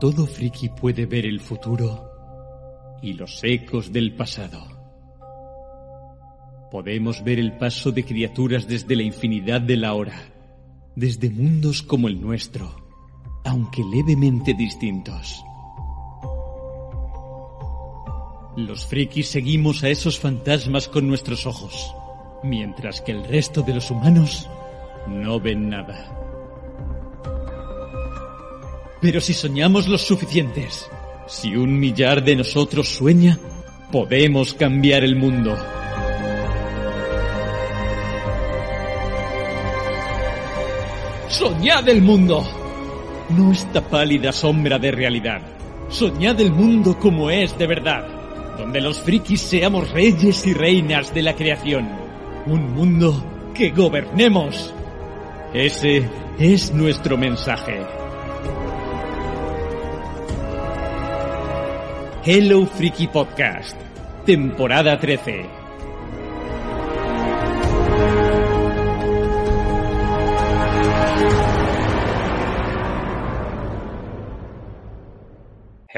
Todo friki puede ver el futuro y los ecos del pasado. Podemos ver el paso de criaturas desde la infinidad de la hora, desde mundos como el nuestro, aunque levemente distintos. Los frikis seguimos a esos fantasmas con nuestros ojos, mientras que el resto de los humanos no ven nada. Pero si soñamos los suficientes, si un millar de nosotros sueña, podemos cambiar el mundo. Soñad el mundo. No esta pálida sombra de realidad. Soñad el mundo como es de verdad, donde los frikis seamos reyes y reinas de la creación. Un mundo que gobernemos. Ese es nuestro mensaje. Hello Freaky Podcast, temporada 13.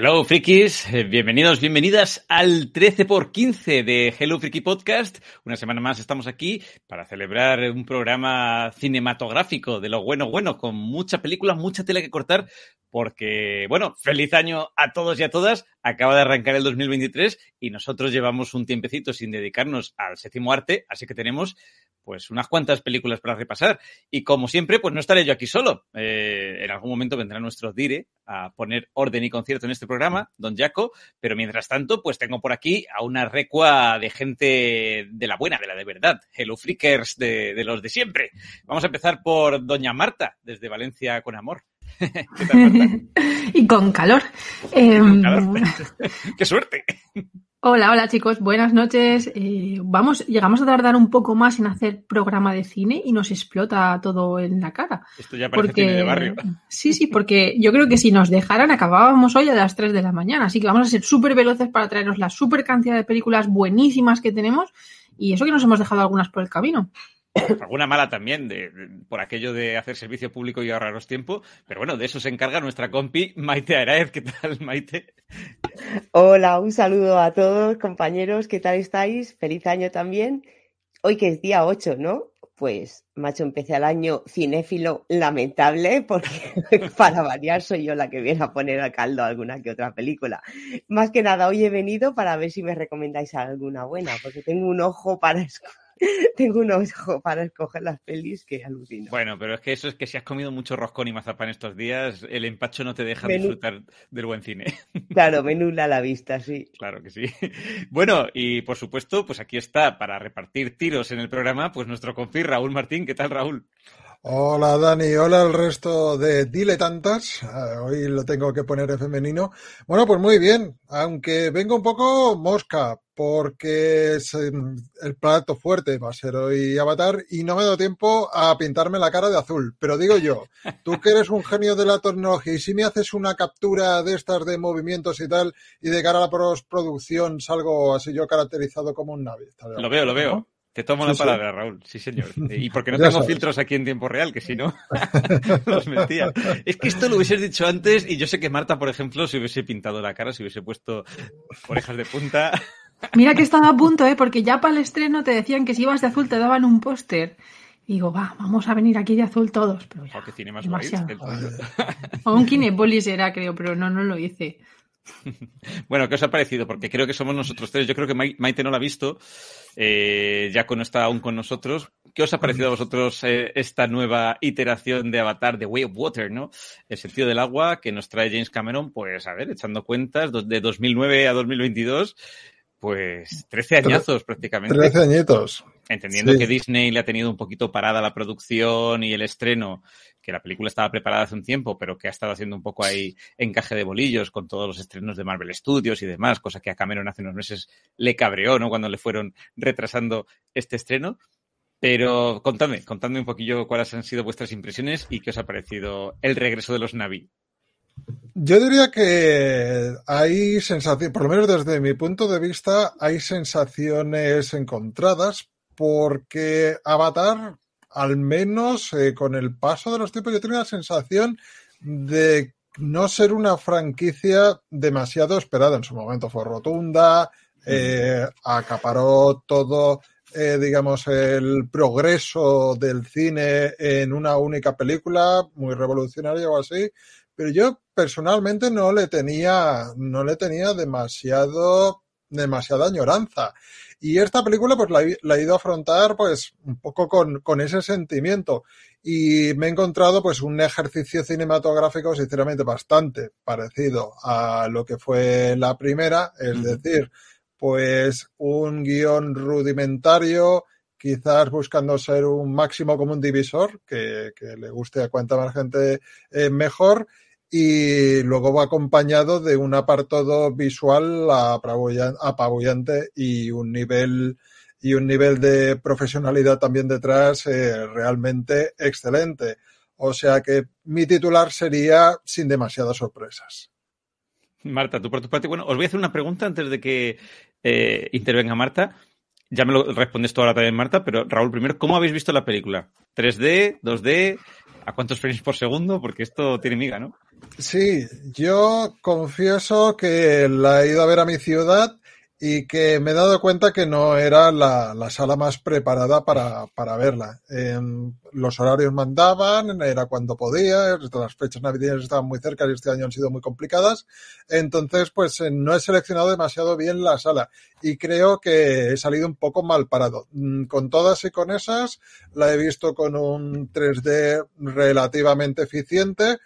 Hello frikis, Eh, bienvenidos, bienvenidas al 13 por 15 de Hello Freaky Podcast. Una semana más estamos aquí para celebrar un programa cinematográfico de lo bueno bueno, con mucha película, mucha tela que cortar, porque, bueno, feliz año a todos y a todas. Acaba de arrancar el 2023 y nosotros llevamos un tiempecito sin dedicarnos al séptimo arte, así que tenemos pues unas cuantas películas para repasar. Y como siempre, pues no estaré yo aquí solo. Eh, en algún momento vendrá nuestro Dire a poner orden y concierto en este programa, don Jaco, pero mientras tanto, pues tengo por aquí a una recua de gente de la buena, de la de verdad, Hello Freakers de, de los de siempre. Vamos a empezar por doña Marta, desde Valencia con amor. ¿Qué tal, Marta? y con calor. Con Em, calor. ¡Qué suerte! hola, hola chicos, buenas noches. Eh, vamos, llegamos a tardar un poco más en hacer programa de cine y nos explota todo en la cara. Esto ya parece cine de barrio. Sí, sí, porque yo creo que si nos dejaran acabábamos hoy a las 3 de la mañana. Así que vamos a ser súper veloces para traeros la súper cantidad de películas buenísimas que tenemos y eso que nos hemos dejado algunas por el camino. Alguna mala también, de, por aquello de hacer servicio público y ahorraros tiempo. Pero bueno, de eso se encarga nuestra compi Maite Araez. ¿Qué tal, Maite? Hola, un saludo a todos, compañeros, ¿qué tal estáis? Feliz año también. Hoy que es día 8, ¿no? Pues, macho, empecé el año cinéfilo lamentable porque para variar soy yo la que viene a poner al caldo alguna que otra película. Más que nada, hoy he venido para ver si me recomendáis alguna buena, porque tengo un ojo para esco- tengo un ojo para escoger las pelis que alucino. Bueno, pero es que eso es que si has comido mucho roscón y mazapán estos días, el empacho no te deja Menú. disfrutar del buen cine. Claro, me nubla la vista, sí. Claro que sí. Bueno, y por supuesto, pues aquí está para repartir tiros en el programa, pues nuestro confi Raúl Martín. ¿Qué tal, Raúl? Hola Dani, hola el resto de diletantas. Ah, hoy lo tengo que poner en femenino. Bueno, pues muy bien, aunque vengo un poco mosca, porque es, em, el plato fuerte va a ser hoy Avatar y no me da tiempo a pintarme la cara de azul. Pero digo yo, tú que eres un genio de la tecnología y si me haces una captura de estas de movimientos y tal, y de cara a la postproducción salgo así yo caracterizado como un. Estaría Lo veo, lo veo. ¿no? Te tomo la sí. palabra, Raúl. Sí, señor. Y porque no Ya tengo sabes. filtros aquí en tiempo real, que si no, los metía. Es que esto lo hubieses dicho antes y yo sé que Marta, por ejemplo, se hubiese pintado la cara, se hubiese puesto orejas de punta. Mira que estaba a punto, ¿eh? porque ya para el estreno te decían que si ibas de azul te daban un póster. Y digo, va, vamos a venir aquí de azul todos. Pero ya, qué cine más guay, demasiado. el. O un Kinepolis era, creo, pero no, no lo hice. Bueno, ¿qué os ha parecido? Porque creo que somos nosotros tres. Yo creo que Mai- Maite no la ha visto. Eh, Jaco no está aún con nosotros. ¿Qué os ha parecido a vosotros eh, esta nueva iteración de Avatar, de Way of Water, ¿no? El sentido del agua que nos trae James Cameron, pues a ver, echando cuentas, de 2009 a 2022, pues 13 añazos prácticamente. Trece añitos. Entendiendo Sí. que Disney le ha tenido un poquito parada la producción y el estreno, que la película estaba preparada hace un tiempo, pero que ha estado haciendo un poco ahí encaje de bolillos con todos los estrenos de Marvel Studios y demás, cosa que a Cameron hace unos meses le cabreó, ¿no? Cuando le fueron retrasando este estreno. Pero contadme, contadme un poquillo cuáles han sido vuestras impresiones y qué os ha parecido el regreso de los Navi. Yo diría que hay sensaciones, por lo menos desde mi punto de vista, hay sensaciones encontradas porque Avatar, al menos eh, con el paso de los tiempos, yo tengo la sensación de no ser una franquicia demasiado esperada. En su momento fue rotunda, eh, acaparó todo, eh, digamos, el progreso del cine en una única película, muy revolucionaria o así. Pero yo personalmente no le tenía, no le tenía demasiado, demasiada añoranza. Y esta película, pues la, he ido a afrontar, pues, un poco con, con ese sentimiento. Y me he encontrado pues un ejercicio cinematográfico sinceramente bastante parecido a lo que fue la primera, es decir, pues un guion rudimentario, quizás buscando ser un máximo común divisor, que, le guste a cuanta más gente eh, mejor, y luego va acompañado de un apartado visual apabullante y un nivel y un nivel de profesionalidad también detrás eh, realmente excelente. O sea que mi titular sería sin demasiadas sorpresas. Marta, tú por tu parte, bueno, os voy a hacer una pregunta antes de que eh, intervenga Marta. Ya me lo respondes tú ahora también, Marta, pero Raúl, primero, ¿cómo habéis visto la película? ¿3D? ¿2D? ¿A cuántos frames por segundo? Porque esto tiene miga, ¿no? Sí, yo confieso que la he ido a ver a mi ciudad y que me he dado cuenta que no era la, la sala más preparada para, para verla. los horarios mandaban, era cuando podía, las fechas navideñas estaban muy cerca y este año han sido muy complicadas. Entonces, pues eh, no he seleccionado demasiado bien la sala y creo que he salido un poco mal parado. Mm, con todas y con esas, la he visto con un 3D relativamente eficiente,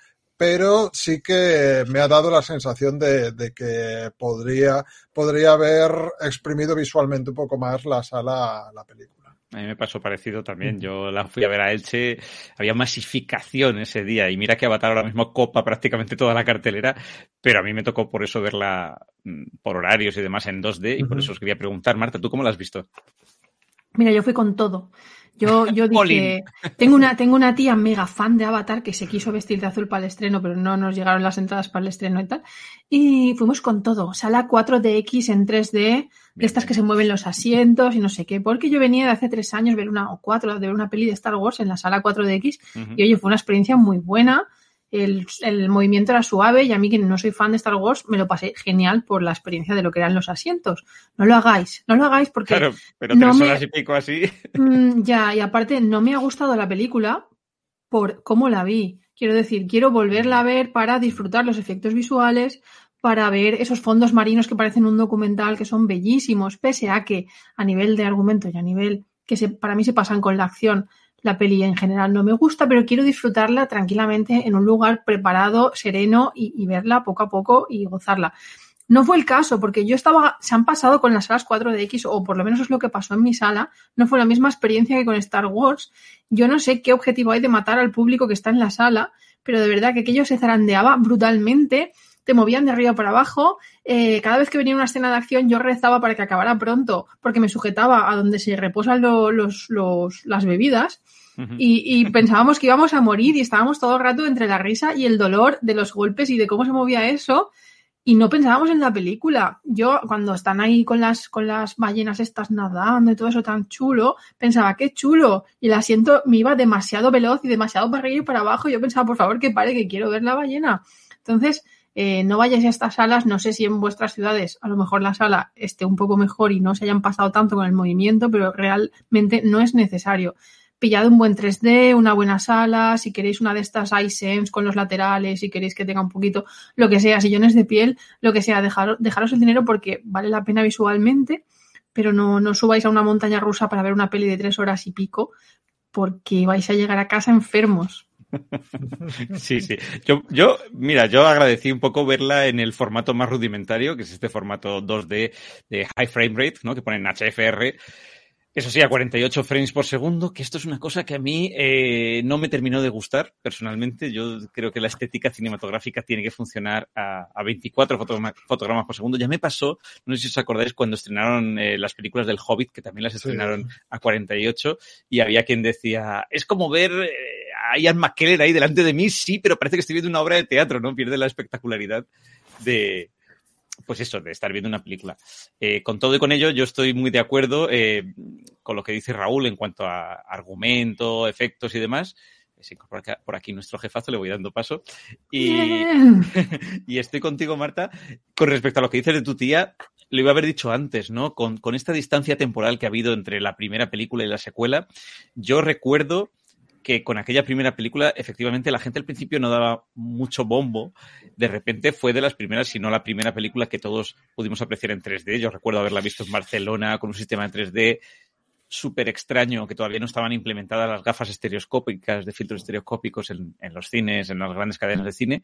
pero sí que me ha dado la sensación de, que podría, podría haber exprimido visualmente un poco más la sala, la película. A mí me pasó parecido también. Yo la fui a ver a Elche, había masificación ese día y mira que Avatar ahora mismo copa prácticamente toda la cartelera, pero a mí me tocó por eso verla mm, por horarios y demás en 2D y por eso os quería preguntar, Marta, ¿tú cómo la has visto? Mira, yo fui con todo. Yo, yo dije, tengo una, tengo una tía mega fan de Avatar que se quiso vestir de azul para el estreno, pero no nos llegaron las entradas para el estreno y tal. Y fuimos con todo. Sala 4DX en 3D, de estas que se mueven los asientos y no sé qué. Porque yo venía de hace tres años ver una o cuatro, de ver una peli de Star Wars en la sala 4DX. Y oye, fue una experiencia muy buena el, movimiento era suave y a mí que no soy fan de Star Wars me lo pasé genial por la experiencia de lo que eran los asientos. No lo hagáis, no lo hagáis porque... Claro, pero no me... y pico así. Mm, ya, y aparte no me ha gustado la película por cómo la vi. Quiero decir, quiero volverla a ver para disfrutar los efectos visuales, para ver esos fondos marinos que parecen un documental que son bellísimos, pese a que a nivel de argumento y a nivel que se, para mí se pasan con la acción, la peli en general no me gusta, pero quiero disfrutarla tranquilamente en un lugar preparado, sereno y, verla poco a poco y gozarla. No fue el caso, porque yo estaba, se han pasado con las salas 4DX, o por lo menos es lo que pasó en mi sala, no fue la misma experiencia que con Star Wars. Yo no sé qué objetivo hay de matar al público que está en la sala, pero de verdad que aquello se zarandeaba brutalmente te movían de arriba para abajo. Eh, cada vez que venía una escena de acción, yo rezaba para que acabara pronto, porque me sujetaba a donde se reposan los, las bebidas. Y, pensábamos que íbamos a morir y estábamos todo el rato entre la risa y el dolor de los golpes y de cómo se movía eso. Y no pensábamos en la película. Yo, cuando están ahí con las, con las ballenas estas nadando y todo eso tan chulo, pensaba, qué chulo. Y el asiento me iba demasiado veloz y demasiado para arriba y para abajo. Yo pensaba, por favor, que pare, que quiero ver la ballena. Entonces, eh, no vayáis a estas salas, no sé si en vuestras ciudades a lo mejor la sala esté un poco mejor y no se hayan pasado tanto con el movimiento, pero realmente no es necesario. Pillad un buen 3D, una buena sala, si queréis una de estas iSense con los laterales, si queréis que tenga un poquito, lo que sea, sillones de piel, lo que sea, dejaros, el dinero porque vale la pena visualmente, pero no, no subáis a una montaña rusa para ver una peli de tres horas y pico, porque vais a llegar a casa enfermos. Sí, sí. Yo, yo, mira, yo agradecí un poco verla en el formato más rudimentario, que es este formato 2D de high frame rate, ¿no? Que ponen HFR. Eso sí, a 48 frames por segundo, que esto es una cosa que a mí eh, no me terminó de gustar personalmente. Yo creo que la estética cinematográfica tiene que funcionar a, 24 fotogramas por segundo. Ya me pasó, no sé si os acordáis, cuando estrenaron eh, las películas del Hobbit, que también las estrenaron a 48, y había quien decía, es como ver eh, a Ian McKellen ahí delante de mí, sí, pero parece que estoy viendo una obra de teatro, ¿no? Pierde la espectacularidad de, pues eso, de estar viendo una película. Eh, con todo y con ello, yo estoy muy de acuerdo eh, con lo que dice Raúl en cuanto a argumento, efectos y demás. que se incorpora por aquí nuestro jefazo, le voy dando paso. Y, y estoy contigo, Marta. Con respecto a lo que dices de tu tía, lo iba a haber dicho antes, ¿no? Con, con esta distancia temporal que ha habido entre la primera película y la secuela, yo recuerdo que con aquella primera película, efectivamente, la gente al principio no daba mucho bombo. De repente fue de las primeras, si no la primera película que todos pudimos apreciar en 3D. Yo recuerdo haberla visto en Barcelona con un sistema de 3D súper extraño, que todavía no estaban implementadas las gafas estereoscópicas de filtros estereoscópicos en, en los cines, en las grandes cadenas de cine.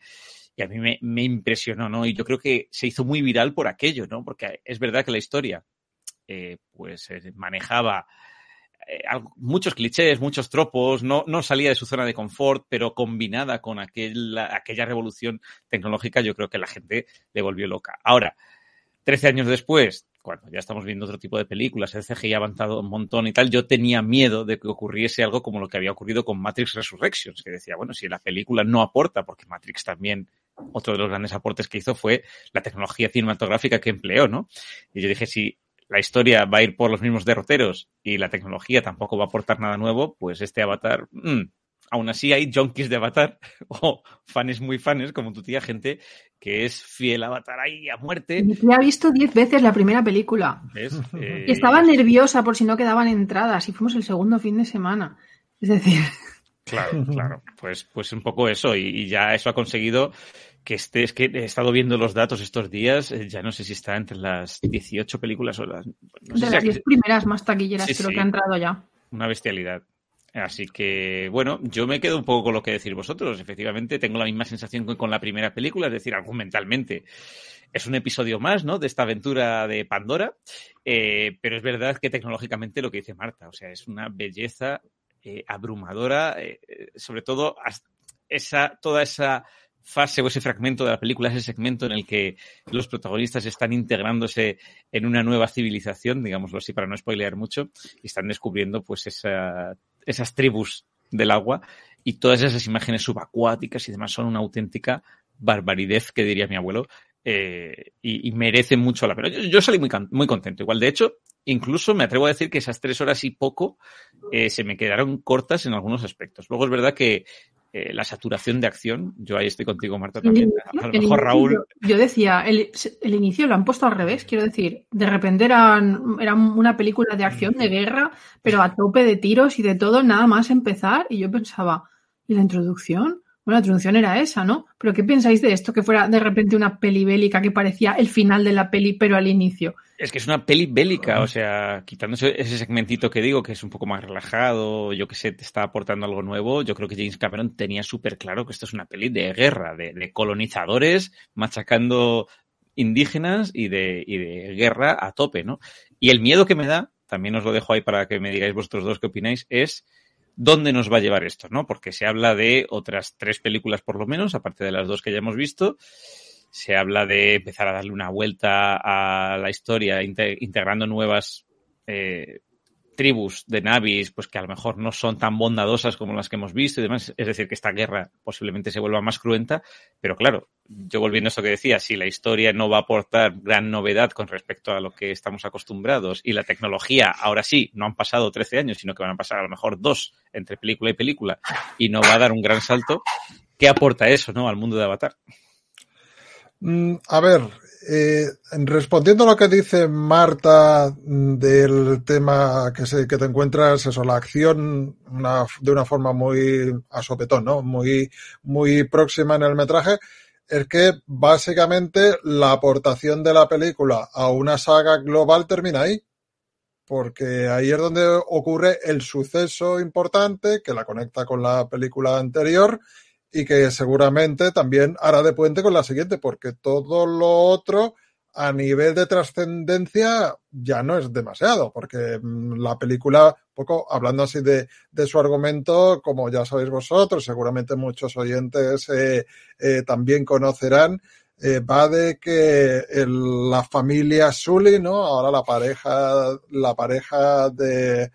Y a mí me, me impresionó, ¿no? Y yo creo que se hizo muy viral por aquello, ¿no? Porque es verdad que la historia, eh, pues, eh, manejaba eh, muchos clichés, muchos tropos, no, no salía de su zona de confort, pero combinada con aquel, aquella revolución tecnológica, yo creo que la gente le volvió loca. Ahora, 13 años después, cuando ya estamos viendo otro tipo de películas, el CGI ha avanzado un montón y tal, yo tenía miedo de que ocurriese algo como lo que había ocurrido con Matrix Resurrections, que decía, bueno, si la película no aporta, porque Matrix también, otro de los grandes aportes que hizo fue la tecnología cinematográfica que empleó, ¿no? Y yo dije, si la historia va a ir por los mismos derroteros y la tecnología tampoco va a aportar nada nuevo, pues este avatar, mmm, aún así hay junkies de Avatar o fans muy fans, como tu tía, gente que es fiel a Avatar ahí a muerte. Mi tía ha visto diez veces la primera película. Eh... Estaba nerviosa por si no quedaban entradas y fuimos el segundo fin de semana. Es decir. Claro, claro. Pues, pues un poco eso. Y, y ya eso ha conseguido que esté, es que he estado viendo los datos estos días, eh, ya no sé si está entre las 18 películas o las... No de las si 10 primeras más taquilleras Sí, creo sí. que ha entrado ya. Una bestialidad. Así que, bueno, yo me quedo un poco con lo que decir vosotros. Efectivamente, tengo la misma sensación que con la primera película, es decir, argumentalmente. Es un episodio más, ¿no? De esta aventura de Pandora. Eh, pero es verdad que tecnológicamente lo que dice Marta, o sea, es una belleza eh, abrumadora, eh, sobre todo esa, toda esa fase o ese fragmento de la película, ese segmento en el que los protagonistas están integrándose en una nueva civilización, digámoslo así, para no spoilear mucho, y están descubriendo pues esa, esas tribus del agua y todas esas imágenes subacuáticas y demás son una auténtica barbaridez, que diría mi abuelo, eh, y, merecen mucho la pena. Yo, yo salí muy, muy contento. Igual, de hecho, incluso me atrevo a decir que esas tres horas y poco eh, se me quedaron cortas en algunos aspectos. Luego es verdad que eh, la saturación de acción, yo ahí estoy contigo, Marta, también. Inicio, a lo mejor Raúl. Yo, decía, el, el, inicio lo han puesto al revés, quiero decir, de repente eran, era una película de acción, de guerra, pero a tope de tiros y de todo, nada más empezar, y yo pensaba, ¿y la introducción? Bueno, la introducción era esa, ¿no? Pero ¿qué pensáis de esto? Que fuera de repente una peli bélica que parecía el final de la peli, pero al inicio. Es que es una peli bélica, o sea, quitándose ese segmentito que digo, que es un poco más relajado, yo que sé, te está aportando algo nuevo, yo creo que James Cameron tenía súper claro que esto es una peli de guerra, de, de colonizadores machacando indígenas y de, y de guerra a tope, ¿no? Y el miedo que me da, también os lo dejo ahí para que me digáis vosotros dos qué opináis, es dónde nos va a llevar esto, ¿no? Porque se habla de otras tres películas por lo menos, aparte de las dos que ya hemos visto. Se habla de empezar a darle una vuelta a la historia, integrando nuevas eh, tribus de navis, pues que a lo mejor no son tan bondadosas como las que hemos visto y demás. Es decir, que esta guerra posiblemente se vuelva más cruenta. Pero claro, yo volviendo a esto que decía, si la historia no va a aportar gran novedad con respecto a lo que estamos acostumbrados y la tecnología, ahora sí, no han pasado 13 años, sino que van a pasar a lo mejor dos entre película y película y no va a dar un gran salto, ¿qué aporta eso, no, al mundo de Avatar? Mm, A ver, eh, respondiendo a lo que dice Marta del tema que, se, que te encuentras, eso, la acción de una forma muy a sopetón, ¿no? Muy, muy próxima en el metraje, es que básicamente la aportación de la película a una saga global termina ahí. Porque ahí es donde ocurre el suceso importante que la conecta con la película anterior y que seguramente también hará de puente con la siguiente, porque todo lo otro a nivel de trascendencia ya no es demasiado, porque la película, poco hablando así de, de, su argumento, como ya sabéis vosotros, seguramente muchos oyentes eh, eh, también conocerán, eh, va de que el, la familia Sully, ¿no? Ahora la pareja, la pareja de,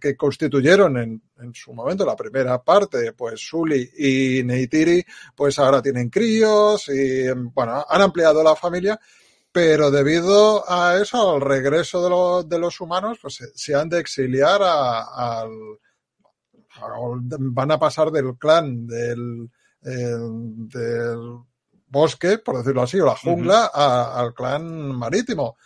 que constituyeron en, en, su momento la primera parte, pues Sully y Neytiri, pues ahora tienen críos y, bueno, han ampliado la familia, pero debido a eso, al regreso de, lo, de los humanos, pues se, se, han de exiliar a, a, van a pasar del clan del, del bosque, por decirlo así, o la jungla, al clan marítimo.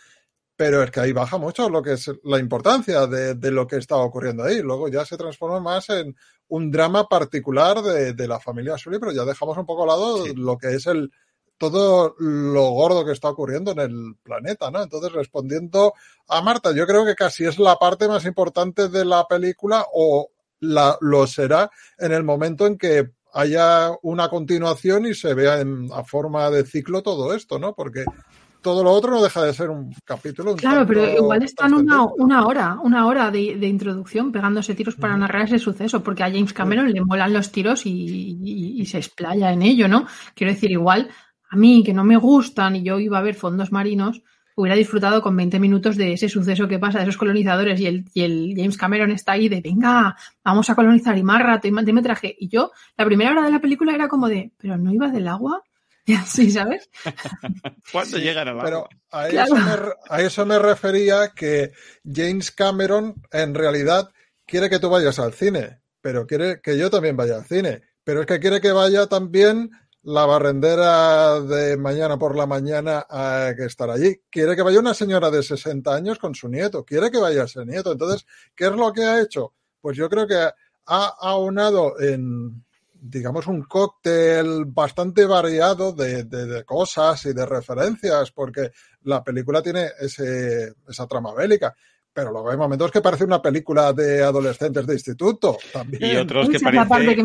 Pero es que ahí baja mucho lo que es la importancia de, lo que está ocurriendo ahí. Luego ya se transforma más en un drama particular de, la familia Sully, pero ya dejamos un poco al lado lo que es el todo lo gordo que está ocurriendo en el planeta, ¿no? Entonces, respondiendo a Marta, yo creo que casi es la parte más importante de la película o la, lo será en el momento en que haya una continuación y se vea en, a forma de ciclo todo esto, ¿no? Porque todo lo otro no deja de ser un capítulo. claro, pero igual están una, una, hora, una hora de, introducción pegándose tiros para narrar ese suceso, porque a James Cameron le molan los tiros y, y, se explaya en ello, ¿no? Quiero decir, igual a mí que no me gustan y yo iba a ver fondos marinos, hubiera disfrutado con 20 minutos de ese suceso que pasa, de esos colonizadores y el, y el James Cameron está ahí de, venga, vamos a colonizar y más rato y más metraje. Y yo, la primera hora de la película era como de, pero no iba del agua. Y así, ¿sabes? ¿Cuándo llegan al agua? Pero a, eso me, a eso me refería que James Cameron en realidad quiere que tú vayas al cine, pero quiere que yo también vaya al cine. Pero es que quiere que vaya también la barrendera de mañana por la mañana a que estar allí. Quiere que vaya una señora de 60 años con su nieto. Quiere que vaya ese nieto. Entonces, ¿qué es lo que ha hecho? Pues yo creo que ha aunado en, digamos, un cóctel bastante variado de, de, cosas y de referencias, porque la película tiene ese, esa trama bélica pero luego hay momentos que parece una película de adolescentes de instituto también. Y otros que parece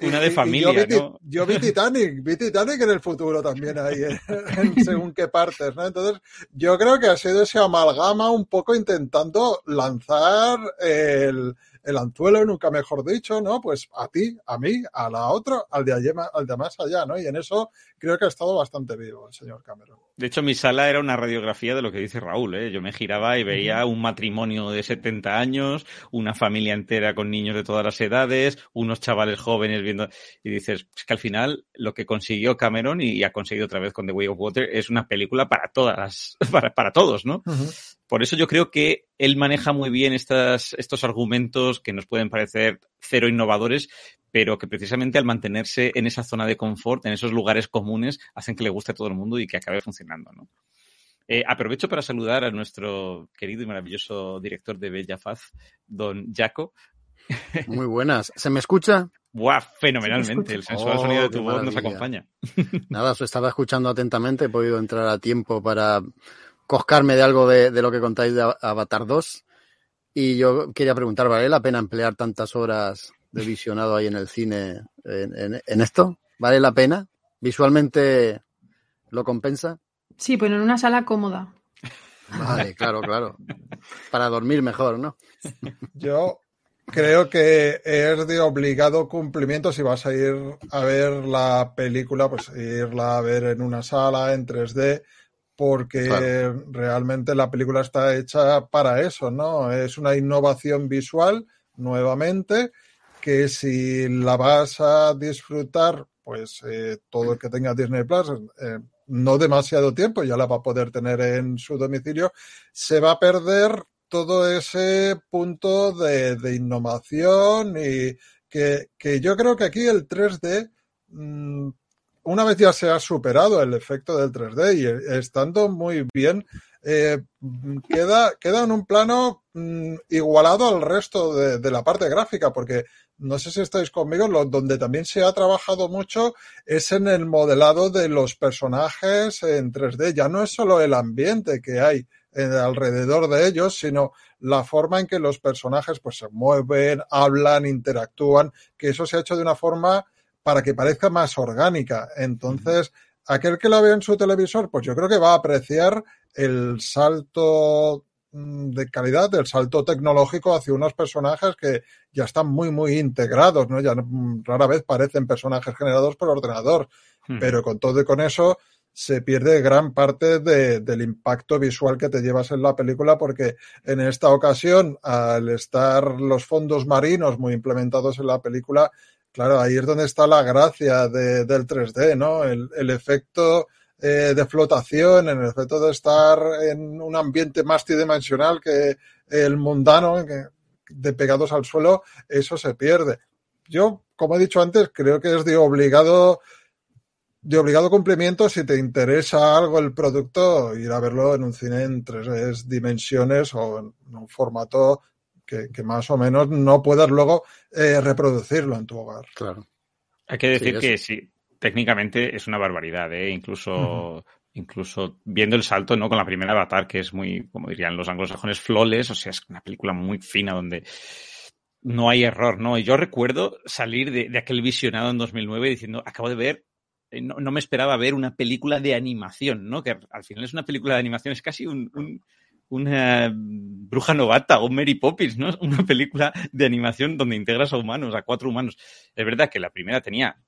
una de familia, yo, vi, Titanic, vi Titanic en el futuro también ahí, según qué partes, ¿no? Entonces, yo creo que ha sido ese amalgama un poco intentando lanzar el, el anzuelo, nunca mejor dicho, ¿no? Pues a ti, a mí, a la otra, al de, allá, al de más allá, ¿no? Y en eso creo que ha estado bastante vivo el señor Cameron. De hecho, mi sala era una radiografía de lo que dice Raúl, ¿eh? Yo me giraba y veía un matrimonio de 70 años, una familia entera con niños de todas las edades, unos chavales jóvenes viendo... Y dices, es que al final lo que consiguió Cameron y ha conseguido otra vez con The Way of Water es una película para todas, para, para todos, ¿no? Por eso yo creo que él maneja muy bien estas, estos argumentos que nos pueden parecer cero innovadores, pero que precisamente al mantenerse en esa zona de confort, en esos lugares comunes, hacen que le guste a todo el mundo y que acabe funcionando, ¿no? Eh, aprovecho para saludar a nuestro querido y maravilloso director de Bella Faz, don Jaco. Muy buenas. ¿Se me escucha? Buah, fenomenalmente. El sensual sonido de oh, tu voz nos acompaña. Nada, os estaba escuchando atentamente. He podido entrar a tiempo para coscarme de algo de, lo que contáis de Avatar 2. Y yo quería preguntar, ¿vale la pena emplear tantas horas de visionado ahí en el cine en, esto? ¿Vale la pena? ¿Visualmente lo compensa? Sí, pero en una sala cómoda. Vale, claro, claro. Para dormir mejor, ¿no? Yo creo que es de obligado cumplimiento si vas a ir a ver la película, pues irla a ver en una sala en 3D porque realmente la película está hecha para eso, ¿no? Es una innovación visual, nuevamente, que si la vas a disfrutar, pues eh, todo el que tenga Disney Plus, eh, no demasiado tiempo, ya la va a poder tener en su domicilio, se va a perder todo ese punto de, de innovación y que, que, yo creo que aquí el 3D una vez ya se ha superado el efecto del 3D y estando muy bien, eh, queda, queda en un plano mm, igualado al resto de, la parte gráfica, porque no sé si estáis conmigo, lo, donde también se ha trabajado mucho es en el modelado de los personajes en 3D. Ya no es solo el ambiente que hay alrededor de ellos, sino la forma en que los personajes pues se mueven, hablan, interactúan, que eso se ha hecho de una forma para que parezca más orgánica. Entonces, aquel que la ve en su televisor, pues yo creo que va a apreciar el salto mm, de calidad, el salto tecnológico hacia unos personajes que ya están muy, muy integrados, ¿no? Ya mm, rara vez parecen personajes generados por ordenador, hmm. pero con todo y con eso se pierde gran parte del impacto visual que te llevas en la película porque en esta ocasión, al estar los fondos marinos muy implementados en la película, Claro, ahí es donde está la gracia de, del 3D, ¿no? El, efecto eh, de flotación, el efecto de estar en un ambiente más tridimensional que el mundano, de pegados al suelo, eso se pierde. Yo, como he dicho antes, creo que es de obligado de obligado cumplimiento si te interesa algo el producto, ir a verlo en un cine en tres dimensiones o en un formato que, más o menos no puedas luego eh, reproducirlo en tu hogar. Claro. Hay que decir que sí, técnicamente es una barbaridad, ¿eh? incluso, incluso viendo el salto, ¿no? Con la primera Avatar, que es muy, como dirían los anglosajones, flawless, o sea, es una película muy fina donde no hay error, ¿no? Y yo recuerdo salir de, de aquel visionado en 2009 diciendo, acabo de ver eh, no, no, me esperaba ver una película de animación, ¿no? Que al final es una película de animación, es casi un, un, una bruja novata o Mary Poppins, ¿no? Una película de animación donde integras a humanos, a cuatro humanos. Es verdad que la primera tenía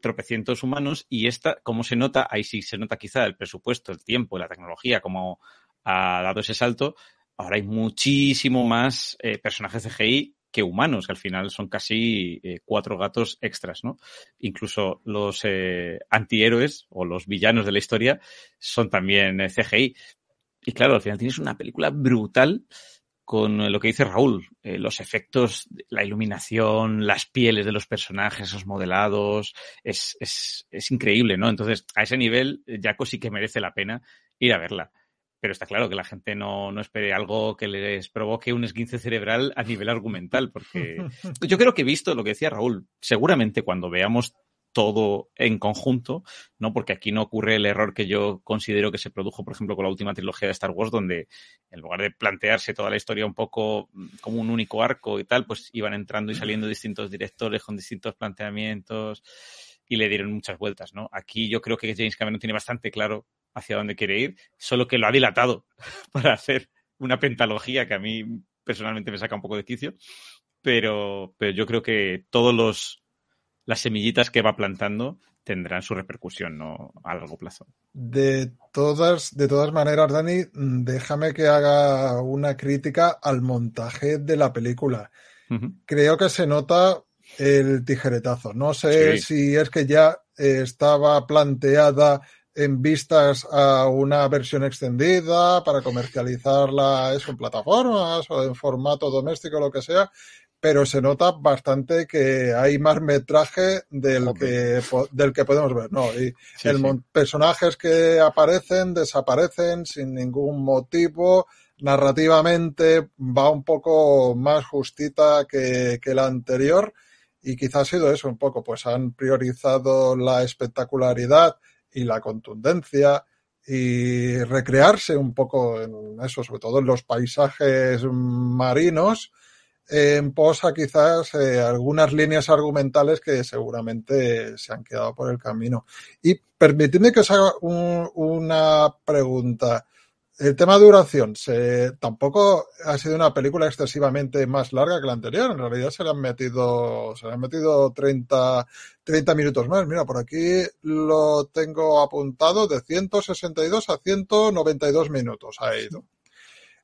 tropecientos humanos y esta, como se nota, ahí sí se nota quizá el presupuesto, el tiempo, la tecnología, como ha dado ese salto. Ahora hay muchísimo más eh, personajes CGI que humanos, que al final son casi eh, cuatro gatos extras, ¿no? Incluso los eh, antihéroes o los villanos de la historia son también CGI. Y claro, al final tienes una película brutal con lo que dice Raúl, eh, los efectos, la iluminación, las pieles de los personajes, esos modelados, es, es, es increíble, ¿no? Entonces, a ese nivel, Jaco sí que merece la pena ir a verla pero está claro que la gente no, no, espere algo que les provoque un esguince cerebral a nivel argumental, porque yo creo que he visto lo que decía Raúl, seguramente cuando veamos todo en conjunto, ¿no? Porque aquí no ocurre el error que yo considero que se produjo, por ejemplo, con la última trilogía de Star Wars, donde en lugar de plantearse toda la historia un poco como un único arco y tal, pues iban entrando y saliendo distintos directores con distintos planteamientos y le dieron muchas vueltas, ¿no? Aquí yo creo que James Cameron tiene bastante claro hacia dónde quiere ir, solo que lo ha dilatado para hacer una pentalogía que a mí personalmente me saca un poco de quicio, pero, pero yo creo que todos los las semillitas que va plantando tendrán su repercusión ¿no? a largo plazo. De todas, de todas maneras, Dani, déjame que haga una crítica al montaje de la película. Uh -huh. Creo que se nota el tijeretazo. No sé sí. si es que ya estaba planteada en vistas a una versión extendida para comercializarla eso en plataformas o en formato doméstico, lo que sea, pero se nota bastante que hay más metraje del que del que podemos ver, ¿no? Y Sí, el sí. personajes que aparecen desaparecen sin ningún motivo. Narrativamente va un poco más justita que, que la anterior y quizás ha sido eso un poco, pues han priorizado la espectacularidad y la contundencia y recrearse un poco en eso, sobre todo en los paisajes marinos, en posa quizás eh, algunas líneas argumentales que seguramente se han quedado por el camino. Y permitidme que os haga un- una pregunta. El tema de duración, se, tampoco ha sido una película excesivamente más larga que la anterior. En realidad se le han metido, se le han metido 30, 30 minutos más. Mira, por aquí lo tengo apuntado de 162 a 192 minutos ha ido.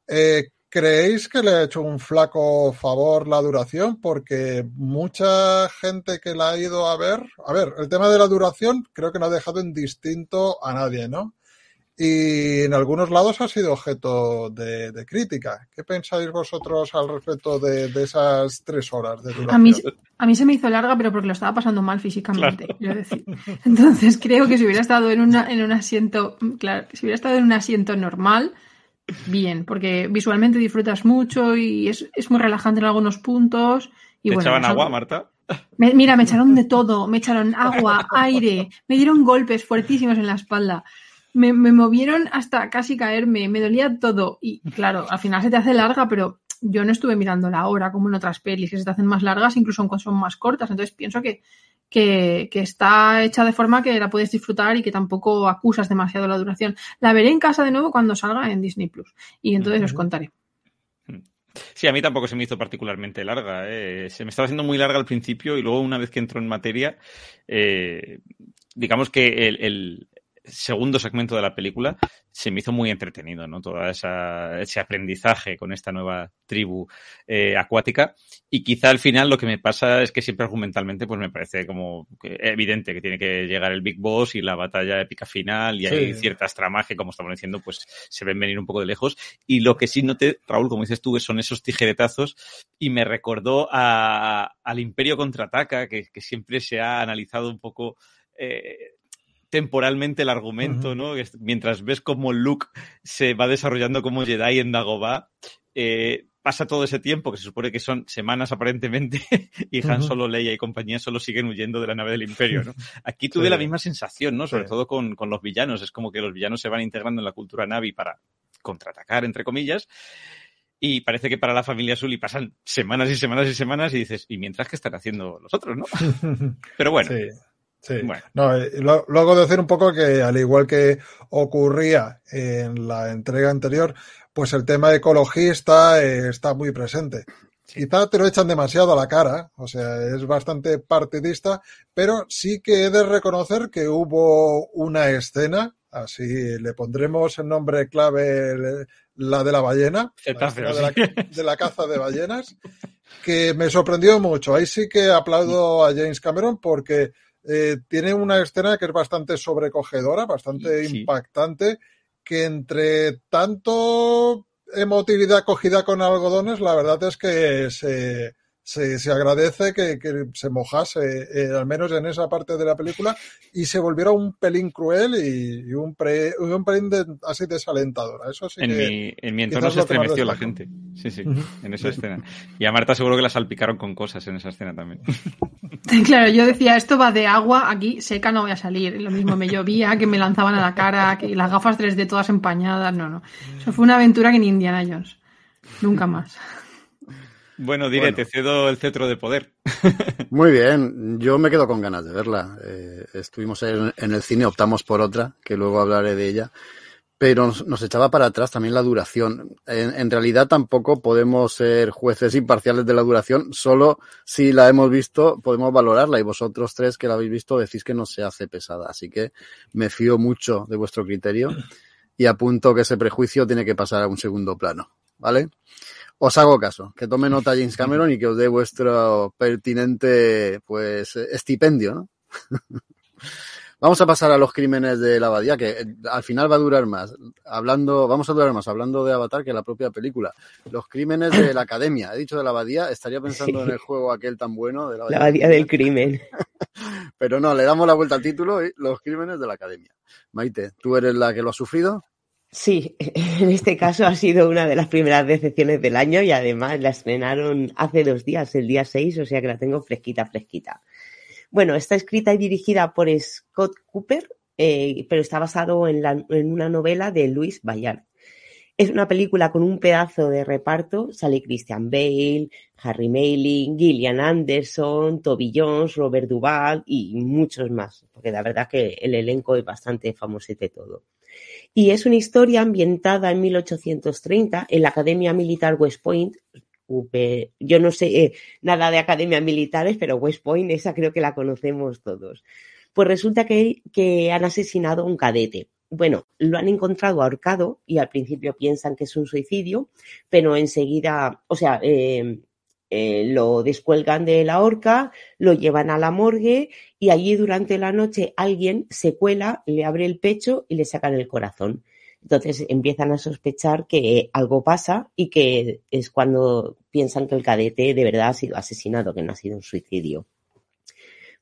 Eh, ¿Creéis que le ha hecho un flaco favor la duración? Porque mucha gente que la ha ido a ver, a ver, el tema de la duración creo que no ha dejado en distinto a nadie, ¿no? Y en algunos lados ha sido objeto de, de crítica. ¿Qué pensáis vosotros al respecto de, de esas tres horas de duración? A mí, a mí se me hizo larga, pero porque lo estaba pasando mal físicamente, quiero decir. Entonces creo que si hubiera estado en, una, en un asiento, claro, si hubiera estado en un asiento normal, bien, porque visualmente disfrutas mucho y es, es muy relajante en algunos puntos. Y ¿Te bueno, echaban agua, Marta? me- mira, me echaron de todo, me echaron agua, aire, me dieron golpes fuertísimos en la espalda, me, me movieron hasta casi caerme, me dolía todo. Y claro, al final se te hace larga, pero yo no estuve mirando la hora como en otras pelis que se te hacen más largas, incluso cuando son más cortas, entonces pienso que, que, que está hecha de forma que la puedes disfrutar y que tampoco acusas demasiado la duración. La veré en casa de nuevo cuando salga en Disney Plus y entonces os contaré. Sí, a mí tampoco se me hizo particularmente larga. ¿eh? Se me estaba haciendo muy larga al principio y luego una vez que entró en materia, eh, digamos que el, el- segundo segmento de la película se me hizo muy entretenido, ¿no? Todo ese aprendizaje con esta nueva tribu eh, acuática. Y quizá al final lo que me pasa es que siempre argumentalmente pues me parece como evidente que tiene que llegar el Big Boss y la batalla épica final y hay ciertas tramas que, como estamos diciendo, pues se ven venir un poco de lejos. Y lo que sí noté, Raúl, como dices tú, son esos tijeretazos y me recordó a, al Imperio Contraataca, que, que siempre se ha analizado un poco eh, temporalmente el argumento, ¿no? Mientras ves cómo Luke se va desarrollando como Jedi en Dagobah, eh, pasa todo ese tiempo, que se supone que son semanas aparentemente, y Han Solo, Leia y compañía solo siguen huyendo de la nave del Imperio, ¿no? Aquí tuve la misma sensación, ¿no? Sobre todo con, con, los villanos. Es como que los villanos se van integrando en la cultura Navi para contraatacar, entre comillas. Y parece que para la familia Sully pasan semanas y semanas y semanas y dices, ¿y mientras qué están haciendo los otros, no? Pero bueno. Sí, no, eh, lo, luego decir un poco que al igual que ocurría en la entrega anterior, pues el tema ecologista eh, está muy presente. Quizá te lo echan demasiado a la cara, o sea, es bastante partidista, pero sí que he de reconocer que hubo una escena, así le pondremos el nombre clave, la de la ballena, la de, la, de la caza de ballenas, que me sorprendió mucho. Ahí sí que aplaudo a James Cameron porque eh, tiene una escena que es bastante sobrecogedora, bastante impactante, que entre tanto emotividad cogida con algodones, la verdad es que se, se, se agradece que, que, se mojase, eh, al menos en esa parte de la película, y se volviera un pelín cruel y, y un, pre, un pelín de, así desalentador. Eso sí en, que, mi, en mi entorno se estremeció la gente. Sí, sí, en esa escena. Y a Marta seguro que la salpicaron con cosas en esa escena también. Claro, yo decía, esto va de agua, aquí seca no voy a salir. Lo mismo me llovía, que me lanzaban a la cara, que las gafas 3D todas empañadas. No, no. Eso fue una aventura que ni Indiana Jones. Nunca más. Bueno, diré, bueno. te cedo el cetro de poder. Muy bien, yo me quedo con ganas de verla. Eh, estuvimos en, en, el cine, optamos por otra, que luego hablaré de ella, pero nos, nos echaba para atrás también la duración. En, en, realidad tampoco podemos ser jueces imparciales de la duración, solo si la hemos visto podemos valorarla y vosotros tres que la habéis visto decís que no se hace pesada. Así que me fío mucho de vuestro criterio y apunto que ese prejuicio tiene que pasar a un segundo plano. ¿Vale? Os hago caso, que tome nota James Cameron y que os dé vuestro pertinente pues estipendio, ¿no? vamos a pasar a los crímenes de la abadía, que al final va a durar más. Hablando, vamos a durar más hablando de Avatar que la propia película. Los crímenes de la academia. He dicho de la abadía, estaría pensando sí. en el juego aquel tan bueno de la abadía, la abadía del crimen. Pero no, le damos la vuelta al título y los crímenes de la academia. Maite, ¿tú eres la que lo ha sufrido? Sí, en este caso ha sido una de las primeras decepciones del año y además la estrenaron hace dos días, el día 6, o sea que la tengo fresquita, fresquita. Bueno, está escrita y dirigida por Scott Cooper, eh, pero está basado en, la, en, una novela de Louis Bayard. Es una película con un pedazo de reparto. Sale Christian Bale, Harry Mayling, Gillian Anderson, Toby Jones, Robert Duvall y muchos más, porque la verdad que el elenco es bastante famoso de todo. Y es una historia ambientada en 1830 en la Academia Militar West Point. Yo no sé eh, nada de academias militares, pero West Point, esa creo que la conocemos todos. Pues resulta que, han asesinado a un cadete. Bueno, lo han encontrado ahorcado y al principio piensan que es un suicidio, pero enseguida, o sea, eh, eh, lo descuelgan de la horca, lo llevan a la morgue y allí durante la noche alguien se cuela, le abre el pecho y le sacan el corazón. Entonces empiezan a sospechar que algo pasa y que es cuando piensan que el cadete de verdad ha sido asesinado, que no ha sido un suicidio.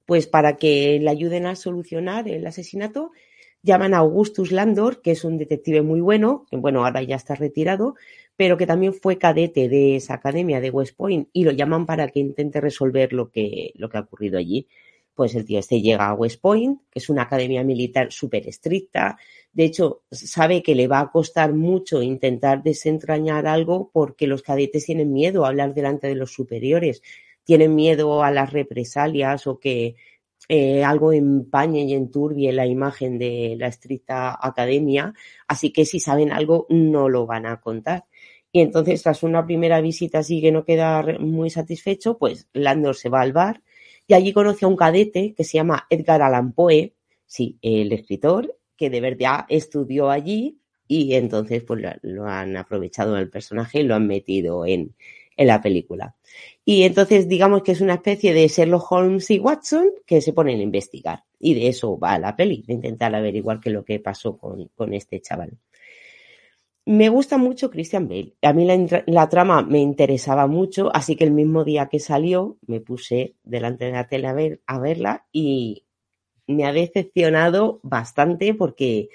Pues para que le ayuden a solucionar el asesinato, llaman a Augustus Landor, que es un detective muy bueno, que bueno, ahora ya está retirado, pero que también fue cadete de esa academia de West Point y lo llaman para que intente resolver lo que, lo que ha ocurrido allí. Pues el tío este llega a West Point, que es una academia militar súper estricta. De hecho, sabe que le va a costar mucho intentar desentrañar algo porque los cadetes tienen miedo a hablar delante de los superiores, tienen miedo a las represalias o que eh, algo empañe y enturbie la imagen de la estricta academia, así que si saben algo no lo van a contar. Y entonces, tras una primera visita así que no queda muy satisfecho, pues Landor se va al bar y allí conoce a un cadete que se llama Edgar Allan Poe, sí, el escritor, que de verdad estudió allí y entonces pues lo han aprovechado el personaje y lo han metido en, en la película. Y entonces digamos que es una especie de Sherlock Holmes y Watson que se ponen a investigar. Y de eso va la peli, de intentar averiguar qué es lo que pasó con, con este chaval. Me gusta mucho Christian Bale. A mí la, trama me interesaba mucho, así que el mismo día que salió me puse delante de la tele a, ver, a verla y me ha decepcionado bastante porque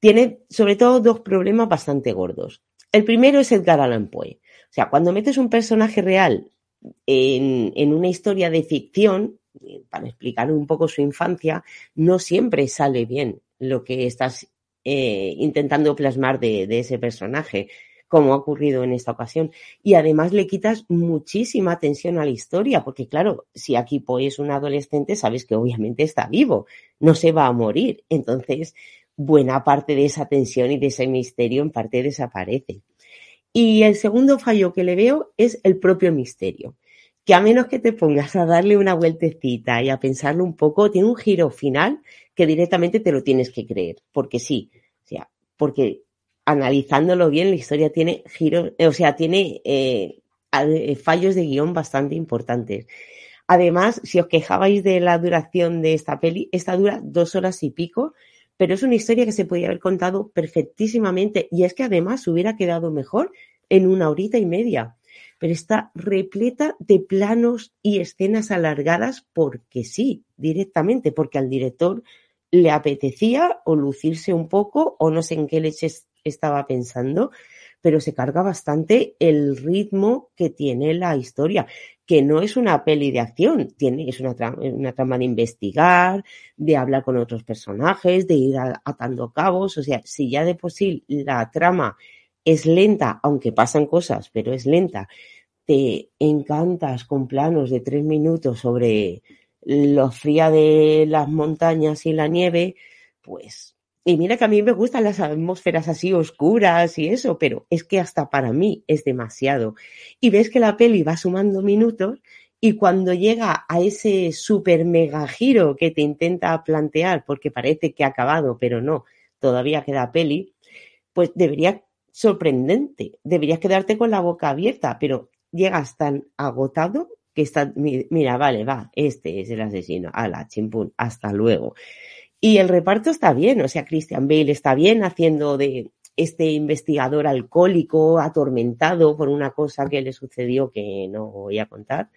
tiene sobre todo dos problemas bastante gordos. El primero es Edgar Allan Poe. O sea, cuando metes un personaje real en, en una historia de ficción, eh, para explicar un poco su infancia, no siempre sale bien lo que estás eh, intentando plasmar de, ese personaje, como ha ocurrido en esta ocasión. Y además le quitas muchísima atención a la historia, porque claro, si Poe es un adolescente, sabes que obviamente está vivo, no se va a morir. Entonces, buena parte de esa tensión y de ese misterio en parte desaparece. Y el segundo fallo que le veo es el propio misterio, que a menos que te pongas a darle una vueltecita y a pensarlo un poco, tiene un giro final que directamente te lo tienes que creer, porque sí, o sea, porque analizándolo bien, la historia tiene giros, o sea, tiene eh, fallos de guion bastante importantes. Además, si os quejabais de la duración de esta peli, esta dura dos horas y pico, pero es una historia que se podía haber contado perfectísimamente y es que además hubiera quedado mejor en una horita y media. Pero está repleta de planos y escenas alargadas porque sí, directamente, porque al director le apetecía o lucirse un poco o no sé en qué leches estaba pensando, pero se carga bastante el ritmo que tiene la historia, que no es una peli de acción, tiene, es una trama, una trama de investigar, de hablar con otros personajes, de ir atando cabos, o sea, si ya de por sí la trama es lenta, aunque pasan cosas, pero es lenta, te encantas con planos de tres minutos sobre lo fría de las montañas y la nieve, pues y mira que a mí me gustan las atmósferas así oscuras y eso, pero es que hasta para mí es demasiado. Y ves que la peli va sumando minutos y cuando llega a ese super mega giro que te intenta plantear, porque parece que ha acabado, pero no, todavía queda peli, pues debería sorprendente, deberías quedarte con la boca abierta, pero llegas tan agotado que está, mira, vale, va, este es el asesino, ala, chimpún, hasta luego. Y el reparto está bien, o sea, Christian Bale está bien haciendo de este investigador alcohólico, atormentado por una cosa que le sucedió que no voy a contar,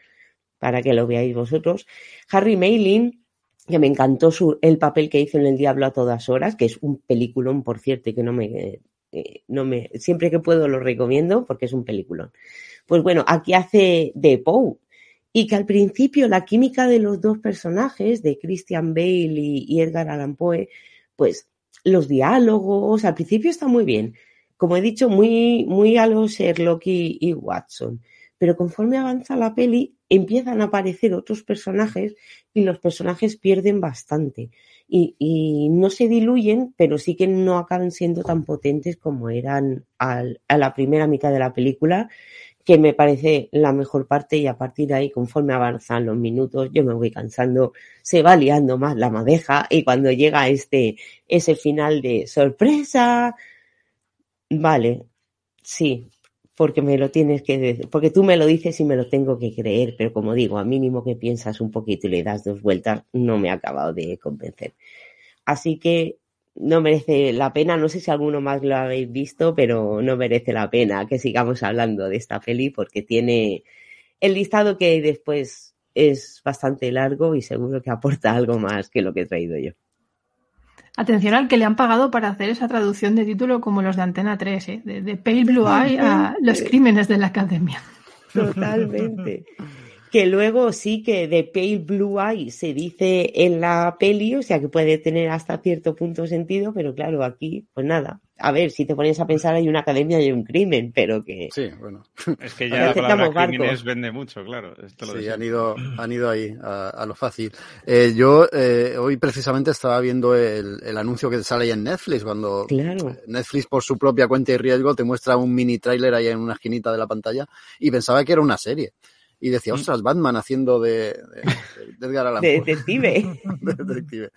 para que lo veáis vosotros. Harry Mayling, que me encantó su, el papel que hizo en El Diablo a todas horas, que es un peliculón, por cierto, y que no me, eh, no me, siempre que puedo lo recomiendo porque es un peliculón. Pues bueno, aquí hace de Poe, y que al principio la química de los dos personajes, de Christian Bale y, Edgar Allan Poe, pues los diálogos al principio está muy bien, como he dicho, muy, muy a los Sherlock y, y Watson, pero conforme avanza la peli empiezan a aparecer otros personajes y los personajes pierden bastante. Y, y, no se diluyen, pero sí que no acaban siendo tan potentes como eran al, a la primera mitad de la película que me parece la mejor parte y a partir de ahí, conforme avanzan los minutos, yo me voy cansando, se va liando más la madeja y cuando llega este, ese final de sorpresa, vale, sí, porque me lo tienes que porque tú me lo dices y me lo tengo que creer, pero como digo, a mínimo que piensas un poquito y le das dos vueltas, no me ha acabado de convencer. Así que no merece la pena. No sé si alguno más lo habéis visto, pero no merece la pena que sigamos hablando de esta peli porque tiene el listado que después es bastante largo y seguro que aporta algo más que lo que he traído yo. Atención al que le han pagado para hacer esa traducción de título como los de Antena 3, ¿eh? de, de Pale Blue Eye a Los Crímenes de la Academia. Totalmente que luego sí que de Pale Blue Eye se dice en la peli, o sea que puede tener hasta cierto punto sentido, pero claro, aquí, pues nada. A ver, si te pones a pensar, hay una academia y hay un crimen, pero que. Sí, bueno. Es que ya la palabra crímenes vende mucho, claro. Esto lo sí, han ido, han ido ahí a, a lo fácil. Eh, yo eh, hoy precisamente estaba viendo el, el, anuncio que sale ahí en Netflix, cuando claro. Netflix por su propia cuenta y riesgo te muestra un mini tráiler ahí en una esquinita de la pantalla y pensaba que era una serie y decía, Mm. ostras, Batman haciendo de, de, de Edgar Allan De detective. De detective.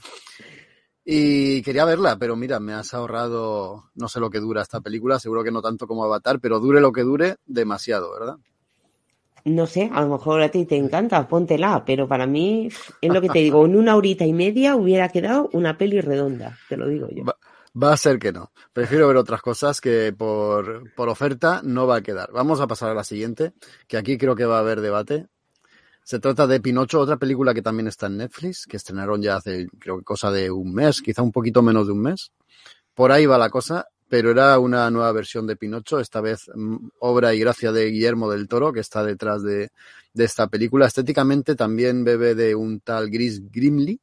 Y quería verla, pero mira, me has ahorrado, no sé lo que dura esta película, seguro que no tanto como Avatar, pero dure lo que dure, demasiado, ¿verdad? No sé, a lo mejor a ti te encanta, póntela, pero para mí es lo que te digo, en una horita y media hubiera quedado una peli redonda, te lo digo yo. Va, a ser que no. Prefiero ver otras cosas que por, por oferta no va a quedar. Vamos a pasar a la siguiente, que aquí creo que va a haber debate. Se trata de Pinocho, otra película que también está en Netflix, que estrenaron ya hace, creo que cosa de un mes, quizá un poquito menos de un mes. Por ahí va la cosa, pero era una nueva versión de Pinocho, esta vez mm, obra y gracia de Guillermo del Toro, que está detrás de, de esta película. Estéticamente también bebe de un tal Gris Grimley,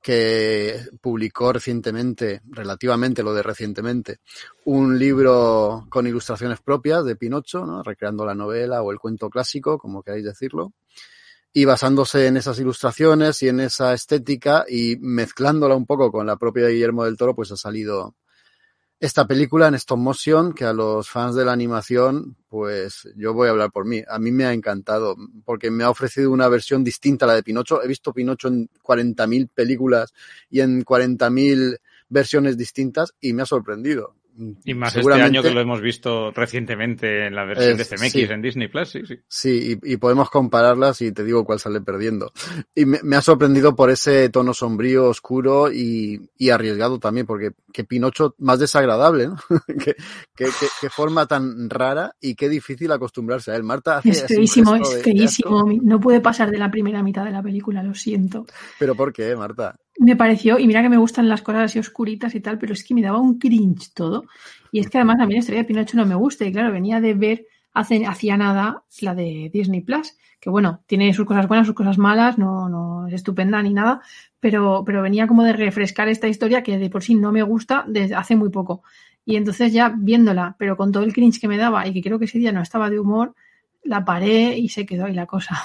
que publicó recientemente, relativamente lo de recientemente, un libro con ilustraciones propias de Pinocho, ¿no? recreando la novela o el cuento clásico, como queráis decirlo, y basándose en esas ilustraciones y en esa estética y mezclándola un poco con la propia de Guillermo del Toro, pues ha salido esta película en stop motion que a los fans de la animación, pues yo voy a hablar por mí. A mí me ha encantado porque me ha ofrecido una versión distinta a la de Pinocho. He visto Pinocho en 40.000 películas y en 40.000 versiones distintas y me ha sorprendido. Y más este año que lo hemos visto recientemente en la versión es, de CMX sí. en Disney Plus, sí, sí. Sí, y, y, podemos compararlas y te digo cuál sale perdiendo. Y me, me ha sorprendido por ese tono sombrío, oscuro y, y, arriesgado también, porque que Pinocho más desagradable, ¿no? qué, qué, qué, forma tan rara y qué difícil acostumbrarse a él. Marta hace Es feísimo, es feísimo. No puede pasar de la primera mitad de la película, lo siento. ¿Pero por qué, Marta? Me pareció, y mira que me gustan las cosas así oscuritas y tal, pero es que me daba un cringe todo. Y es que además a mí la historia de Pinocho no me gusta. Y claro, venía de ver hace, hacía nada la de Disney Plus, que bueno, tiene sus cosas buenas, sus cosas malas, no, no es estupenda ni nada, pero, pero venía como de refrescar esta historia que de por sí no me gusta desde hace muy poco. Y entonces ya viéndola, pero con todo el cringe que me daba y que creo que ese día no estaba de humor, la paré y se quedó ahí la cosa.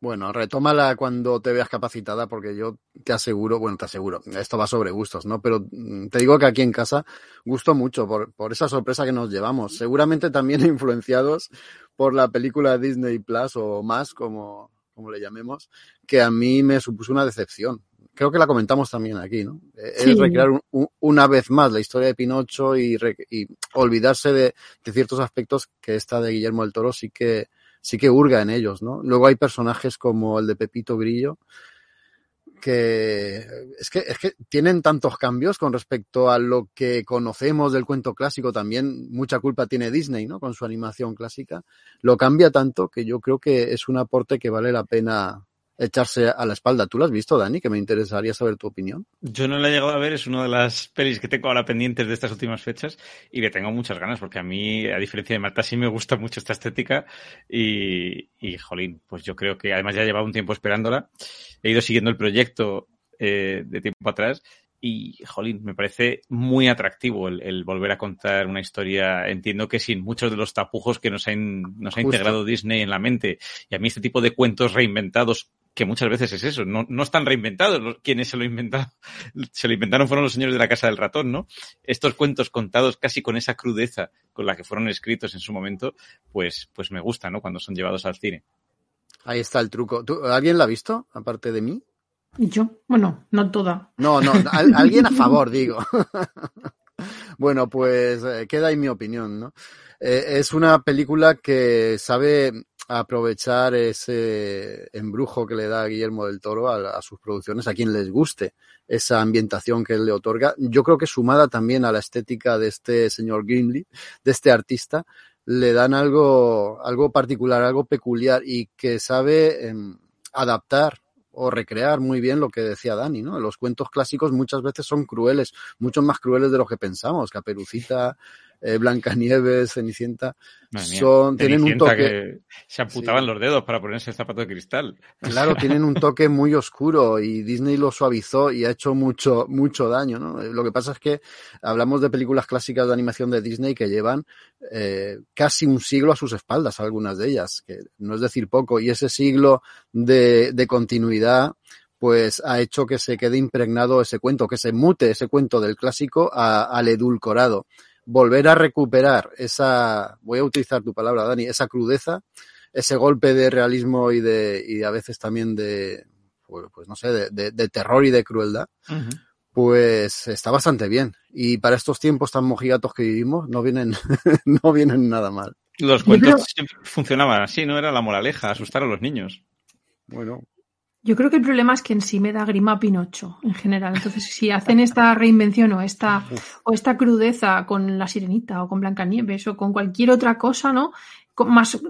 Bueno, retómala cuando te veas capacitada, porque yo te aseguro, bueno, te aseguro, esto va sobre gustos, ¿no? Pero te digo que aquí en casa gusto mucho por, por esa sorpresa que nos llevamos. Seguramente también influenciados por la película Disney Plus o más, como, como le llamemos, que a mí me supuso una decepción. Creo que la comentamos también aquí, ¿no? Sí. Es recrear un, un, una vez más la historia de Pinocho y, y olvidarse de, de ciertos aspectos que esta de Guillermo del Toro sí que, sí que hurga en ellos, ¿no? Luego hay personajes como el de Pepito Grillo, que es que, es que tienen tantos cambios con respecto a lo que conocemos del cuento clásico. También mucha culpa tiene Disney, ¿no? Con su animación clásica. Lo cambia tanto que yo creo que es un aporte que vale la pena echarse a la espalda. ¿Tú lo has visto, Dani? Que me interesaría saber tu opinión. Yo no la he llegado a ver, es una de las pelis que tengo ahora pendientes de estas últimas fechas y le tengo muchas ganas porque a mí, a diferencia de Marta, sí me gusta mucho esta estética y, y jolín, pues yo creo que además ya llevaba un tiempo esperándola. He ido siguiendo el proyecto eh, de tiempo atrás y, jolín, me parece muy atractivo el, el, volver a contar una historia, entiendo que sin muchos de los tapujos que nos ha, nos ha integrado Disney en la mente. Y a mí este tipo de cuentos reinventados que muchas veces es eso, no, no están reinventados, quienes se lo inventaron, se lo inventaron fueron los señores de la Casa del Ratón, ¿no? Estos cuentos contados casi con esa crudeza con la que fueron escritos en su momento, pues, pues me gusta, ¿no? Cuando son llevados al cine. Ahí está el truco. ¿Tú, ¿Alguien la ha visto, aparte de mí? Yo, bueno, no toda. No, no, alguien a favor, digo. bueno, pues eh, queda ahí mi opinión, ¿no? Eh, es una película que sabe aprovechar ese embrujo que le da Guillermo del Toro a, sus producciones, a quien les guste esa ambientación que él le otorga. Yo creo que sumada también a la estética de este señor Gimli, de este artista, le dan algo, algo particular, algo peculiar y que sabe eh, adaptar o recrear muy bien lo que decía Dani, ¿no? Los cuentos clásicos muchas veces son crueles, mucho más crueles de lo que pensamos. Caperucita, eh, Blancanieves, Cenicienta, son, tienen un toque. Que se amputaban sí. los dedos para ponerse el zapato de cristal. Claro, tienen un toque muy oscuro y Disney lo suavizó y ha hecho mucho, mucho daño, ¿no? Lo que pasa es que hablamos de películas clásicas de animación de Disney que llevan eh, casi un siglo a sus espaldas, algunas de ellas, que no es decir poco, y ese siglo de, de continuidad pues ha hecho que se quede impregnado ese cuento, que se mute ese cuento del clásico a, al edulcorado volver a recuperar esa, voy a utilizar tu palabra, Dani, esa crudeza, ese golpe de realismo y de, y a veces también de, pues, pues no sé, de, de, de, terror y de crueldad, uh -huh. pues está bastante bien. Y para estos tiempos tan mojigatos que vivimos, no vienen, no vienen nada mal. Los cuentos creo... funcionaban así, ¿no? Era la moraleja, asustar a los niños. Bueno, yo creo que el problema es que en sí me da grima Pinocho en general. Entonces, si hacen esta reinvención o esta, o esta crudeza con la sirenita o con Blancanieves o con cualquier otra cosa, ¿no? Más,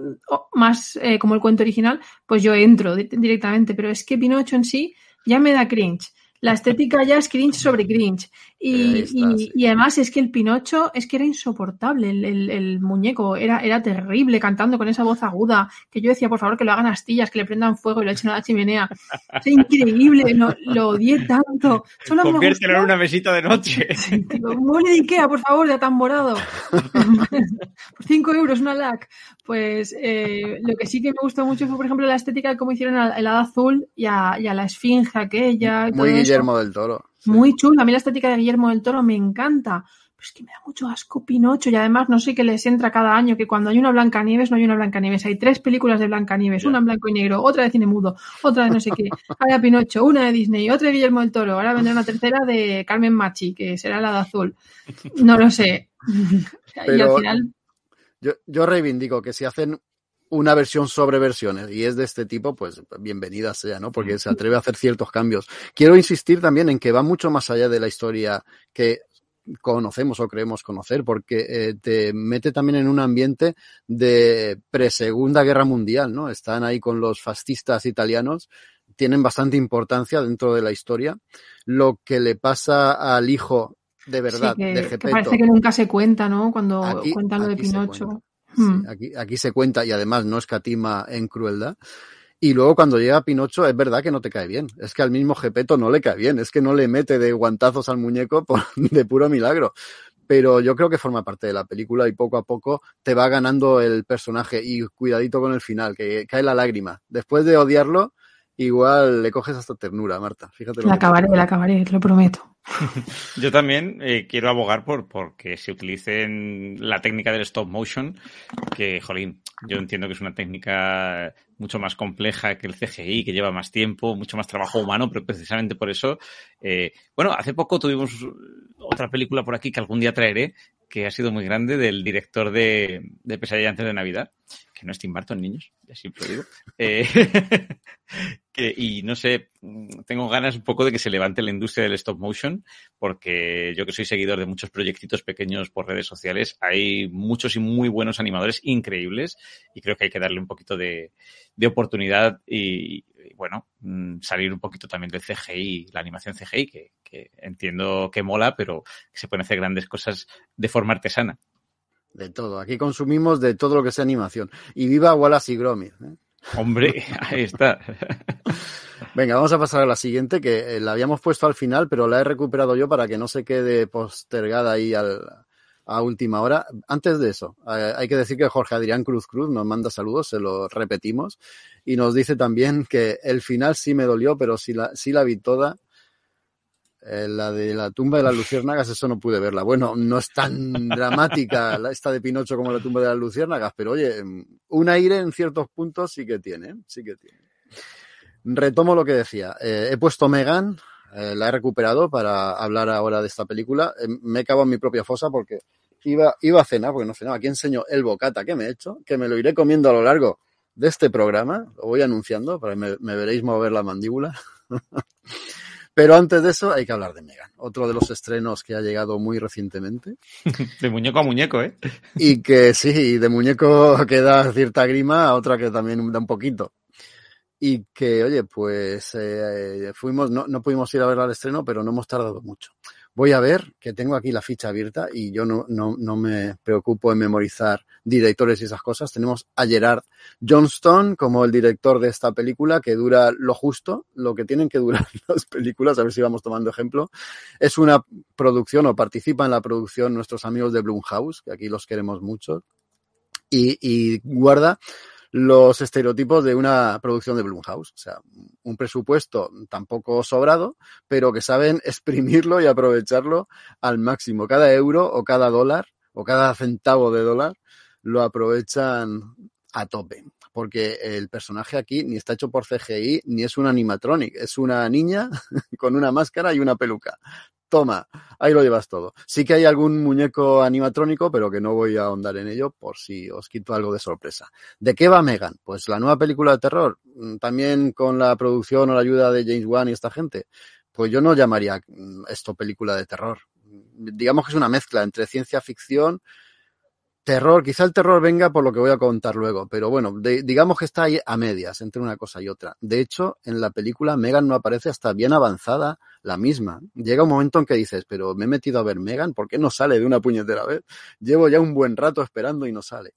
más eh, como el cuento original, pues yo entro directamente. Pero es que Pinocho en sí ya me da cringe. La estética ya es cringe sobre cringe. Y, Está, y, sí. y, además es que el Pinocho es que era insoportable, el, el, el, muñeco era, era terrible cantando con esa voz aguda, que yo decía, por favor, que lo hagan astillas, que le prendan fuego y lo echen a la chimenea. Es increíble, no, lo odié tanto. Solo Conviértelo en una mesita de noche. Sí, Mueble de Ikea, por favor, de atamborado. por 5 euros, una LAC. Pues eh, lo que sí que me gustó mucho fue, por ejemplo, la estética de cómo hicieron el hada azul y a, y a la esfinge aquella. Muy todo Guillermo eso. del Toro. Muy chula. A mí la estética de Guillermo del Toro me encanta. Pero es que me da mucho asco Pinocho y además no sé qué les entra cada año, que cuando hay una Blancanieves no hay una Blancanieves. Hay tres películas de Blancanieves, Ya. una en blanco y negro, otra de cine mudo, otra de no sé qué. Ahora Pinocho, una de Disney, otra de Guillermo del Toro. Ahora vendrá una tercera de Carmen Machi, que será la de azul. No lo sé. y al Pero- final, Yo, yo reivindico que si hacen una versión sobre versiones y es de este tipo, pues bienvenida sea, ¿no? Porque se atreve a hacer ciertos cambios. Quiero insistir también en que va mucho más allá de la historia que conocemos o creemos conocer, porque eh, te mete también en un ambiente de pre-segunda guerra mundial, ¿no? Están ahí con los fascistas italianos, tienen bastante importancia dentro de la historia. Lo que le pasa al hijo de verdad sí, que, de que Gepetto. parece que nunca se cuenta, ¿no? Cuando Aquí- cuentan lo de Pinocho. Sí, aquí, aquí se cuenta y además no escatima en crueldad. Y luego cuando llega Pinocho es verdad que no te cae bien. Es que al mismo Gepeto no le cae bien. Es que no le mete de guantazos al muñeco de puro milagro. Pero yo creo que forma parte de la película y poco a poco te va ganando el personaje y cuidadito con el final, que cae la lágrima. Después de odiarlo, igual le coges hasta ternura, Marta. Fíjate lo La que acabaré, la acabaré, te lo prometo. Yo también eh, quiero abogar por porque se utilicen la técnica del stop motion, que, jolín, yo entiendo que es una técnica mucho más compleja que el CGI, que lleva más tiempo, mucho más trabajo humano, pero precisamente por eso, eh, bueno, hace poco tuvimos otra película por aquí que algún día traeré, que ha sido muy grande, del director de, Pesadilla antes de Navidad, que no es Tim Burton, niños, ya siempre lo digo. Eh, y no sé, mm, tengo ganas un poco de que se levante la industria del stop motion, porque yo que soy seguidor de muchos proyectitos pequeños por redes sociales, hay muchos y muy buenos animadores increíbles y creo que hay que darle un poquito de, de oportunidad y, bueno, mm, salir un poquito también del CGI, la animación CGI, que, que entiendo que mola, pero que se pueden hacer grandes cosas de forma artesana. De todo. Aquí consumimos de todo lo que sea animación. Y viva Wallace y Gromit. ¿eh? Hombre, ahí está. Venga, vamos a pasar a la siguiente, que eh, la habíamos puesto al final, pero la he recuperado yo para que no se quede postergada ahí al, a última hora. Antes de eso, eh, hay que decir que Jorge Adrián Cruz Cruz nos manda saludos, se lo repetimos, y nos dice también que el final sí me dolió, pero sí la, sí la vi toda. Eh, la de la tumba de las luciérnagas, eso no pude verla. Bueno, no es tan dramática esta de Pinocho como la tumba de las luciérnagas, pero oye, un aire en ciertos puntos sí que tiene, sí que tiene. Retomo lo que decía. Eh, he puesto Megan, eh, la he recuperado para hablar ahora de esta película. Me he cavado en mi propia fosa porque iba, iba a cenar, porque no cenaba. Aquí enseño el bocata que me he hecho, que me lo iré comiendo a lo largo de este programa. Lo voy anunciando, para que me, me veréis mover la mandíbula. Pero antes de eso hay que hablar de Megan, otro de los estrenos que ha llegado muy recientemente De muñeco a muñeco, ¿eh? y que sí, de muñeco que da cierta grima a otra que también da un poquito. Y que, oye, pues eh, fuimos, no, no pudimos ir a ver al estreno, pero no hemos tardado mucho. Voy a ver, que tengo aquí la ficha abierta y yo no, no, no me preocupo en memorizar directores y esas cosas. Tenemos a Gerard Johnston como el director de esta película, que dura lo justo, lo que tienen que durar las películas, a ver si vamos tomando ejemplo. Es una producción o participa en la producción nuestros amigos de Blumhouse, que aquí los queremos mucho, y, y guarda los estereotipos de una producción de Blumhouse. O sea, un presupuesto tampoco sobrado, pero que saben exprimirlo y aprovecharlo al máximo. Cada euro o cada dólar o cada centavo de dólar lo aprovechan a tope. porque el personaje aquí ni está hecho por CGI ni es un animatronic, es una niña con una máscara y una peluca. Toma, ahí lo llevas todo. Sí que hay algún muñeco animatrónico, pero que no voy a ahondar en ello por si os quito algo de sorpresa. ¿De qué va Megan? Pues la nueva película de terror, mm, también con la producción o la ayuda de James Wan y esta gente. Pues yo no llamaría mm, esto película de terror. Digamos que es una mezcla entre ciencia ficción, terror. Quizá el terror venga por lo que voy a contar luego, pero bueno, digamos que está ahí a medias entre una cosa y otra. De hecho, en la película Megan no aparece hasta bien avanzada la misma. Llega un momento en que dices, pero me he metido a ver Megan, ¿por qué no sale de una puñetera vez? Llevo ya un buen rato esperando y no sale.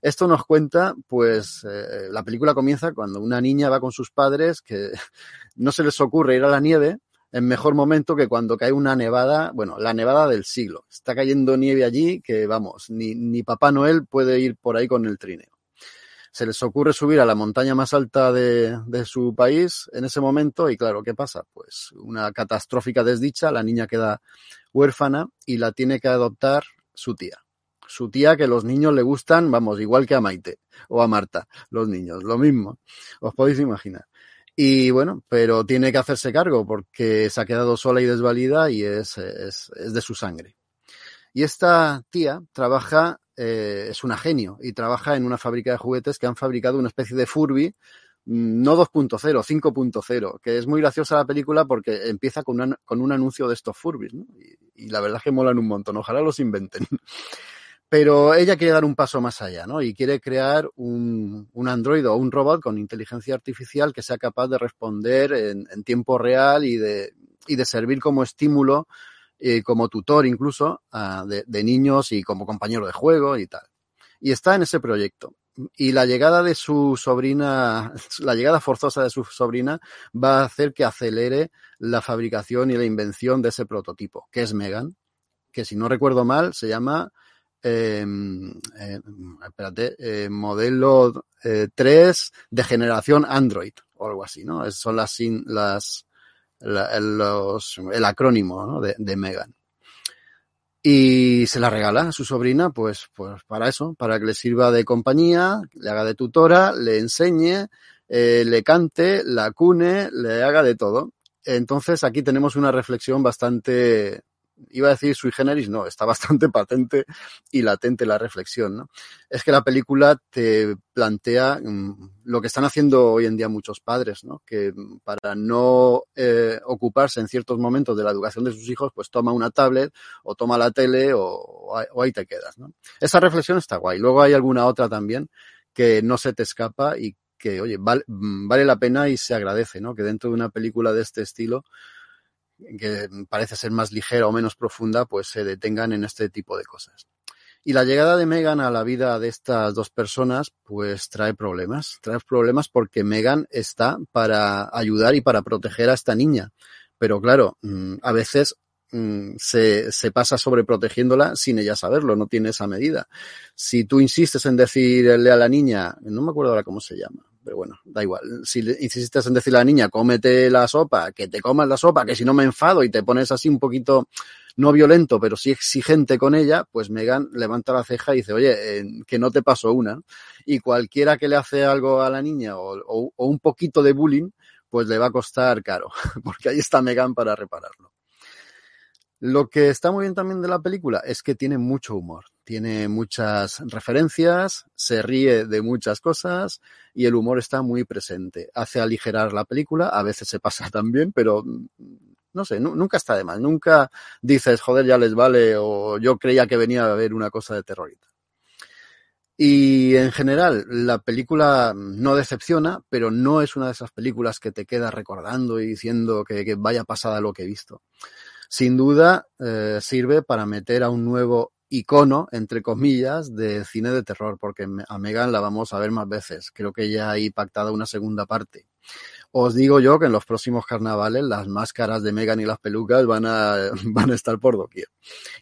Esto nos cuenta, pues, eh, la película comienza cuando una niña va con sus padres que no se les ocurre ir a la nieve en mejor momento que cuando cae una nevada, bueno, la nevada del siglo. Está cayendo nieve allí que, vamos, ni, ni Papá Noel puede ir por ahí con el trineo. Se les ocurre subir a la montaña más alta de, de su país en ese momento y claro, ¿qué pasa? Pues una catastrófica desdicha, la niña queda huérfana y la tiene que adoptar su tía. Su tía que los niños le gustan, vamos, igual que a Maite o a Marta, los niños, lo mismo. Os podéis imaginar. Y bueno, pero tiene que hacerse cargo porque se ha quedado sola y desvalida y es, es, es de su sangre. Y esta tía trabaja, eh, es una genio y trabaja en una fábrica de juguetes que han fabricado una especie de Furby, mm, no 2.0, 5.0, que es muy graciosa la película porque empieza con, con un anuncio de estos Furbies, ¿no? y, y la verdad es que molan un montón, ojalá los inventen. Pero ella quiere dar un paso más allá, ¿no? Y quiere crear un, un Android o un robot con inteligencia artificial que sea capaz de responder en, en tiempo real y de, y de servir como estímulo, eh, como tutor incluso, de, de niños y como compañero de juego y tal. Y está en ese proyecto y la llegada de su sobrina, la llegada forzosa de su sobrina va a hacer que acelere la fabricación y la invención de ese prototipo, que es Megan, que si no recuerdo mal se llama eh, eh, espérate, eh, modelo 3 de generación Android o algo así, ¿no? Es, son las, las la, los, el acrónimo de, de, Megan. Y se la regala a su sobrina, pues, pues para eso, para que le sirva de compañía, le haga de tutora, le enseñe, eh, le cante, la cune, le haga de todo. Entonces aquí tenemos una reflexión bastante, iba a decir sui generis, no, está bastante patente y latente la reflexión, ¿no? Es que la película te plantea mmm, lo que están haciendo hoy en día muchos padres, ¿no? Que para no eh, ocuparse en ciertos momentos de la educación de sus hijos, pues toma una tablet o toma la tele o, ahí te quedas, ¿no? Esa reflexión está guay. Luego hay alguna otra también que no se te escapa y que, oye, vale, vale la pena y se agradece, ¿no? Que dentro de una película de este estilo, que parece ser más ligera o menos profunda, pues se detengan en este tipo de cosas. Y la llegada de Megan a la vida de estas dos personas, pues trae problemas. Trae problemas porque Megan está para ayudar y para proteger a esta niña. Pero claro, mm, a veces mm, se, se pasa sobreprotegiéndola sin ella saberlo, no tiene esa medida. Si tú insistes en decirle a la niña, no me acuerdo ahora cómo se llama, pero bueno, da igual. Si insistes en decirle a la niña, cómete la sopa, que te comas la sopa, que si no me enfado y te pones así un poquito, no violento, pero sí exigente con ella, pues Megan levanta la ceja y dice, oye, eh, que no te pasó una. Y cualquiera que le hace algo a la niña o, o, o un poquito de bullying, pues le va a costar caro, porque ahí está Megan para repararlo. Lo que está muy bien también de la película es que tiene mucho humor, tiene muchas referencias, se ríe de muchas cosas y el humor está muy presente. Hace aligerar la película, a veces se pasa también, pero no sé, nunca está de mal. Nunca dices, joder, ya les vale o yo creía que venía a ver una cosa de terrorista. Y en general, la película no decepciona, pero no es una de esas películas que te quedas recordando y diciendo que, que vaya pasada lo que he visto sin duda eh, sirve para meter a un nuevo icono, entre comillas, de cine de terror, porque a Megan la vamos a ver más veces. Creo que ya hay pactada una segunda parte. Os digo yo que en los próximos carnavales las máscaras de Megan y las pelucas van a, van a estar por doquier.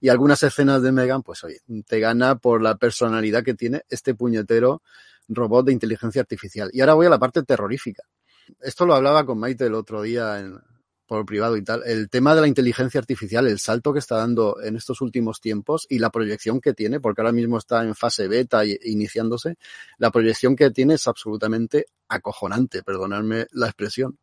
Y algunas escenas de Megan, pues oye, te gana por la personalidad que tiene este puñetero robot de inteligencia artificial. Y ahora voy a la parte terrorífica. Esto lo hablaba con Maite el otro día en, por privado y tal, el tema de la inteligencia artificial, el salto que está dando en estos últimos tiempos y la proyección que tiene, porque ahora mismo está en fase beta e iniciándose, la proyección que tiene es absolutamente acojonante, perdonadme la expresión.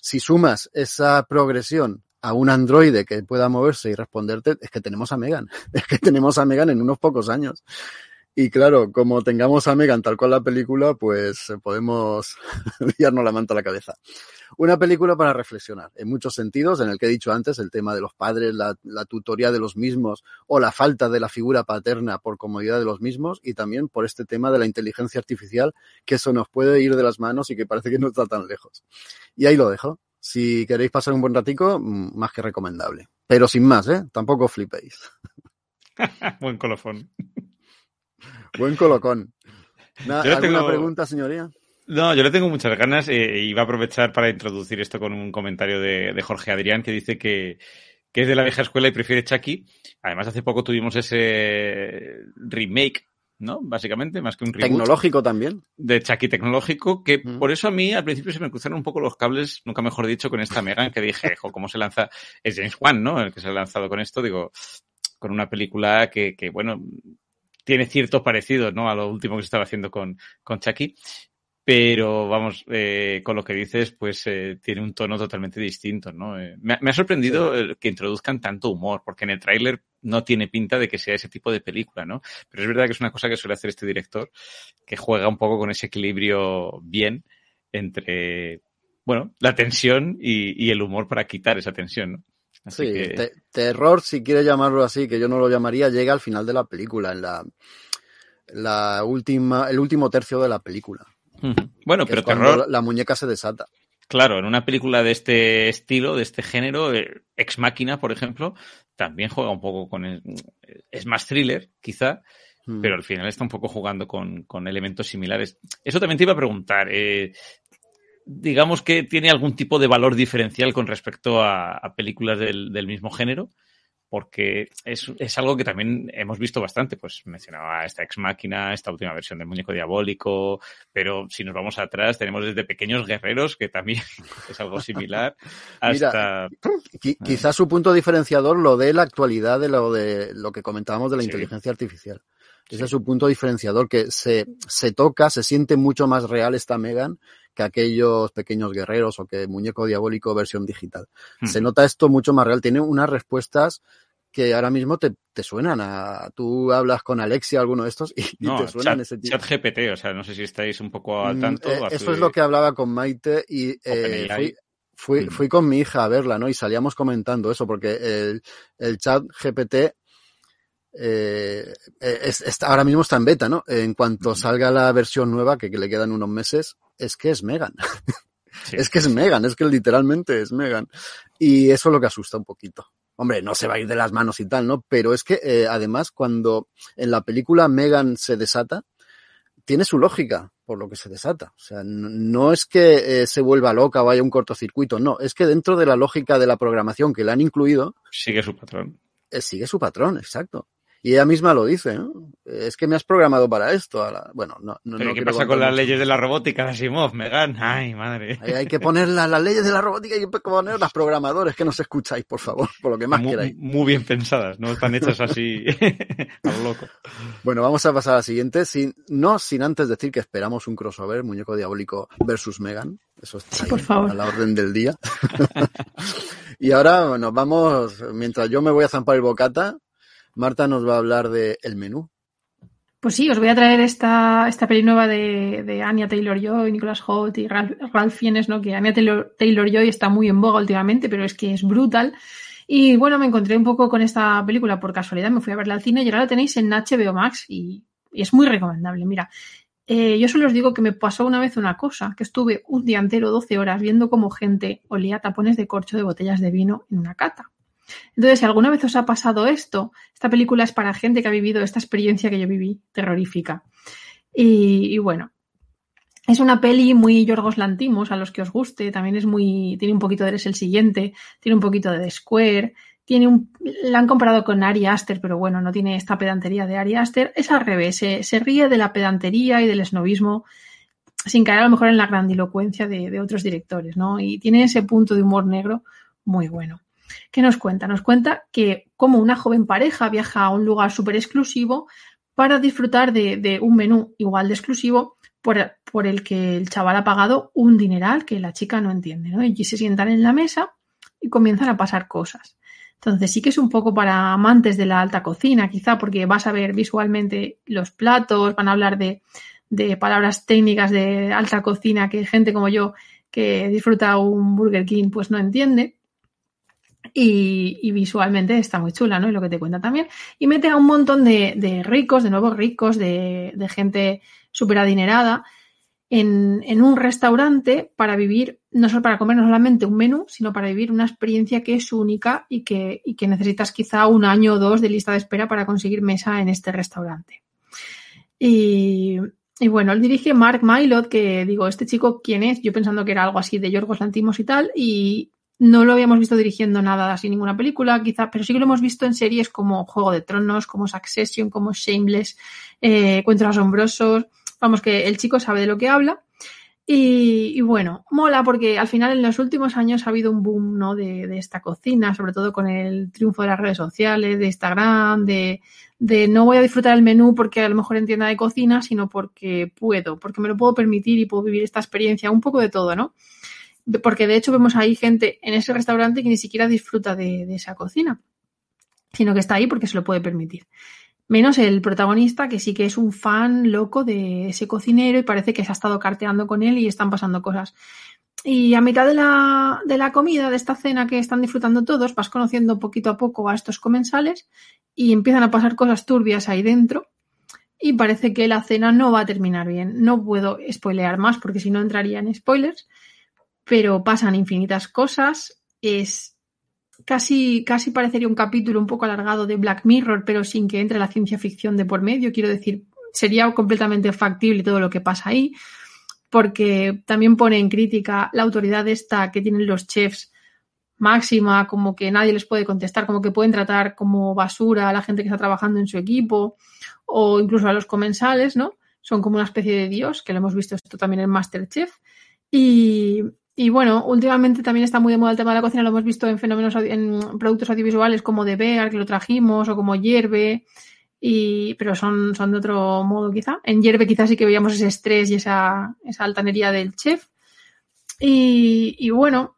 Si sumas esa progresión a un androide que pueda moverse y responderte, es que tenemos a Megan, es que tenemos a Megan en unos pocos años. Y claro, como tengamos a Megan tal cual la película, pues eh, podemos liarnos la manta a la cabeza. Una película para reflexionar, en muchos sentidos, en el que he dicho antes, el tema de los padres, la, la, tutoría de los mismos o la falta de la figura paterna por comodidad de los mismos y también por este tema de la inteligencia artificial, que eso nos puede ir de las manos y que parece que no está tan lejos. Y ahí lo dejo. Si queréis pasar un buen ratico, mm, más que recomendable. Pero sin más, ¿eh? Tampoco flipéis. buen colofón. Buen colocón. ¿Alguna tengo... pregunta, señoría? No, yo le tengo muchas ganas eh, y iba a aprovechar para introducir esto con un comentario de, de Jorge Adrián que dice que, que, es de la vieja escuela y prefiere Chucky. Además, hace poco tuvimos ese remake, ¿no? Básicamente, más que un reboot. Tecnológico también. De Chucky tecnológico, que mm. por eso a mí al principio se me cruzaron un poco los cables, nunca mejor dicho, con esta Megan que dije, jo, ¿cómo se lanza? Es James Wan, ¿no? El que se ha lanzado con esto, digo, con una película que, que bueno, tiene ciertos parecidos, ¿no? A lo último que se estaba haciendo con, con Chucky. Pero vamos, eh, con lo que dices, pues eh, tiene un tono totalmente distinto, ¿no? Eh, me, me, ha sorprendido sí. que introduzcan tanto humor, porque en el tráiler no tiene pinta de que sea ese tipo de película, ¿no? Pero es verdad que es una cosa que suele hacer este director, que juega un poco con ese equilibrio bien entre, bueno, la tensión y, y el humor para quitar esa tensión, ¿no? Así sí, que... te terror, si quieres llamarlo así, que yo no lo llamaría, llega al final de la película, en la, la última, el último tercio de la película. Uh -huh. Bueno, pero terror. La, muñeca se desata. Claro, en una película de este estilo, de este género, eh, Ex Máquina, por ejemplo, también juega un poco con. El, es más thriller, quizá, mm. pero al final está un poco jugando con, con, elementos similares. Eso también te iba a preguntar. Eh, digamos que tiene algún tipo de valor diferencial con respecto a, a películas del, del, mismo género, porque es, es, algo que también hemos visto bastante, pues mencionaba esta ex máquina, esta última versión del muñeco diabólico, pero si nos vamos atrás, tenemos desde pequeños guerreros, que también es algo similar, hasta... Mira, quizás su punto diferenciador lo de la actualidad de lo de lo que comentábamos de la sí. inteligencia artificial. Ese es su punto diferenciador, que se, se toca, se siente mucho más real esta Megan que aquellos pequeños guerreros o que muñeco diabólico versión digital. Mm. Se nota esto mucho más real. Tiene unas respuestas que ahora mismo te, te suenan a. Tú hablas con Alexia, alguno de estos, y, no, y te suenan chat, ese tipo. Chat GPT, o sea, no sé si estáis un poco al tanto. Mm, eh, eso es lo que hablaba con Maite y eh, fui, fui, mm. fui, con mi hija a verla, ¿no? Y salíamos comentando eso, porque el, el chat GPT eh, es, es, ahora mismo está en beta, ¿no? En cuanto salga la versión nueva, que, que le quedan unos meses, es que es Megan. Sí. es que es Megan, es que literalmente es Megan. Y eso es lo que asusta un poquito. Hombre, no se va a ir de las manos y tal, ¿no? Pero es que eh, además cuando en la película Megan se desata, tiene su lógica por lo que se desata. O sea, no, no es que eh, se vuelva loca o haya un cortocircuito, no, es que dentro de la lógica de la programación que le han incluido... Sigue su patrón. Eh, sigue su patrón, exacto. Y ella misma lo dice, ¿no? Es que me has programado para esto. La... Bueno, no, no, ¿Pero no ¿Qué pasa con las leyes de la robótica de Asimov, Megan? Ay, madre. Hay, hay que poner las, las, leyes de la robótica y hay que poner las programadores que nos escucháis, por favor, por lo que más muy, queráis. Muy bien pensadas, no están hechas así a lo loco. Bueno, vamos a pasar a la siguiente, sin, no sin antes decir que esperamos un crossover, Muñeco Diabólico versus Megan. Eso está sí, por favor. a la orden del día. y ahora nos vamos, mientras yo me voy a zampar el bocata, Marta nos va a hablar de El Menú. Pues sí, os voy a traer esta, esta peli nueva de, de Anya Taylor-Joy, Nicholas Holt y Ralph, Ralph Fiennes, ¿no? Que Anya Taylor-Joy está muy en boga últimamente, pero es que es brutal. Y bueno, me encontré un poco con esta película por casualidad, me fui a verla al cine y ahora la tenéis en HBO Max y, y es muy recomendable. Mira, eh, yo solo os digo que me pasó una vez una cosa, que estuve un día entero, 12 horas, viendo cómo gente olía tapones de corcho de botellas de vino en una cata. Entonces, si alguna vez os ha pasado esto, esta película es para gente que ha vivido esta experiencia que yo viví, terrorífica. Y, bueno, es una peli muy Yorgos Lantimos, a los que os guste, también es muy, tiene un poquito de Eres el siguiente, tiene un poquito de The Square, tiene un, la han comparado con Ari Aster, pero bueno, no tiene esta pedantería de Ari Aster, es al revés, se, ríe de la pedantería y del esnovismo sin caer a lo mejor en la grandilocuencia de otros directores, ¿no? Y tiene ese punto de humor negro muy bueno. ¿Qué nos cuenta? Nos cuenta que como una joven pareja viaja a un lugar súper exclusivo para disfrutar de, un menú igual de exclusivo por, por, el que el chaval ha pagado un dineral que la chica no entiende, ¿no? Y se sientan en la mesa y comienzan a pasar cosas. Entonces sí que es un poco para amantes de la alta cocina, quizá porque vas a ver visualmente los platos, van a hablar de, de palabras técnicas de alta cocina que gente como yo que disfruta un Burger King pues no entiende. Y, visualmente está muy chula, ¿no? Y lo que te cuenta también. Y mete a un montón de, de ricos, de nuevos ricos, de, de gente súper adinerada en, en, un restaurante para vivir, no solo para comer no solamente un menú, sino para vivir una experiencia que es única y que, y que necesitas quizá un año o dos de lista de espera para conseguir mesa en este restaurante. Y, y bueno, él dirige Mark Mylod, que digo, este chico, ¿quién es? Yo pensando que era algo así de Yorgos Lantimos y tal, y no lo habíamos visto dirigiendo nada así, ninguna película, quizá, pero sí que lo hemos visto en series como Juego de Tronos, como Succession, como Shameless, eh, Cuentos Asombrosos. Vamos, que el chico sabe de lo que habla. Y, bueno, mola porque al final en los últimos años ha habido un boom ¿no? de, esta cocina, sobre todo con el triunfo de las redes sociales, de Instagram, de no voy a disfrutar el menú porque a lo mejor entienda de cocina, sino porque puedo, porque me lo puedo permitir y puedo vivir esta experiencia, un poco de todo, ¿no? Porque de hecho vemos ahí gente en ese restaurante que ni siquiera disfruta de, esa cocina, sino que está ahí porque se lo puede permitir. Menos el protagonista, que sí que es un fan loco de ese cocinero y parece que se ha estado carteando con él y están pasando cosas. Y a mitad de la, de la comida, de esta cena que están disfrutando todos, vas conociendo poquito a poco a estos comensales y empiezan a pasar cosas turbias ahí dentro. Y parece que la cena no va a terminar bien. No puedo spoilear más porque si no entraría en spoilers. Pero pasan infinitas cosas. Es casi, casi parecería un capítulo un poco alargado de Black Mirror, pero sin que entre la ciencia ficción de por medio. Quiero decir, sería completamente factible todo lo que pasa ahí, porque también pone en crítica la autoridad esta que tienen los chefs máxima, como que nadie les puede contestar, como que pueden tratar como basura a la gente que está trabajando en su equipo, o incluso a los comensales, ¿no? Son como una especie de dios, que lo hemos visto esto también en Masterchef. Y, y bueno, últimamente también está muy de moda el tema de la cocina, lo hemos visto en fenómenos, en productos audiovisuales como de Bear, que lo trajimos, o como Hierve, y, pero son, son de otro modo quizá. En Hierve quizás sí que veíamos ese estrés y esa, esa altanería del chef. Y, y bueno,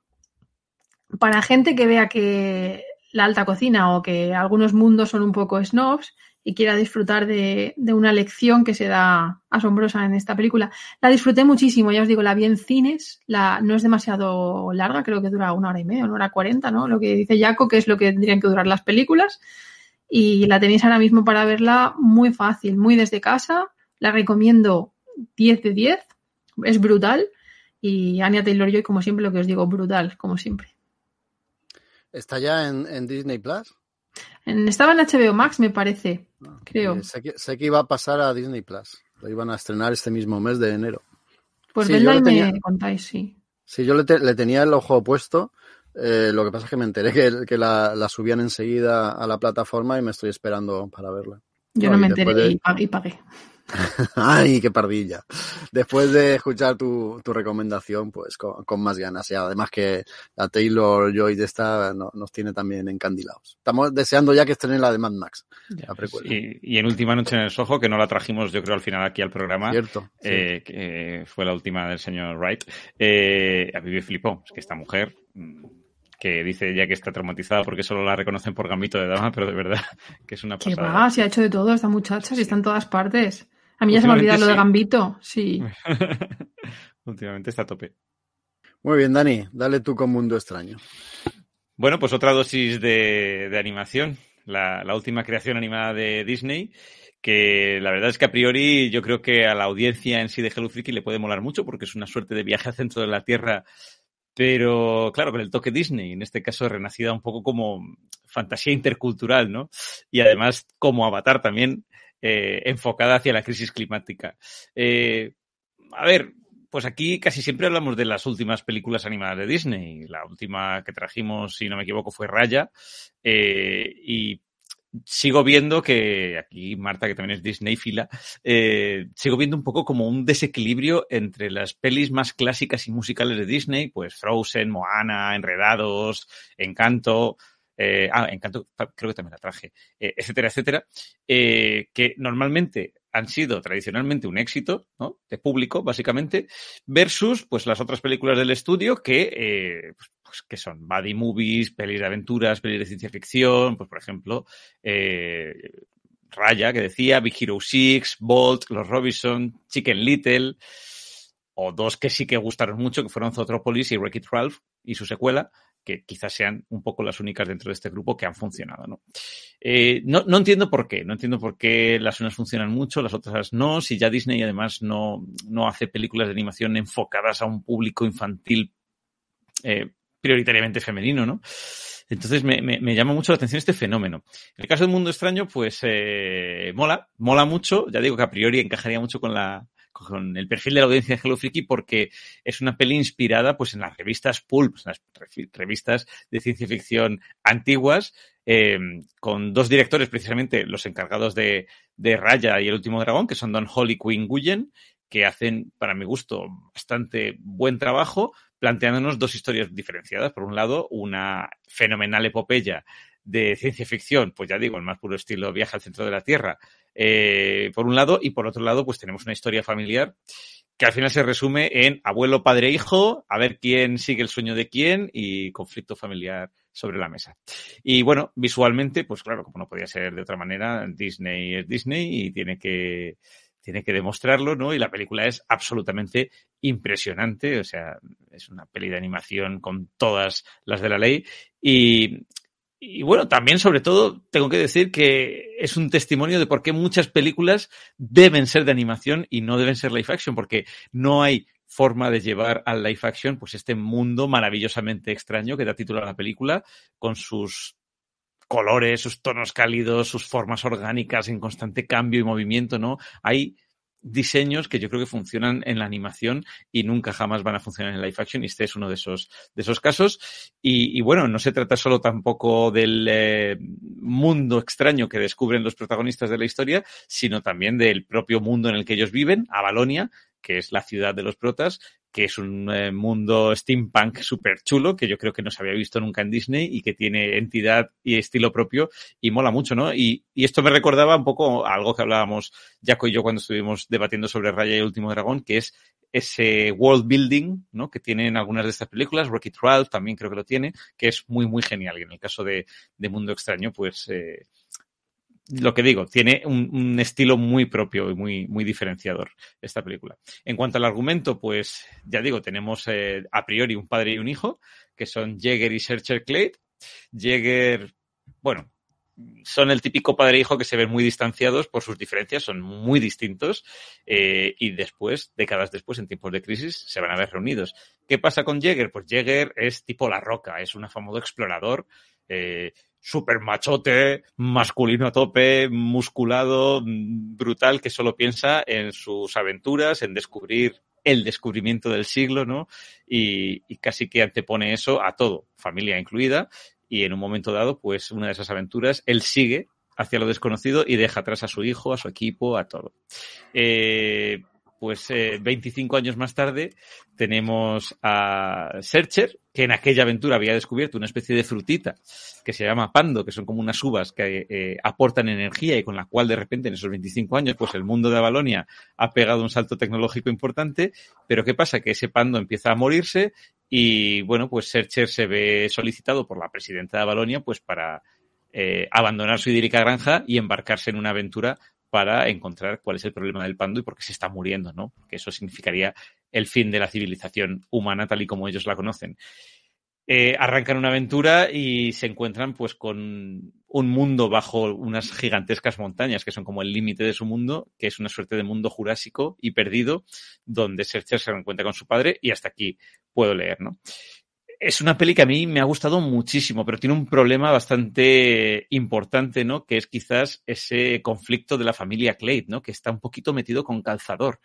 para gente que vea que la alta cocina o que algunos mundos son un poco snobs y quiera disfrutar de, de, una lección que se da asombrosa en esta película. La disfruté muchísimo, ya os digo, la vi en cines, la, no es demasiado larga, creo que dura una hora y media, una hora cuarenta, ¿no? Lo que dice Jaco, que es lo que tendrían que durar las películas. Y la tenéis ahora mismo para verla muy fácil, muy desde casa. La recomiendo 10 de 10, es brutal. Y Anya Taylor-Joy, como siempre, lo que os digo, brutal, como siempre. ¿Está ya en, en Disney Plus? En, estaba en HBO Max, me parece, creo. Eh, sé, que, sé, que, iba a pasar a Disney Plus. Lo iban a estrenar este mismo mes de enero. Pues sí, y tenía, me contáis, sí. Sí, yo le, te, le tenía el ojo puesto. Eh, lo que pasa es que me enteré que, que la, la, subían enseguida a la plataforma y me estoy esperando para verla. Yo no, no me enteré de... y, pagué, y pagué. Ay, qué pardilla. Después de escuchar tu, tu recomendación, pues con, con, más ganas. Y además que la Taylor Joy de esta no, nos tiene también encandilados. Estamos deseando ya que estrene la de Mad Max. Ya, la pues, y, y, en Última Noche en el Soho, que no la trajimos yo creo al final aquí al programa. Cierto. Eh, sí. que fue la última del señor Wright. Eh, a mí me flipó. Es que esta mujer que dice ya que está traumatizada porque solo la reconocen por gambito de dama, pero de verdad que es una pasada. ¿Qué va? Se ha hecho de todo esta muchacha, si está en todas partes. A mí ya se me olvidado sí. lo de Gambito, sí. Últimamente está a tope. Muy bien, Dani, dale tú con Mundo Extraño. Bueno, pues otra dosis de, de animación, la, la, última creación animada de Disney, que la verdad es que a priori yo creo que a la audiencia en sí de Hello Freaky le puede molar mucho porque es una suerte de viaje al centro de la Tierra, pero claro, con el toque Disney, en este caso renacida un poco como fantasía intercultural, ¿no? Y además como avatar también eh, enfocada hacia la crisis climática. Eh, a ver, pues aquí casi siempre hablamos de las últimas películas animadas de Disney. La última que trajimos, si no me equivoco, fue Raya. Eh, y sigo viendo que, aquí Marta, que también es Disney fila, sigo viendo un poco como un desequilibrio entre las pelis más clásicas y musicales de Disney, pues Frozen, Moana, Enredados, Encanto, eh, ah, Encanto creo que también la traje, eh, etcétera, etcétera, eh, que normalmente han sido tradicionalmente un éxito ¿no? de público, básicamente, versus pues las otras películas del estudio que, pues, pues, que son buddy movies, pelis de aventuras, pelis de ciencia ficción, pues por ejemplo, Raya, que decía, Big Hero 6, Bolt, Los Robinson, Chicken Little, o dos que sí que gustaron mucho, que fueron Zootropolis y Wreck-It Ralph y su secuela, que quizás sean un poco las únicas dentro de este grupo que han funcionado, ¿no? Eh, no, no, entiendo por qué, no entiendo por qué las unas funcionan mucho, las otras no, si ya Disney además no, no hace películas de animación enfocadas a un público infantil eh, prioritariamente femenino, ¿no? Entonces me, me, llama mucho la atención este fenómeno. En el caso del mundo extraño, pues eh, mola, mola mucho, ya digo que a priori encajaría mucho con la, con el perfil de la audiencia de Hello Freaky porque es una peli inspirada pues en las revistas pulp, las revistas de ciencia ficción antiguas, eh, con dos directores precisamente los encargados de, de Raya y El último dragón, que son Don Holly Quinn Guyen, que hacen, para mi gusto, bastante buen trabajo, planteándonos dos historias diferenciadas. Por un lado, una fenomenal epopeya de ciencia ficción, pues ya digo, el más puro estilo Viaje al centro de la Tierra, eh, por un lado, y por otro lado, pues tenemos una historia familiar que al final se resume en abuelo, padre, hijo, a ver quién sigue el sueño de quién y conflicto familiar sobre la mesa. Y bueno, visualmente, pues claro, como no podía ser de otra manera, Disney es Disney y tiene que, tiene que demostrarlo, ¿no? Y la película es absolutamente impresionante, o sea, es una peli de animación con todas las de la ley y, y bueno, también sobre todo tengo que decir que es un testimonio de por qué muchas películas deben ser de animación y no deben ser live action, porque no hay forma de llevar al live action pues este mundo maravillosamente extraño que da título a la película con sus colores, sus tonos cálidos, sus formas orgánicas en constante cambio y movimiento, ¿no? Hay diseños que yo creo que funcionan en la animación y nunca jamás van a funcionar en live action y este es uno de esos, de esos casos. Y, y bueno, no se trata solo tampoco del eh, mundo extraño que descubren los protagonistas de la historia, sino también del propio mundo en el que ellos viven, Avalonia, que es la ciudad de los protas, que es un eh, mundo steampunk súper chulo, que yo creo que no se había visto nunca en Disney y que tiene entidad y estilo propio y mola mucho, ¿no? Y, y esto me recordaba un poco a algo que hablábamos Jaco y yo cuando estuvimos debatiendo sobre Raya y el último dragón, que es ese world building, ¿no? Que tienen algunas de estas películas, Rocky Ralph también creo que lo tiene, que es muy, muy genial. Y en el caso de, de Mundo Extraño, pues, eh, lo que digo, tiene un, estilo muy propio y muy, muy diferenciador esta película. En cuanto al argumento, pues ya digo, tenemos eh, a priori un padre y un hijo, que son Jäger y Searcher Clade. Jäger, bueno, son el típico padre e hijo que se ven muy distanciados por sus diferencias, son muy distintos eh, y después, décadas después, en tiempos de crisis, se van a ver reunidos. ¿Qué pasa con Jäger? Pues Jäger es tipo la roca, es un afamado explorador. Eh, super machote, masculino a tope, musculado, brutal, que solo piensa en sus aventuras, en descubrir el descubrimiento del siglo, ¿no? Y, casi que antepone eso a todo, familia incluida, y en un momento dado, pues una de esas aventuras, él sigue hacia lo desconocido y deja atrás a su hijo, a su equipo, a todo. Eh, pues eh, 25 años más tarde tenemos a Searcher, que en aquella aventura había descubierto una especie de frutita que se llama pando, que son como unas uvas que eh, aportan energía y con la cual de repente en esos 25 años pues el mundo de Avalonia ha pegado un salto tecnológico importante, pero ¿qué pasa? Que ese pando empieza a morirse y bueno, pues Searcher se ve solicitado por la presidenta de Avalonia pues para eh, abandonar su idílica granja y embarcarse en una aventura para encontrar cuál es el problema del pando y por qué se está muriendo, ¿no? Que eso significaría el fin de la civilización humana tal y como ellos la conocen. Eh, arrancan una aventura y se encuentran pues con un mundo bajo unas gigantescas montañas que son como el límite de su mundo, que es una suerte de mundo jurásico y perdido, donde Searcher se encuentra con su padre y hasta aquí puedo leer, ¿no? Es una peli que a mí me ha gustado muchísimo, pero tiene un problema bastante importante, ¿no? Que es quizás ese conflicto de la familia Clade, ¿no? Que está un poquito metido con calzador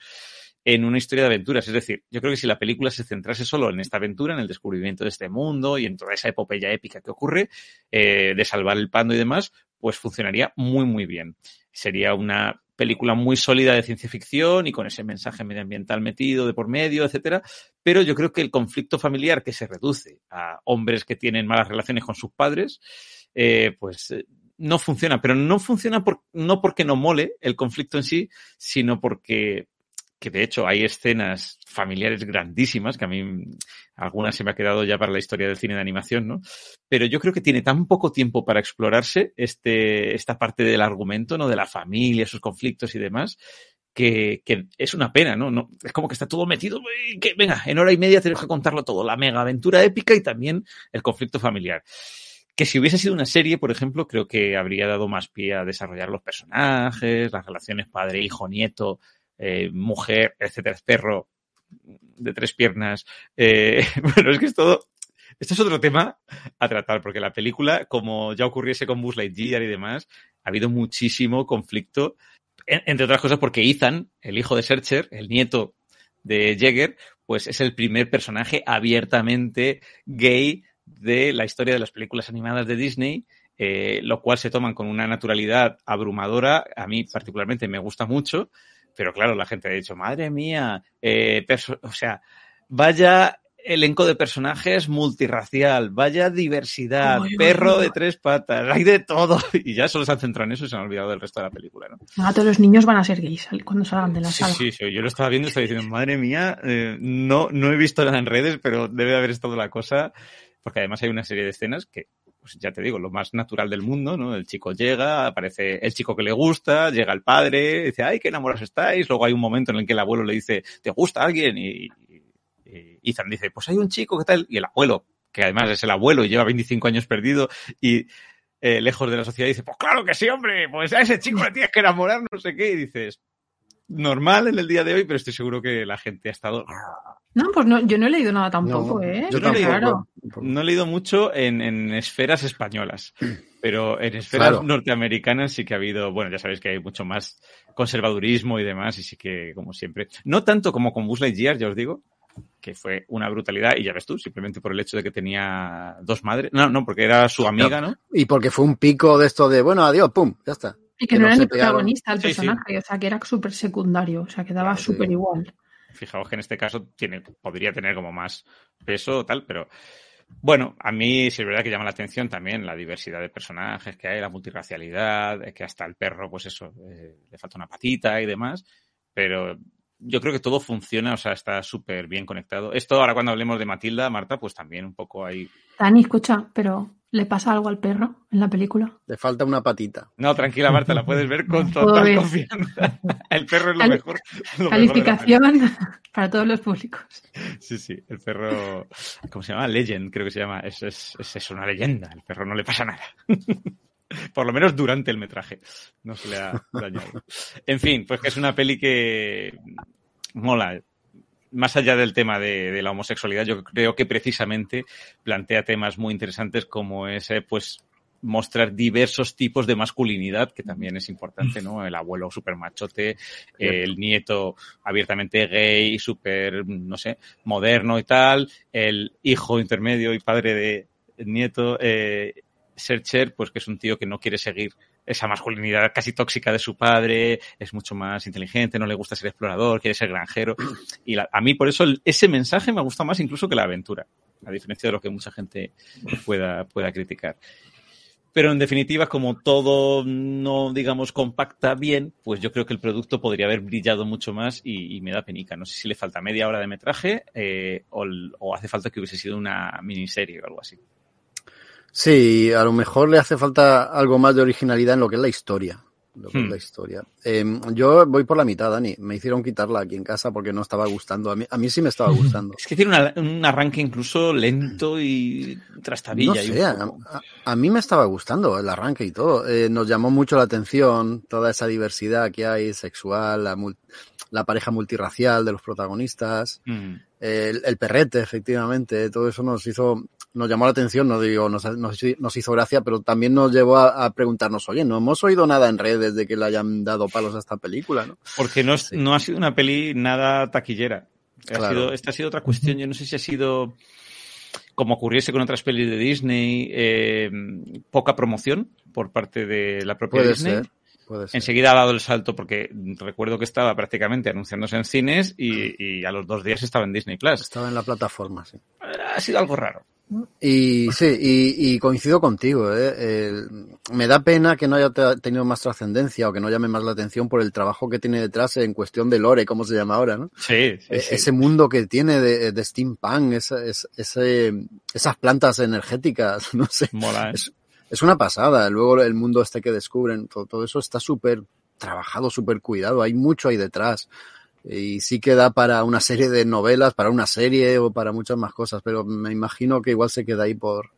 en una historia de aventuras. Es decir, yo creo que si la película se centrase solo en esta aventura, en el descubrimiento de este mundo y en toda esa epopeya épica que ocurre, eh, de salvar el pando y demás, pues funcionaría muy, muy bien. Sería una película muy sólida de ciencia ficción y con ese mensaje medioambiental metido de por medio, etcétera. Pero yo creo que el conflicto familiar que se reduce a hombres que tienen malas relaciones con sus padres, eh, pues eh, no funciona. Pero no funciona por, no porque no mole el conflicto en sí, sino porque que de hecho hay escenas familiares grandísimas, que a mí algunas se me ha quedado ya para la historia del cine de animación, ¿no? Pero yo creo que tiene tan poco tiempo para explorarse este, esta parte del argumento, ¿no? De la familia, sus conflictos y demás, que, que, es una pena, ¿no? Es como que está todo metido, que venga, en hora y media tenemos que contarlo todo, la mega aventura épica y también el conflicto familiar. Que si hubiese sido una serie, por ejemplo, creo que habría dado más pie a desarrollar los personajes, las relaciones padre, hijo, nieto, eh, mujer, etcétera, perro de tres piernas. Eh, bueno, es que es todo. Este es otro tema a tratar, porque la película, como ya ocurriese con Buzz Lightyear y demás, ha habido muchísimo conflicto, entre otras cosas porque Ethan, el hijo de Searcher, el nieto de Jäger, pues es el primer personaje abiertamente gay de la historia de las películas animadas de Disney, eh, lo cual se toman con una naturalidad abrumadora. A mí particularmente me gusta mucho. Pero claro, la gente ha dicho, madre mía, eh, o sea, vaya elenco de personajes multirracial, vaya diversidad, perro de tres patas, hay de todo. Y ya solo se han centrado en eso y se han olvidado del resto de la película, ¿no? Ah, todos los niños van a ser gays cuando salgan de la sí, sala. Sí, sí, yo lo estaba viendo y estaba diciendo, madre mía, eh, no, no he visto nada en redes, pero debe haber estado la cosa, porque además hay una serie de escenas que pues ya te digo, lo más natural del mundo, ¿no? El chico llega, aparece el chico que le gusta, llega el padre, dice, ay, qué enamorados estáis. Luego hay un momento en el que el abuelo le dice, ¿te gusta alguien? Y, y Ethan dice, pues hay un chico, ¿qué tal? Y el abuelo, que además es el abuelo y lleva 25 años perdido y eh, lejos de la sociedad, dice, pues claro que sí, hombre, pues a ese chico le tienes que enamorar, no sé qué. Y dices, normal en el día de hoy, pero estoy seguro que la gente ha estado no, pues no, yo no he leído nada tampoco, no, ¿eh? Yo no, he leído, no he leído mucho en, en, esferas españolas, pero en esferas claro. norteamericanas sí que ha habido, bueno, ya sabéis que hay mucho más conservadurismo y demás, y sí que, como siempre, no tanto como con Buzz Lightyear, ya os digo, que fue una brutalidad, y ya ves tú, simplemente por el hecho de que tenía dos madres, no, no, porque era su amiga, ¿no? Y porque fue un pico de esto de, bueno, adiós, pum, ya está. Y que, que no, era ni protagonista el personaje, sí, o sea, que era súper secundario, o sea, que daba súper igual. Fijaos que en este caso tiene, podría tener como más peso o tal, pero bueno, a mí sí es verdad que llama la atención también la diversidad de personajes que hay, la multirracialidad, que hasta el perro, pues eso, eh, le falta una patita y demás, pero yo creo que todo funciona, o sea, está súper bien conectado. Esto ahora cuando hablemos de Matilda, Marta, pues también un poco ahí. Dani, escucha, pero ¿le pasa algo al perro en la película? Le falta una patita. No, tranquila, Marta, la puedes ver con total ver. confianza. El perro es lo Cali mejor. Lo Calificación mejor para todos los públicos. Sí, sí, el perro, ¿cómo se llama? Legend, creo que se llama. Es, es, es, es una leyenda. El perro no le pasa nada. Por lo menos durante el metraje. No se le ha dañado. En fin, pues que es una peli que mola. Más allá del tema de, de, la homosexualidad, yo creo que precisamente plantea temas muy interesantes como ese, pues, mostrar diversos tipos de masculinidad, que también es importante, ¿no? El abuelo súper machote, el nieto abiertamente gay, súper, no sé, moderno y tal, el hijo intermedio y padre de nieto, eh, Searcher, pues que es un tío que no quiere seguir esa masculinidad casi tóxica de su padre, es mucho más inteligente, no le gusta ser explorador, quiere ser granjero. Y a mí por eso ese mensaje me gusta más incluso que la aventura, a diferencia de lo que mucha gente pueda, pueda criticar. Pero en definitiva, como todo no, digamos, compacta bien, pues yo creo que el producto podría haber brillado mucho más y, y me da penica. No sé si le falta media hora de metraje eh, o hace falta que hubiese sido una miniserie o algo así. Sí, a lo mejor le hace falta algo más de originalidad en lo que es la historia. Lo que Hmm. es la historia. Eh, yo voy por la mitad, Dani. Me hicieron quitarla aquí en casa porque no estaba gustando. A mí, a mí sí me estaba gustando. Es que tiene una- un arranque incluso lento y trastabilla. No sé, a, mí me estaba gustando el arranque y todo. Eh, nos llamó mucho la atención toda esa diversidad que hay sexual, la, mul- la pareja multirracial de los protagonistas, Mm. El, el perrete, efectivamente, todo eso nos hizo, nos llamó la atención, no digo, nos, nos, nos hizo gracia, pero también nos llevó a, a preguntarnos, oye, no hemos oído nada en redes de que le hayan dado palos a esta película, ¿no? Porque no, es- Sí. no ha sido una peli nada taquillera. Ha sido, esta ha sido otra cuestión. Yo no sé si ha sido, como ocurriese con otras pelis de Disney, eh, poca promoción, por parte de la propia Puede Disney. ser. Enseguida ha dado el salto porque recuerdo que estaba prácticamente anunciándose en cines y, y a los dos días estaba en Disney Plus. Estaba en la plataforma, sí. Ha sido algo raro. Y sí, y, y coincido contigo. ¿eh? Me da pena que no haya te- tenido más trascendencia o que no llame más la atención por el trabajo que tiene detrás en cuestión de lore, como se llama ahora, ¿no? Sí, sí, sí. Ese mundo que tiene de, de steampunk, ese, esas plantas energéticas, no sé. Mola, ¿eh? Es, es una pasada. Luego el mundo este que descubren, todo, eso está súper trabajado, súper cuidado. Hay mucho ahí detrás. Y sí que da para una serie de novelas, para una serie o para muchas más cosas, pero me imagino que igual se queda ahí por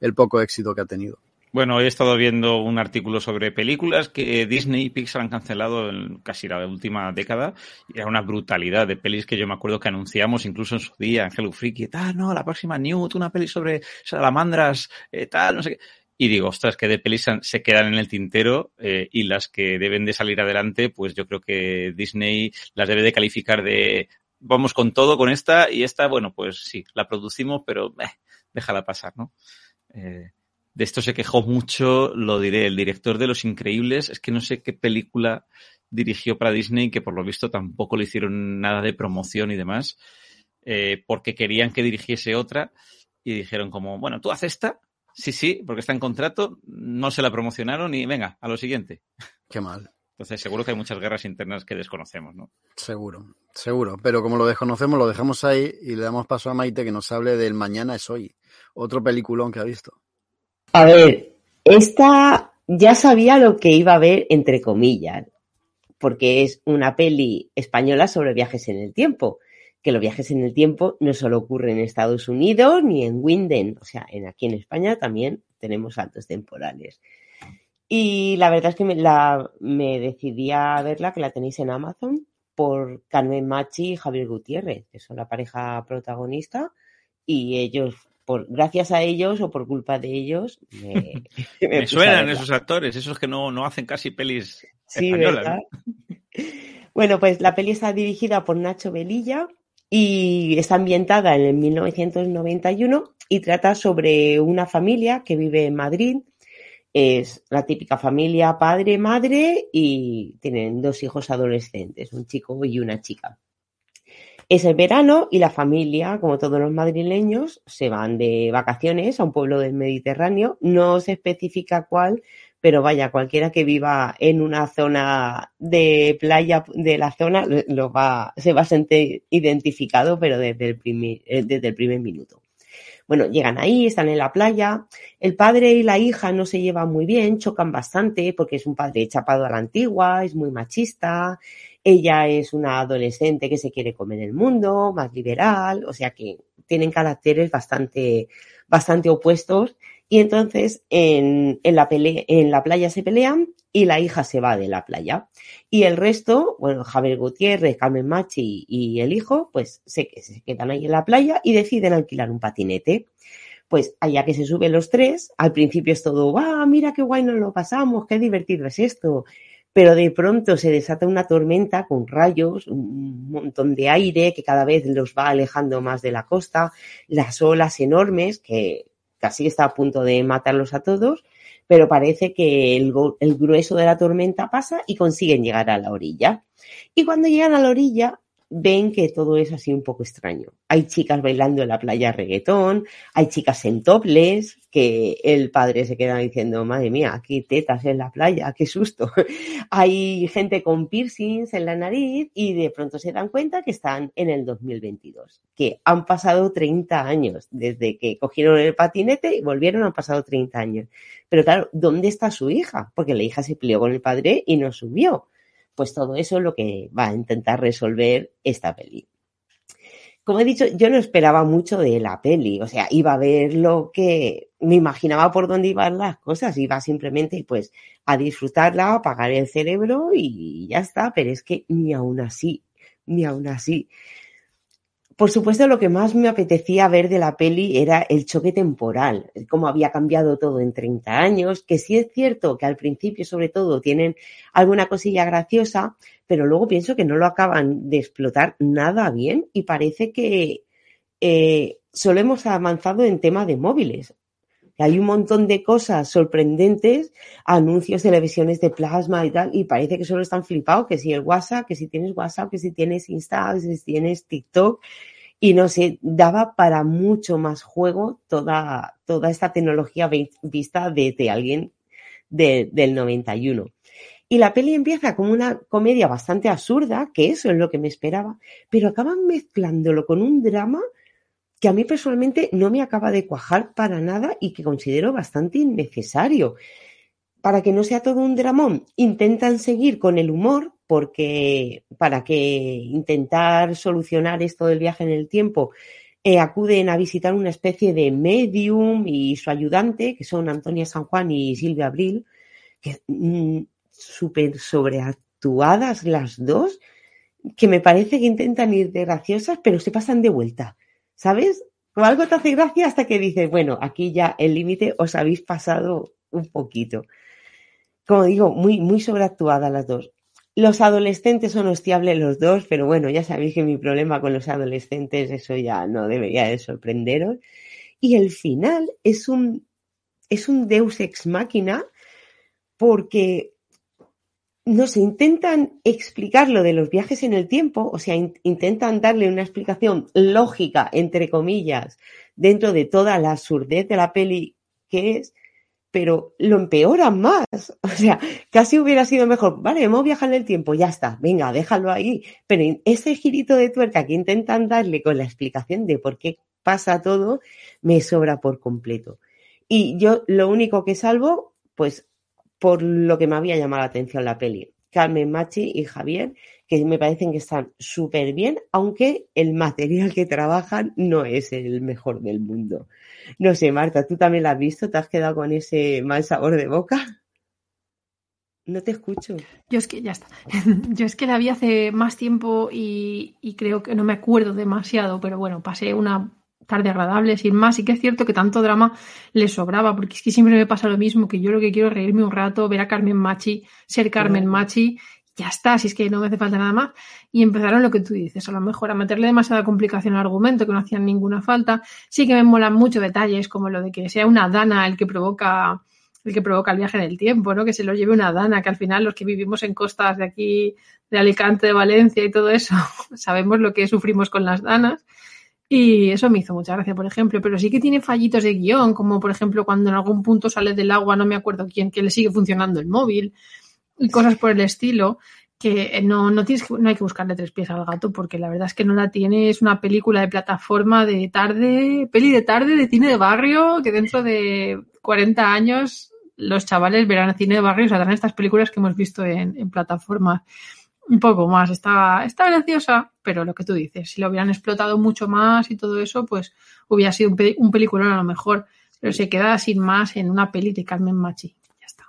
el poco éxito que ha tenido. Bueno, he estado viendo un artículo sobre películas que Disney y Pixar han cancelado en casi la última década. Y era una brutalidad de pelis que yo me acuerdo que anunciamos incluso en su día Hello Freaky. Tal, no, la próxima Newt, una peli sobre salamandras, eh, tal, no sé qué. Y digo, ostras, que de pelis se quedan en el tintero eh, y las que deben de salir adelante, pues yo creo que Disney las debe de calificar de vamos con todo con esta y esta, bueno, pues sí, la producimos, pero eh, déjala pasar, ¿no? Eh, de esto se quejó mucho, lo diré, el director de Los Increíbles, es que no sé qué película dirigió para Disney, que por lo visto tampoco le hicieron nada de promoción y demás, eh, porque querían que dirigiese otra y dijeron como, bueno, tú haces esta, sí, sí, porque está en contrato, no se la promocionaron y venga, a lo siguiente. Qué mal. Entonces seguro que hay muchas guerras internas que desconocemos, ¿no? Seguro, seguro. Pero como lo desconocemos, lo dejamos ahí y le damos paso a Maite que nos hable del Mañana es hoy. Otro peliculón que ha visto. A ver, esta ya sabía lo que iba a ver, entre comillas, porque es una peli española sobre viajes en el tiempo, que los viajes en el tiempo no solo ocurren en Estados Unidos ni en Winden, o sea, en, aquí en España también tenemos saltos temporales. Y la verdad es que me, la, me decidí a verla, que la tenéis en Amazon, por Carmen Machi y Javier Gutiérrez, que son la pareja protagonista, y ellos, por, gracias a ellos o por culpa de ellos, me, me suenan esos actores, esos que no, no hacen casi pelis Sí, españolas. Bueno, pues la peli está dirigida por Nacho Velilla y está ambientada en el 1991 y trata sobre una familia que vive en Madrid. Es la típica familia padre, madre y tienen dos hijos adolescentes, un chico y una chica. Es el verano y la familia, como todos los madrileños, se van de vacaciones a un pueblo del Mediterráneo. No se especifica cuál, pero vaya, cualquiera que viva en una zona de playa de la zona lo va, se va a sentir identificado, pero desde el primer, eh, desde el primer minuto. Bueno, llegan ahí, están en la playa. El padre y la hija no se llevan muy bien, chocan bastante porque es un padre chapado a la antigua, es muy machista. Ella es una adolescente que se quiere comer el mundo, más liberal, o sea que tienen caracteres bastante, bastante opuestos. Y entonces en, en, la en la playa se pelean y la hija se va de la playa. Y el resto, bueno, Javier Gutiérrez, Carmen Machi y el hijo, pues se, se quedan ahí en la playa y deciden alquilar un patinete. Pues allá que se suben los tres, al principio es todo, ¡ah, mira qué guay nos lo pasamos, qué divertido es esto! Pero de pronto se desata una tormenta con rayos, un montón de aire que cada vez los va alejando más de la costa, las olas enormes que casi está a punto de matarlos a todos, pero parece que el, el, grueso de la tormenta pasa y consiguen llegar a la orilla. Y cuando llegan a la orilla, ven que todo es así un poco extraño. Hay chicas bailando en la playa reggaetón, hay chicas en toples, que el padre se queda diciendo, madre mía, aquí tetas en la playa, qué susto. hay gente con piercings en la nariz y de pronto se dan cuenta que están en el 2022, que han pasado 30 años desde que cogieron el patinete y volvieron, han pasado 30 años. Pero claro, ¿dónde está su hija? Porque la hija se peleó con el padre y no subió. Pues todo eso es lo que va a intentar resolver esta peli. Como he dicho, yo no esperaba mucho de la peli, o sea, iba a ver lo que me imaginaba por dónde iban las cosas, iba simplemente pues a disfrutarla, a apagar el cerebro y ya está, pero es que ni aún así, ni aún así. Por supuesto, lo que más me apetecía ver de la peli era el choque temporal, cómo había cambiado todo en 30 años, que sí es cierto que al principio, sobre todo, tienen alguna cosilla graciosa, pero luego pienso que no lo acaban de explotar nada bien y parece que eh, solo hemos avanzado en tema de móviles. Hay un montón de cosas sorprendentes, anuncios, televisiones de plasma y tal, y parece que solo están flipados, que si el WhatsApp, que si tienes WhatsApp, que si tienes Insta, que si tienes TikTok, y no sé, daba para mucho más juego toda, toda esta tecnología vista desde alguien del 91. Y la peli empieza como una comedia bastante absurda, que eso es lo que me esperaba, pero acaban mezclándolo con un drama que a mí personalmente no me acaba de cuajar para nada y que considero bastante innecesario. Para que no sea todo un dramón, intentan seguir con el humor, porque para que intentar solucionar esto del viaje en el tiempo, eh, acuden a visitar una especie de medium y su ayudante, que son Antonia San Juan y Silvia Abril, que mm, súper sobreactuadas las dos, que me parece que intentan ir de graciosas, pero se pasan de vuelta, ¿sabes? O algo te hace gracia hasta que dices, bueno, aquí ya el límite os habéis pasado un poquito. Como digo, muy, muy sobreactuadas las dos. Los adolescentes son hostiables los dos, pero bueno, ya sabéis que mi problema con los adolescentes, eso ya no debería de sorprenderos. Y el final es un, es un deus ex máquina porque no sé, intentan explicar lo de los viajes en el tiempo, o sea, intentan darle una explicación lógica, entre comillas, dentro de toda la absurdez de la peli que es, pero lo empeoran más. O sea, casi hubiera sido mejor, vale, hemos viajado en el tiempo, ya está, venga, déjalo ahí. Pero ese girito de tuerca que intentan darle con la explicación de por qué pasa todo, me sobra por completo. Y yo lo único que salvo, pues por lo que me había llamado la atención la peli. Carmen Machi y Javier, que me parecen que están súper bien, aunque el material que trabajan no es el mejor del mundo. No sé, Marta, ¿tú también la has visto? ¿Te has quedado con ese mal sabor de boca? No te escucho. Yo es que ya está. Yo es que la vi hace más tiempo y, y creo que no me acuerdo demasiado, pero bueno, pasé una tarde agradable, sin más. Y que es cierto que tanto drama le sobraba, porque es que siempre me pasa lo mismo, que yo lo que quiero es reírme un rato, ver a Carmen Machi, ser Carmen Machi, ya está, si es que no me hace falta nada más. Y empezaron lo que tú dices, a lo mejor a meterle demasiada complicación al argumento, que no hacían ninguna falta. Sí que me molan mucho detalles, como lo de que sea una dana el que provoca el que provoca el viaje en el tiempo, ¿no? Que se lo lleve una dana, que al final los que vivimos en costas de aquí, de Alicante, de Valencia y todo eso, sabemos lo que sufrimos con las danas. Y eso me hizo mucha gracia, por ejemplo, pero sí que tiene fallitos de guion, como por ejemplo cuando en algún punto sale del agua, no me acuerdo quién, que le sigue funcionando el móvil y cosas por el estilo, que no, no, tienes no hay que buscarle tres pies al gato porque la verdad es que no la tiene, es una película de plataforma de tarde, peli de tarde, de cine de barrio, que dentro de 40 años los chavales verán cine de barrio y saldrán estas películas que hemos visto en, en plataformas un poco más. Está, está graciosa, pero lo que tú dices, si lo hubieran explotado mucho más y todo eso, pues hubiera sido un, un peliculón a lo mejor. Pero se queda sin más en una peli de Carmen Machi. Ya está.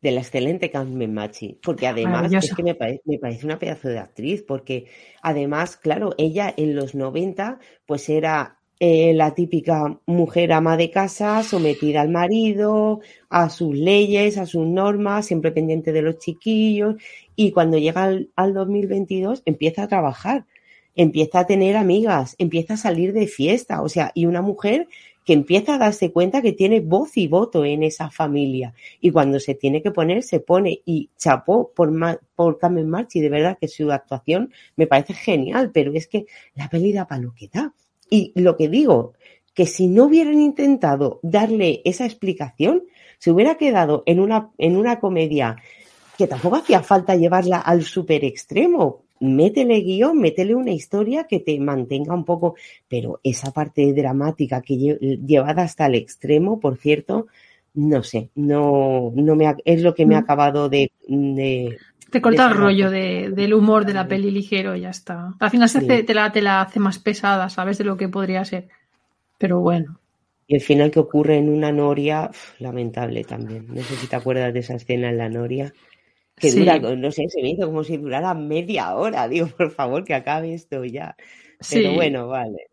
De la excelente Carmen Machi. Porque además es que me me parece una pedazo de actriz. Porque además, claro, ella en los 90, pues era eh, la típica mujer ama de casa, sometida al marido, a sus leyes, a sus normas, siempre pendiente de los chiquillos, y cuando llega al, al 2022 empieza a trabajar, empieza a tener amigas, empieza a salir de fiesta, o sea, y una mujer que empieza a darse cuenta que tiene voz y voto en esa familia. Y cuando se tiene que poner, se pone. Y chapó por, por Carmen Marchi, de verdad que su actuación me parece genial, pero es que la peli da para lo que da. Y lo que digo, que si no hubieran intentado darle esa explicación, se hubiera quedado en una, en una comedia que tampoco hacía falta llevarla al super extremo. Métele guion, métele una historia que te mantenga un poco, pero esa parte dramática que llevada hasta el extremo, por cierto, no sé, no, no me es lo que me ha mm. acabado de, de te corta el rollo de, del humor de la peli ligero y ya está. Al final se te, la, te la hace más pesada, ¿sabes? De lo que podría ser. Pero bueno. Y el final que ocurre en una noria, lamentable también. No sé si te acuerdas de esa escena en la noria. Que dura, no sé, se me hizo como si durara media hora. Digo, por favor, que acabe esto ya. Pero bueno, vale.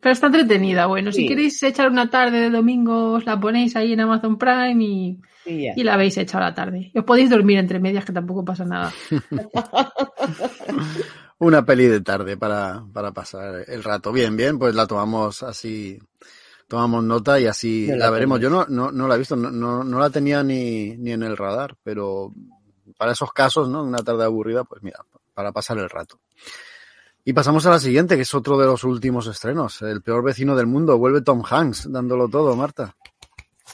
Pero está entretenida. Bueno, si queréis echar una tarde de domingo, os la ponéis ahí en Amazon Prime y y, la habéis hecho a la tarde. os podéis dormir entre medias, que tampoco pasa nada. Una peli de tarde para, para pasar el rato. Bien, bien, pues la tomamos así tomamos nota y así la, la veremos. Yo no, no, no la he visto, no, no, no la tenía ni, ni en el radar, pero para esos casos, ¿no? Una tarde aburrida, pues mira, para pasar el rato. Y pasamos a la siguiente, que es otro de los últimos estrenos. El peor vecino del mundo. Vuelve Tom Hanks, dándolo todo, Marta.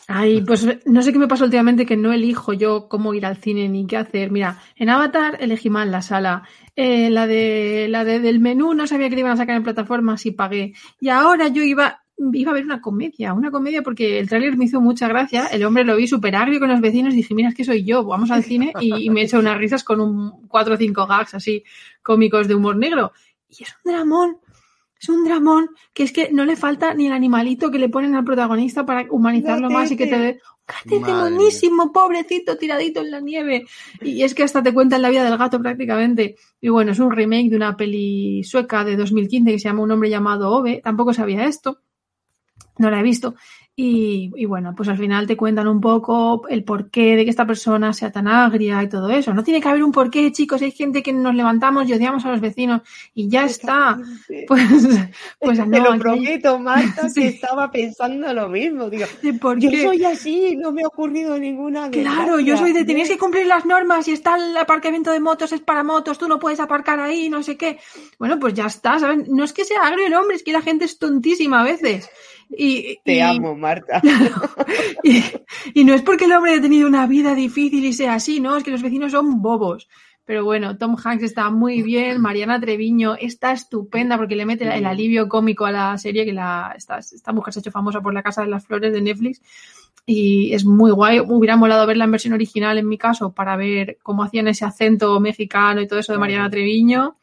Ay, pues no sé qué me pasa últimamente que no elijo yo cómo ir al cine ni qué hacer. Mira, en Avatar elegí mal la sala. Eh, la de la de, del menú no sabía que le iban a sacar en plataformas y pagué. Y ahora yo iba iba a ver una comedia, una comedia porque el tráiler me hizo mucha gracia. El hombre lo vi súper agrio con los vecinos y dije, mira, es que soy yo. Vamos al cine y, me he unas risas con un cuatro o cinco gags así cómicos de humor negro. Y es un dramón. Es un dramón que es que no le falta ni el animalito que le ponen al protagonista para humanizarlo más y que te dé Madre mía. monísimo, pobrecito, tiradito en la nieve. Y es que hasta te cuentan la vida del gato prácticamente. Y bueno, es un remake de una peli sueca de 2015 que se llama Un hombre llamado Ove. Tampoco sabía esto. No la he visto. Y, y bueno, pues al final te cuentan un poco el porqué de que esta persona sea tan agria y todo eso. No tiene que haber un porqué, chicos. Hay gente que nos levantamos y odiamos a los vecinos y ya está. Pues, pues Te no, lo aquí- prometo, Marta, Sí. que estaba pensando lo mismo. Digo, por yo qué. soy así, no me ha ocurrido ninguna Claro, yo soy de tenéis que cumplir las normas y está el aparcamiento de motos, es para motos, tú no puedes aparcar ahí, no sé qué. Bueno, pues ya está, ¿saben? No es que sea agrio el hombre, es que la gente es tontísima a veces. Y, Te y- amo, Marta. y, y no es porque el hombre haya tenido una vida difícil y sea así, ¿no? Es que los vecinos son bobos. Pero bueno, Tom Hanks está muy bien, Mariana Treviño está estupenda porque le mete el alivio cómico a la serie, que la, esta, esta mujer se ha hecho famosa por La Casa de las Flores de Netflix y es muy guay. Hubiera molado verla en versión original en mi caso para ver cómo hacían ese acento mexicano y todo eso de Mariana Treviño.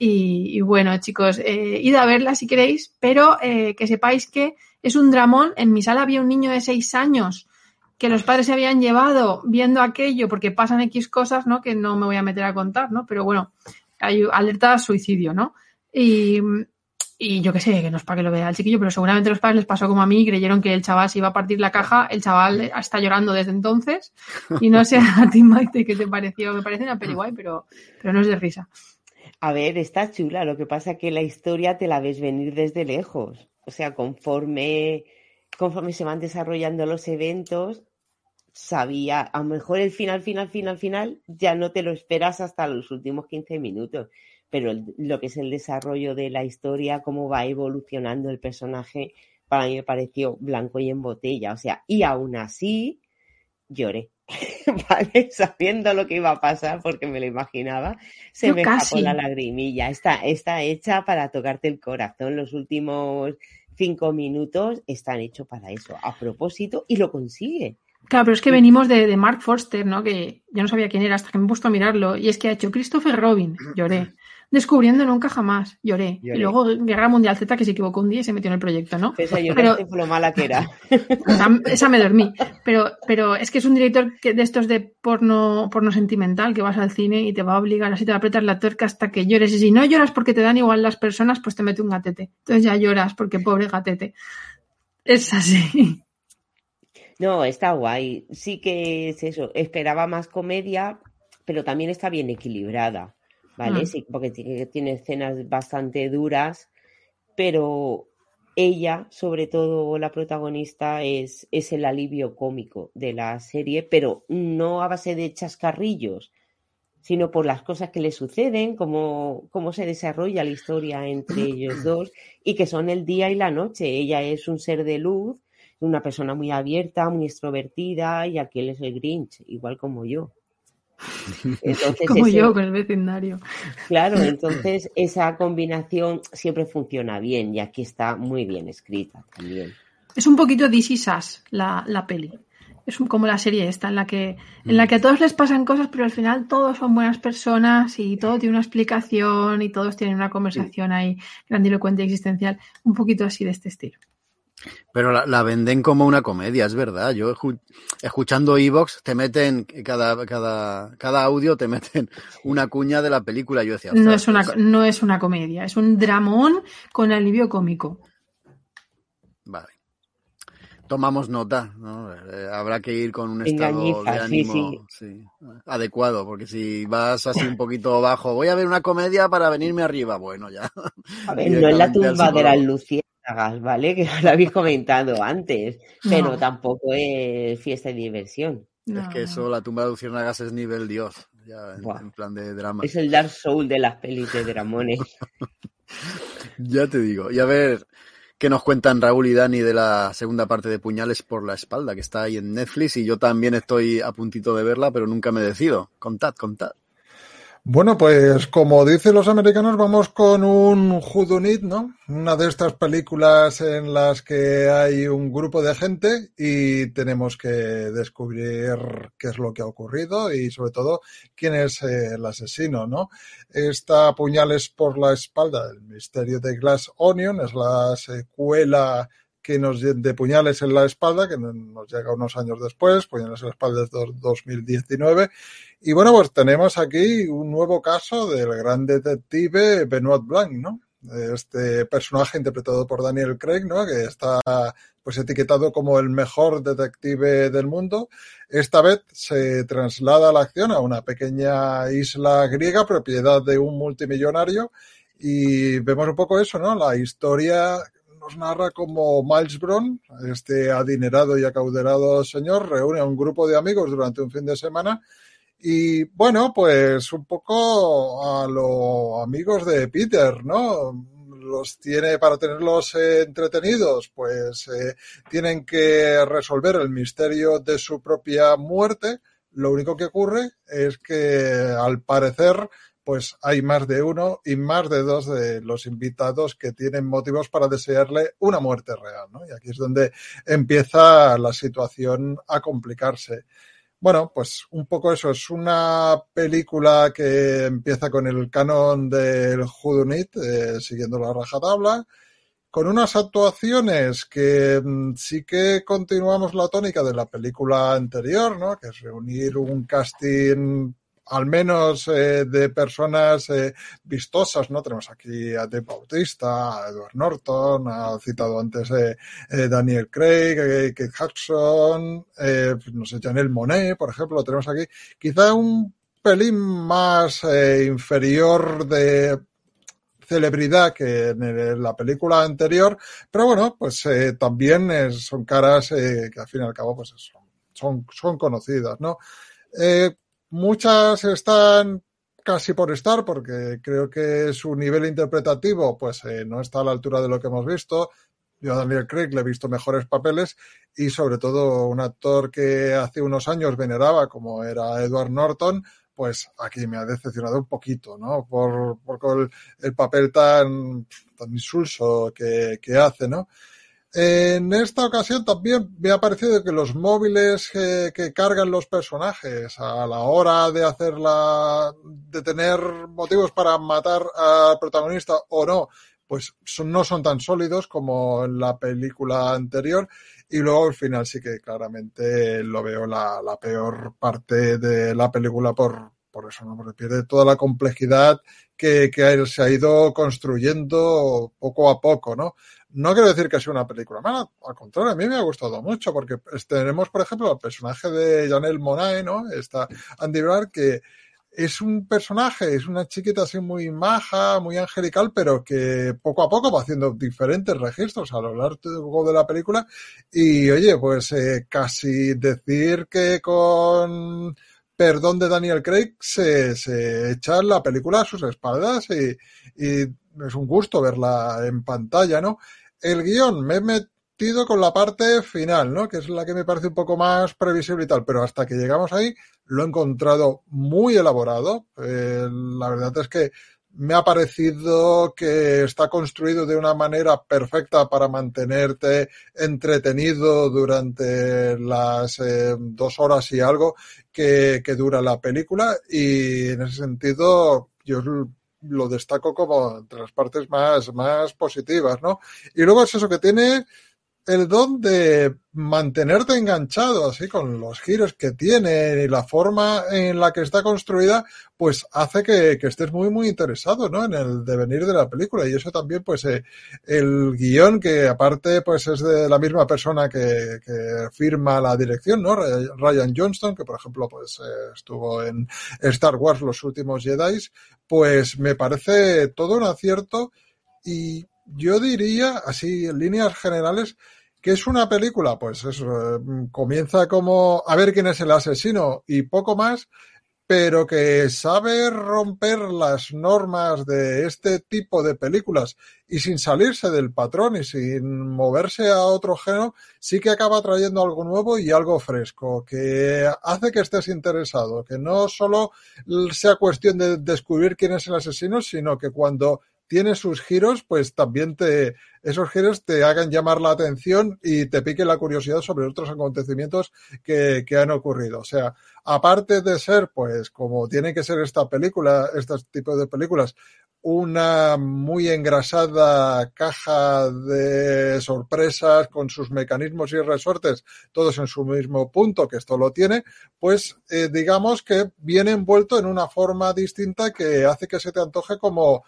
Y, bueno, chicos, eh, id a verla si queréis, pero eh, que sepáis que es un dramón. En mi sala había un niño de seis años que los padres se habían llevado viendo aquello porque pasan X cosas, ¿no? Que no me voy a meter a contar, ¿no? Pero bueno, hay alerta a suicidio, ¿no? Y, y yo qué sé, que no es para que lo vea el chiquillo, pero seguramente los padres les pasó como a mí, creyeron que el chaval se iba a partir la caja, el chaval está llorando desde entonces, y no sé a ti, Maite, qué te pareció, me parece una peli pero, pero no es de risa. A ver, está chula, lo que pasa que la historia te la ves venir desde lejos. O sea, conforme, conforme se van desarrollando los eventos, sabía, a lo mejor el final, final, final, final, ya no te lo esperas hasta los últimos 15 minutos. Pero lo que es el desarrollo de la historia, cómo va evolucionando el personaje, para mí me pareció blanco y en botella. O sea, y aún así, lloré. ¿Vale? Sabiendo lo que iba a pasar, porque me lo imaginaba, se Yo me escapó la lagrimilla. Está, está hecha para tocarte el corazón. Los últimos cinco minutos están hechos para eso, a propósito, y lo consigue. Claro, pero es que venimos de, de Mark Forster, ¿no? Que yo no sabía quién era hasta que me he puesto a mirarlo. Y es que ha hecho Christopher Robin, lloré. Descubriendo nunca jamás, lloré. Lloré. Y luego Guerra Mundial Z, que se equivocó un día y se metió en el proyecto, ¿no? Pese a Pero- lo mala que era. Esa, esa me dormí. Pero, pero es que es un director que de estos de porno, porno sentimental, que vas al cine y te va a obligar, así te va a apretar la tuerca hasta que llores. Y si no lloras porque te dan igual las personas, pues te mete un gatete. Entonces ya lloras porque pobre gatete. Es así. No, está guay. Sí que es eso. Esperaba más comedia, pero también está bien equilibrada, ¿vale? Mm. Sí, porque tiene, tiene escenas bastante duras, pero ella, sobre todo la protagonista, es, es el alivio cómico de la serie, pero no a base de chascarrillos, sino por las cosas que le suceden, cómo, cómo se desarrolla la historia entre ellos dos, y que son el día y la noche. Ella es un ser de luz una persona muy abierta, muy extrovertida y aquel es el Grinch, igual como yo. Entonces, Como ese- yo con el vecindario. claro, entonces esa combinación siempre funciona bien y aquí está muy bien escrita también. Es un poquito Is Us, la, la peli. Es como la serie esta, en la, que, en la que a todos les pasan cosas, pero al final todos son buenas personas y todo tiene una explicación y todos tienen una conversación ahí grandilocuente y existencial. Un poquito así de este estilo. Pero la, la venden como una comedia, es verdad. Yo escu- escuchando Evox te meten cada, cada, cada audio te meten una cuña de la película. Yo decía, No "Ostras, es, una, pues, no es una comedia, es un dramón con alivio cómico. Vale. Tomamos nota, ¿no? Eh, habrá que ir con un estado de sí, ánimo sí, adecuado, porque si vas así un poquito bajo, voy a ver una comedia para venirme arriba, bueno, ya. A ver, no es la tumba de las luciérnagas, ¿vale? Que lo habéis comentado antes, pero No. tampoco es fiesta y diversión. No, es que no. eso, la tumba de Luciérnagas es nivel Dios, ya en, en plan de drama. Es el Dark Soul de las pelis de Dramones. Ya te digo. Y a ver qué nos cuentan Raúl y Dani de la segunda parte de Puñales por la espalda, que está ahí en Netflix y yo también estoy a puntito de verla, pero nunca me decido. Contad, contad. Bueno, pues como dicen los americanos, vamos con un Whodunit, ¿no? Una de estas películas en las que hay un grupo de gente y tenemos que descubrir qué es lo que ha ocurrido y sobre todo quién es eh, el asesino, ¿no? Esta Puñales por la espalda, el misterio de Glass Onion, es la secuela que nos de Puñales en la espalda, que nos llega unos años después, Puñales en la espalda es 2019. Y bueno, pues tenemos aquí un nuevo caso del gran detective Benoit Blanc, ¿no? Este personaje interpretado por Daniel Craig, ¿no? Que está pues etiquetado como el mejor detective del mundo. Esta vez se traslada la acción a una pequeña isla griega, propiedad de un multimillonario, y vemos un poco eso, ¿no? La historia nos narra como Miles Brown, este adinerado y acaudelado señor, reúne a un grupo de amigos durante un fin de semana y bueno, pues un poco a los amigos de Peter, ¿no? Los tiene para tenerlos eh, entretenidos, pues eh, tienen que resolver el misterio de su propia muerte. Lo único que ocurre es que al parecer pues hay más de uno y más de dos de los invitados que tienen motivos para desearle una muerte real, ¿no? Y aquí es donde empieza la situación a complicarse. Bueno, pues un poco eso, es una película que empieza con el canon del Judunit, eh, siguiendo la rajatabla, con unas actuaciones que mm, sí que continuamos la tónica de la película anterior, ¿no? Que es reunir un casting al menos eh, de personas eh, vistosas, ¿no? Tenemos aquí a Dave Bautista, a Edward Norton, ha citado antes eh, Daniel Craig, Kate Hudson, no sé, Janelle Monet, por ejemplo, lo tenemos aquí. Quizá un pelín más inferior de celebridad que en la película anterior, pero bueno, pues también son caras que al fin y al cabo pues son, son, son conocidas, ¿no? Muchas están casi por estar, porque creo que su nivel interpretativo pues eh, no está a la altura de lo que hemos visto. Yo a Daniel Craig le he visto mejores papeles y sobre todo un actor que hace unos años veneraba como era Edward Norton, pues aquí me ha decepcionado un poquito, ¿no? Por, por el, el, papel tan, tan insulso que, que hace, ¿no? En esta ocasión también me ha parecido que los móviles que, cargan los personajes a la hora de hacerla, de tener motivos para matar al protagonista o no, pues son, no son tan sólidos como en la película anterior. Y luego al final sí que claramente lo veo la, la peor parte de la película por, por eso, ¿no? Porque pierde toda la complejidad que, que se ha ido construyendo poco a poco, ¿no? No quiero decir que sea una película mala, al contrario, a mí me ha gustado mucho, porque tenemos, por ejemplo, el personaje de Janelle Monáe, ¿no? Esta Andy Brad, que es un personaje, es una chiquita así muy maja, muy angelical, pero que poco a poco va haciendo diferentes registros a lo largo de la película. Y oye, pues eh, casi decir que con perdón de Daniel Craig se, se echa la película a sus espaldas y, y es un gusto verla en pantalla, ¿no? El guion, me he metido con la parte final, ¿no? Que es la que me parece un poco más previsible y tal, pero hasta que llegamos ahí lo he encontrado muy elaborado. Eh, la verdad es que me ha parecido que está construido de una manera perfecta para mantenerte entretenido durante las eh, dos horas y algo que, que dura la película y en ese sentido yo lo destaco como entre las partes más, más positivas, ¿no? Y luego es eso que tiene el don de mantenerte enganchado, así con los giros que tiene y la forma en la que está construida, pues hace que, que estés muy, muy interesado, ¿no? En el devenir de la película. Y eso también, pues, eh, el guion, que aparte, pues, es de la misma persona que, firma la dirección, ¿no? Ryan Johnston, que por ejemplo, pues, eh, estuvo en Star Wars Los Últimos Jedi, pues me parece todo un acierto y yo diría, así en líneas generales, es una película, pues eso, eh, comienza como a ver quién es el asesino y poco más, pero que sabe romper las normas de este tipo de películas y sin salirse del patrón y sin moverse a otro género, sí que acaba trayendo algo nuevo y algo fresco, que hace que estés interesado, que no solo sea cuestión de descubrir quién es el asesino, sino que cuando tiene sus giros, pues también te, esos giros te hagan llamar la atención y te pique la curiosidad sobre otros acontecimientos que, que han ocurrido. O sea, aparte de ser, pues, como tiene que ser esta película, este tipo de películas, una muy engrasada caja de sorpresas con sus mecanismos y resortes, todos en su mismo punto, que esto lo tiene, pues eh, digamos que viene envuelto en una forma distinta que hace que se te antoje como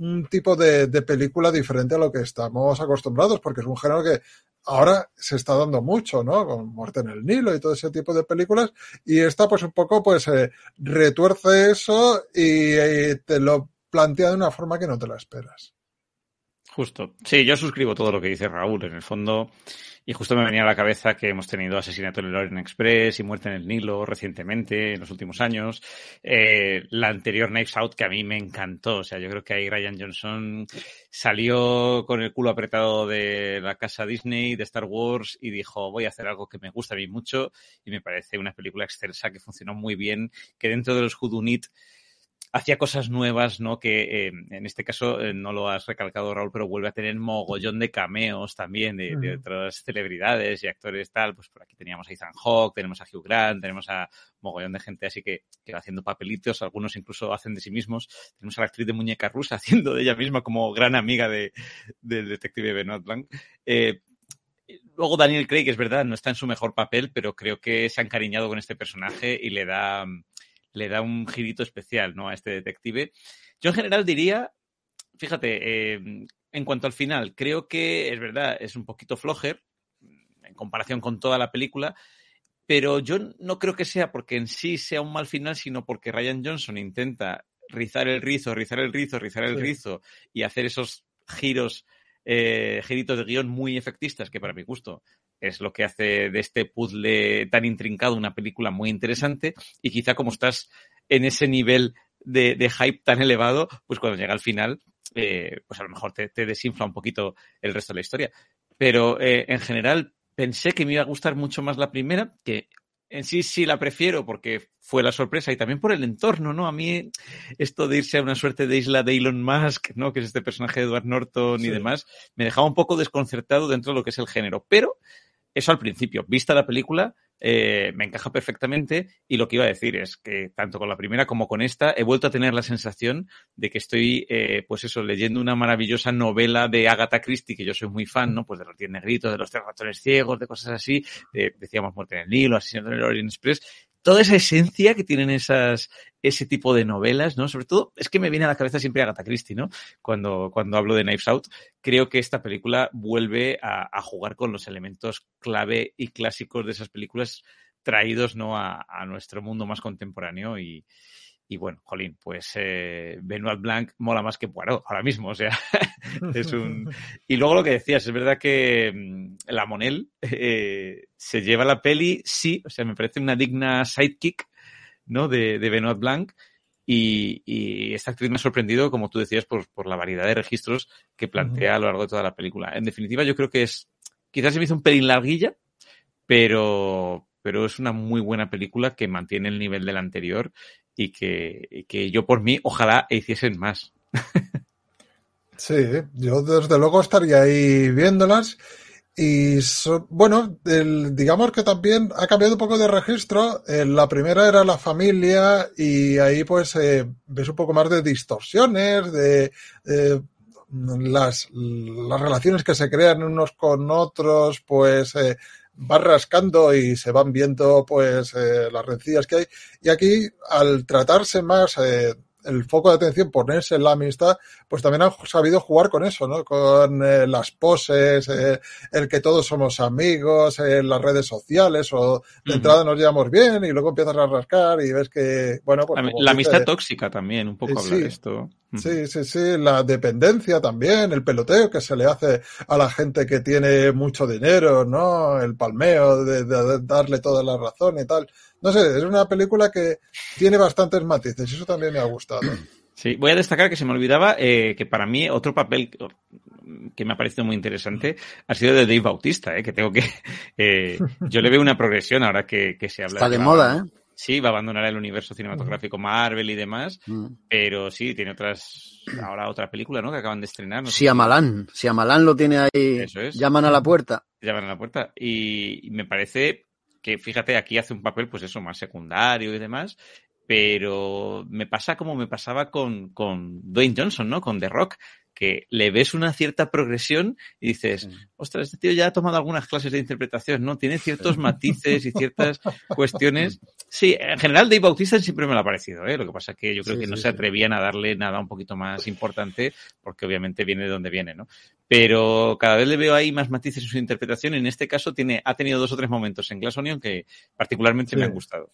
un tipo de, de, película diferente a lo que estamos acostumbrados, porque es un género que ahora se está dando mucho, ¿no? Con Muerte en el Nilo y todo ese tipo de películas, y esta pues un poco pues eh, retuerce eso y, y te lo plantea de una forma que no te la esperas. Justo. Sí, yo suscribo todo lo que dice Raúl. En el fondo, y justo me venía a la cabeza que hemos tenido asesinato en el Orient Express y muerte en el Nilo recientemente, en los últimos años. Eh, la anterior Knives Out que a mí me encantó. O sea, yo creo que ahí Ryan Johnson salió con el culo apretado de la casa Disney, de Star Wars, y dijo, voy a hacer algo que me gusta a mí mucho. Y me parece una película excelsa que funcionó muy bien, que dentro de los Hudunit hacía cosas nuevas, ¿no? Que eh, en este caso eh, no lo has recalcado, Raúl, pero vuelve a tener mogollón de cameos también de, de, otras celebridades y actores tal. Pues por aquí teníamos a Ethan Hawke, tenemos a Hugh Grant, tenemos a mogollón de gente así que, que va haciendo papelitos, algunos incluso hacen de sí mismos. Tenemos a la actriz de Muñeca Rusa haciendo de ella misma como gran amiga de, del detective Benoit Blanc. Eh, Luego Daniel Craig, es verdad, no está en su mejor papel, pero creo que se ha encariñado con este personaje y le da, le da un girito especial ¿no? a este detective. Yo en general diría, fíjate, eh, en cuanto al final, creo que es verdad, es un poquito flojer en comparación con toda la película, pero yo no creo que sea porque en sí sea un mal final, sino porque Ryan Johnson intenta rizar el rizo, rizar el rizo, rizar el sí. rizo y hacer esos giros, eh, giritos de guion muy efectistas que para mi gusto es lo que hace de este puzzle tan intrincado una película muy interesante y quizá como estás en ese nivel de, de hype tan elevado, pues cuando llega al final, eh, pues a lo mejor te, te, desinfla un poquito el resto de la historia. Pero eh, en general pensé que me iba a gustar mucho más la primera, que en sí sí la prefiero porque fue la sorpresa y también por el entorno, ¿no? A mí esto de irse a una suerte de isla de Elon Musk, ¿no? Que es este personaje de Edward Norton sí. y demás, me dejaba un poco desconcertado dentro de lo que es el género. Pero eso al principio. Vista la película, eh, me encaja perfectamente y lo que iba a decir es que tanto con la primera como con esta he vuelto a tener la sensación de que estoy, eh, pues eso, leyendo una maravillosa novela de Agatha Christie, que yo soy muy fan, ¿no? Pues de los diez negritos, de los tres ratones ciegos, de cosas así, de, decíamos Muerte en el Nilo, Asesinato en el Orient Express, toda esa esencia que tienen esas, ese tipo de novelas, ¿no? Sobre todo, es que me viene a la cabeza siempre Agatha Christie, ¿no? Cuando, cuando hablo de Knives Out, creo que esta película vuelve a, a jugar con los elementos clave y clásicos de esas películas traídos, ¿no? A, a nuestro mundo más contemporáneo y, y bueno, jolín, pues eh, Benoit Blanc mola más que Poirot ahora mismo, o sea, es un... Y luego lo que decías, es verdad que mmm, la Monel eh, se lleva la peli, sí, o sea, me parece una digna sidekick, ¿no? De, de Benoit Blanc. Y, y, esta actriz me ha sorprendido, como tú decías, por, por la variedad de registros que plantea a lo largo de toda la película. En definitiva, yo creo que es, quizás se me hizo un pelín larguilla, pero, pero es una muy buena película que mantiene el nivel del anterior y que, que yo por mí ojalá hiciesen más. sí, yo desde luego estaría ahí viéndolas. Y so, bueno, el, digamos que también ha cambiado un poco de registro. Eh, la primera era la familia y ahí pues eh, ves un poco más de distorsiones, de eh, las, las relaciones que se crean unos con otros, pues vas rascando y se van viendo pues eh, las rencillas que hay. Y aquí, al tratarse más eh, el foco de atención, ponerse en la amistad, pues también han sabido jugar con eso, ¿no? Con eh, las poses, eh, el que todos somos amigos, en las redes sociales, o de entrada nos llevamos bien y luego empiezas a rascar y ves que, bueno, pues... La, la amistad tóxica también, un poco hablar sí. de esto. Sí, sí, sí, la dependencia también, el peloteo que se le hace a la gente que tiene mucho dinero, ¿no? El palmeo de, de darle toda la razón y tal. No sé, es una película que tiene bastantes matices y eso también me ha gustado. Sí, voy a destacar que se me olvidaba eh, que para mí otro papel que me ha parecido muy interesante ha sido de Dave Bautista, eh, que tengo que... Eh, yo le veo una progresión ahora que, que se habla. Está de, moda, ¿eh? Sí, va a abandonar el universo cinematográfico Marvel y demás, Mm. pero sí, tiene otras... Ahora otra película, ¿no? Que acaban de estrenar. No sé Siamalán. Siamalán lo tiene ahí. Eso es. Llaman a la puerta. si llaman a la puerta. Y me parece que, fíjate, aquí hace un papel, pues eso, más secundario y demás, pero me pasa como me pasaba con, con Dwayne Johnson, ¿no? Con The Rock, que le ves una cierta progresión y dices, ostras, este tío ya ha tomado algunas clases de interpretación, ¿no? Tiene ciertos matices y ciertas cuestiones. Sí, en general Dave Bautista siempre me lo ha parecido, ¿eh? Lo que pasa es que yo creo Sí, que no se atrevían a darle nada un poquito más importante, porque obviamente viene de donde viene, ¿no? Pero cada vez le veo ahí más matices en su interpretación. En este caso tiene, ha tenido dos o tres momentos en Glass Onion que particularmente me han gustado.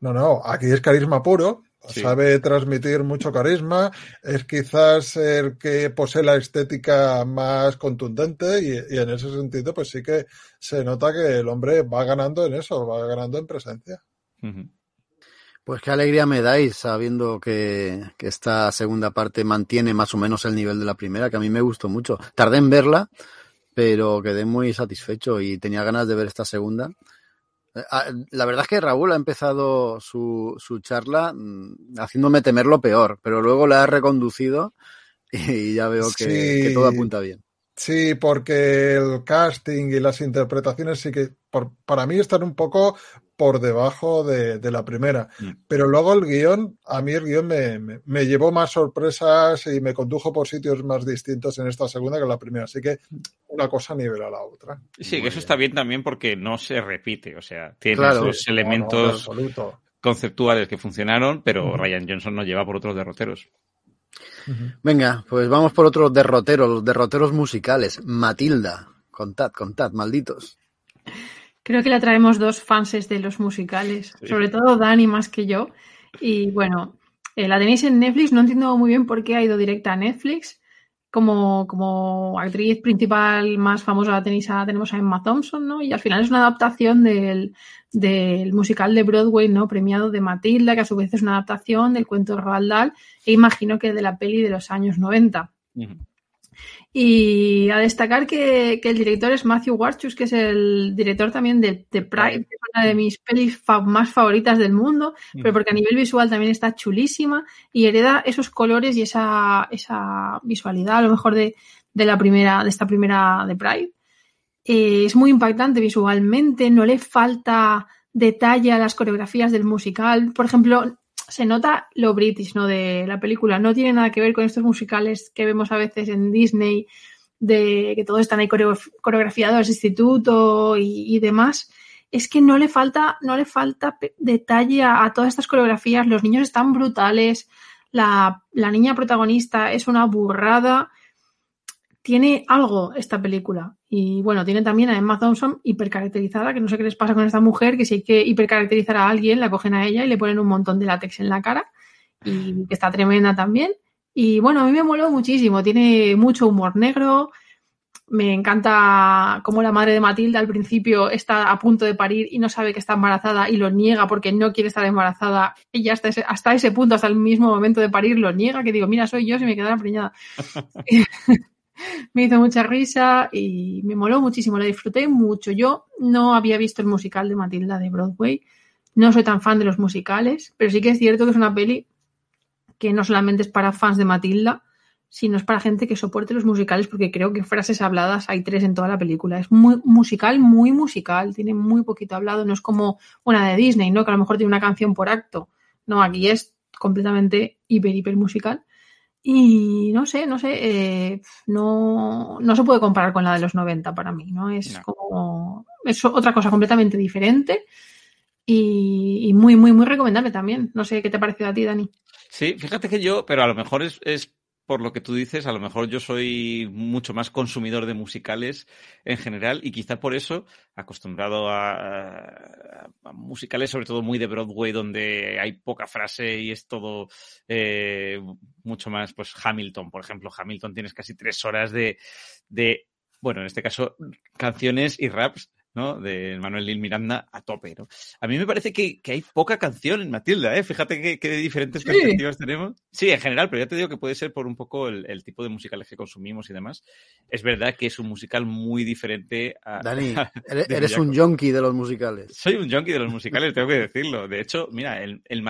No, no, aquí es carisma puro, Sí. sabe transmitir mucho carisma, es quizás el que posee la estética más contundente y, y en ese sentido pues sí que se nota que el hombre va ganando en eso, va ganando en presencia. Pues qué alegría me dais sabiendo que, que esta segunda parte mantiene más o menos el nivel de la primera, que a mí me gustó mucho. Tardé en verla, pero quedé muy satisfecho y tenía ganas de ver esta segunda. Ah, La verdad es que Raúl ha empezado su, su charla mm, haciéndome temer lo peor, pero luego la ha reconducido y ya veo que, Sí. que todo apunta bien. Sí, porque el casting y las interpretaciones sí que por- para mí están un poco por debajo de, de la primera. Mm. Pero luego el guion, a mí el guion me, me- me llevó más sorpresas y me condujo por sitios más distintos en esta segunda que en la primera. Así que una cosa nivela a la otra. Sí, Muy que eso bien. está bien también porque no se repite. O sea, tiene Claro. No, no, elementos conceptuales que funcionaron, pero. Ryan Johnson nos lleva por otros derroteros. Venga, pues vamos por otros derroteros, los derroteros musicales. Matilda, contad, contad, malditos. Creo que la traemos dos fanses de los musicales, Sí. sobre todo Dani más que yo. Y bueno, eh, la tenéis en Netflix, no entiendo muy bien por qué ha ido directa a Netflix. Como, como actriz principal más famosa la tenéis a- tenemos a Emma Thompson, ¿no? Y al final es una adaptación del, del musical de Broadway, ¿no? Premiado de Matilda, que a su vez es una adaptación del cuento de Roald Dahl, e imagino que de la peli de los años 90. Ujú. Y a destacar que, que el director es Matthew Warchus, que es el director también de, de Pride, que es una de mis pelis fa- más favoritas del mundo, pero porque a nivel visual también está chulísima y hereda esos colores y esa, esa visualidad, a lo mejor de, de la primera, de esta primera de Pride. Eh, es muy impactante visualmente, no le falta detalle a las coreografías del musical. Por ejemplo, se nota lo british ¿no? de la película. No tiene nada que ver con estos musicales que vemos a veces en Disney, de que todos están ahí coreo- coreografiados, instituto y, y demás. Es que no le falta, no le falta detalle a, a todas estas coreografías. Los niños están brutales. La, la niña protagonista es una burrada. Tiene algo esta película. Y bueno, tiene también a Emma Thompson hipercaracterizada, que no sé qué les pasa con esta mujer, que si hay que hipercaracterizar a alguien, la cogen a ella y le ponen un montón de látex en la cara. Y que está tremenda también. Y bueno, a mí me moló muchísimo. Tiene mucho humor negro. Me encanta cómo la madre de Matilda al principio está a punto de parir y no sabe que está embarazada y lo niega porque no quiere estar embarazada. Ella hasta ese, hasta ese punto, hasta el mismo momento de parir, lo niega, que digo, mira, soy yo si me quedara preñada. me hizo mucha risa y me moló muchísimo, la disfruté mucho. Yo no había visto el musical de Matilda de Broadway, no soy tan fan de los musicales, pero sí que es cierto que es una peli que no solamente es para fans de Matilda, sino es para gente que soporte los musicales, porque creo que frases habladas hay tres en toda la película. Es muy musical, muy musical, tiene muy poquito hablado, no es como una de Disney, ¿no? Que a lo mejor tiene una canción por acto. No, aquí es completamente hiper, hiper musical. Y no sé, no sé, eh, no, no se puede comparar con la de los 90 para mí, ¿no? Es No. como, es otra cosa completamente diferente y, y muy, muy, muy recomendable también. No sé qué te ha parecido a ti, Dani. Sí, fíjate que yo, pero a lo mejor es, es por lo que tú dices, a lo mejor yo soy mucho más consumidor de musicales en general y quizá por eso, acostumbrado a, musicales sobre todo muy de Broadway, donde hay poca frase y es todo eh, mucho más, pues Hamilton, por ejemplo, Hamilton tienes casi tres horas de, de bueno, en este caso, canciones y raps ¿no? De Manuel Lil Miranda a tope, ¿no? A mí me parece que, hay poca canción en Matilda, ¿eh? Fíjate qué diferentes perspectivas tenemos. Sí, en general, pero ya te digo que puede ser por un poco el, tipo de musicales que consumimos y demás. Es verdad que es un musical muy diferente a... Dani, eres, un junkie de los musicales. Soy un junkie de los musicales, tengo que decirlo. De hecho, mira, el, el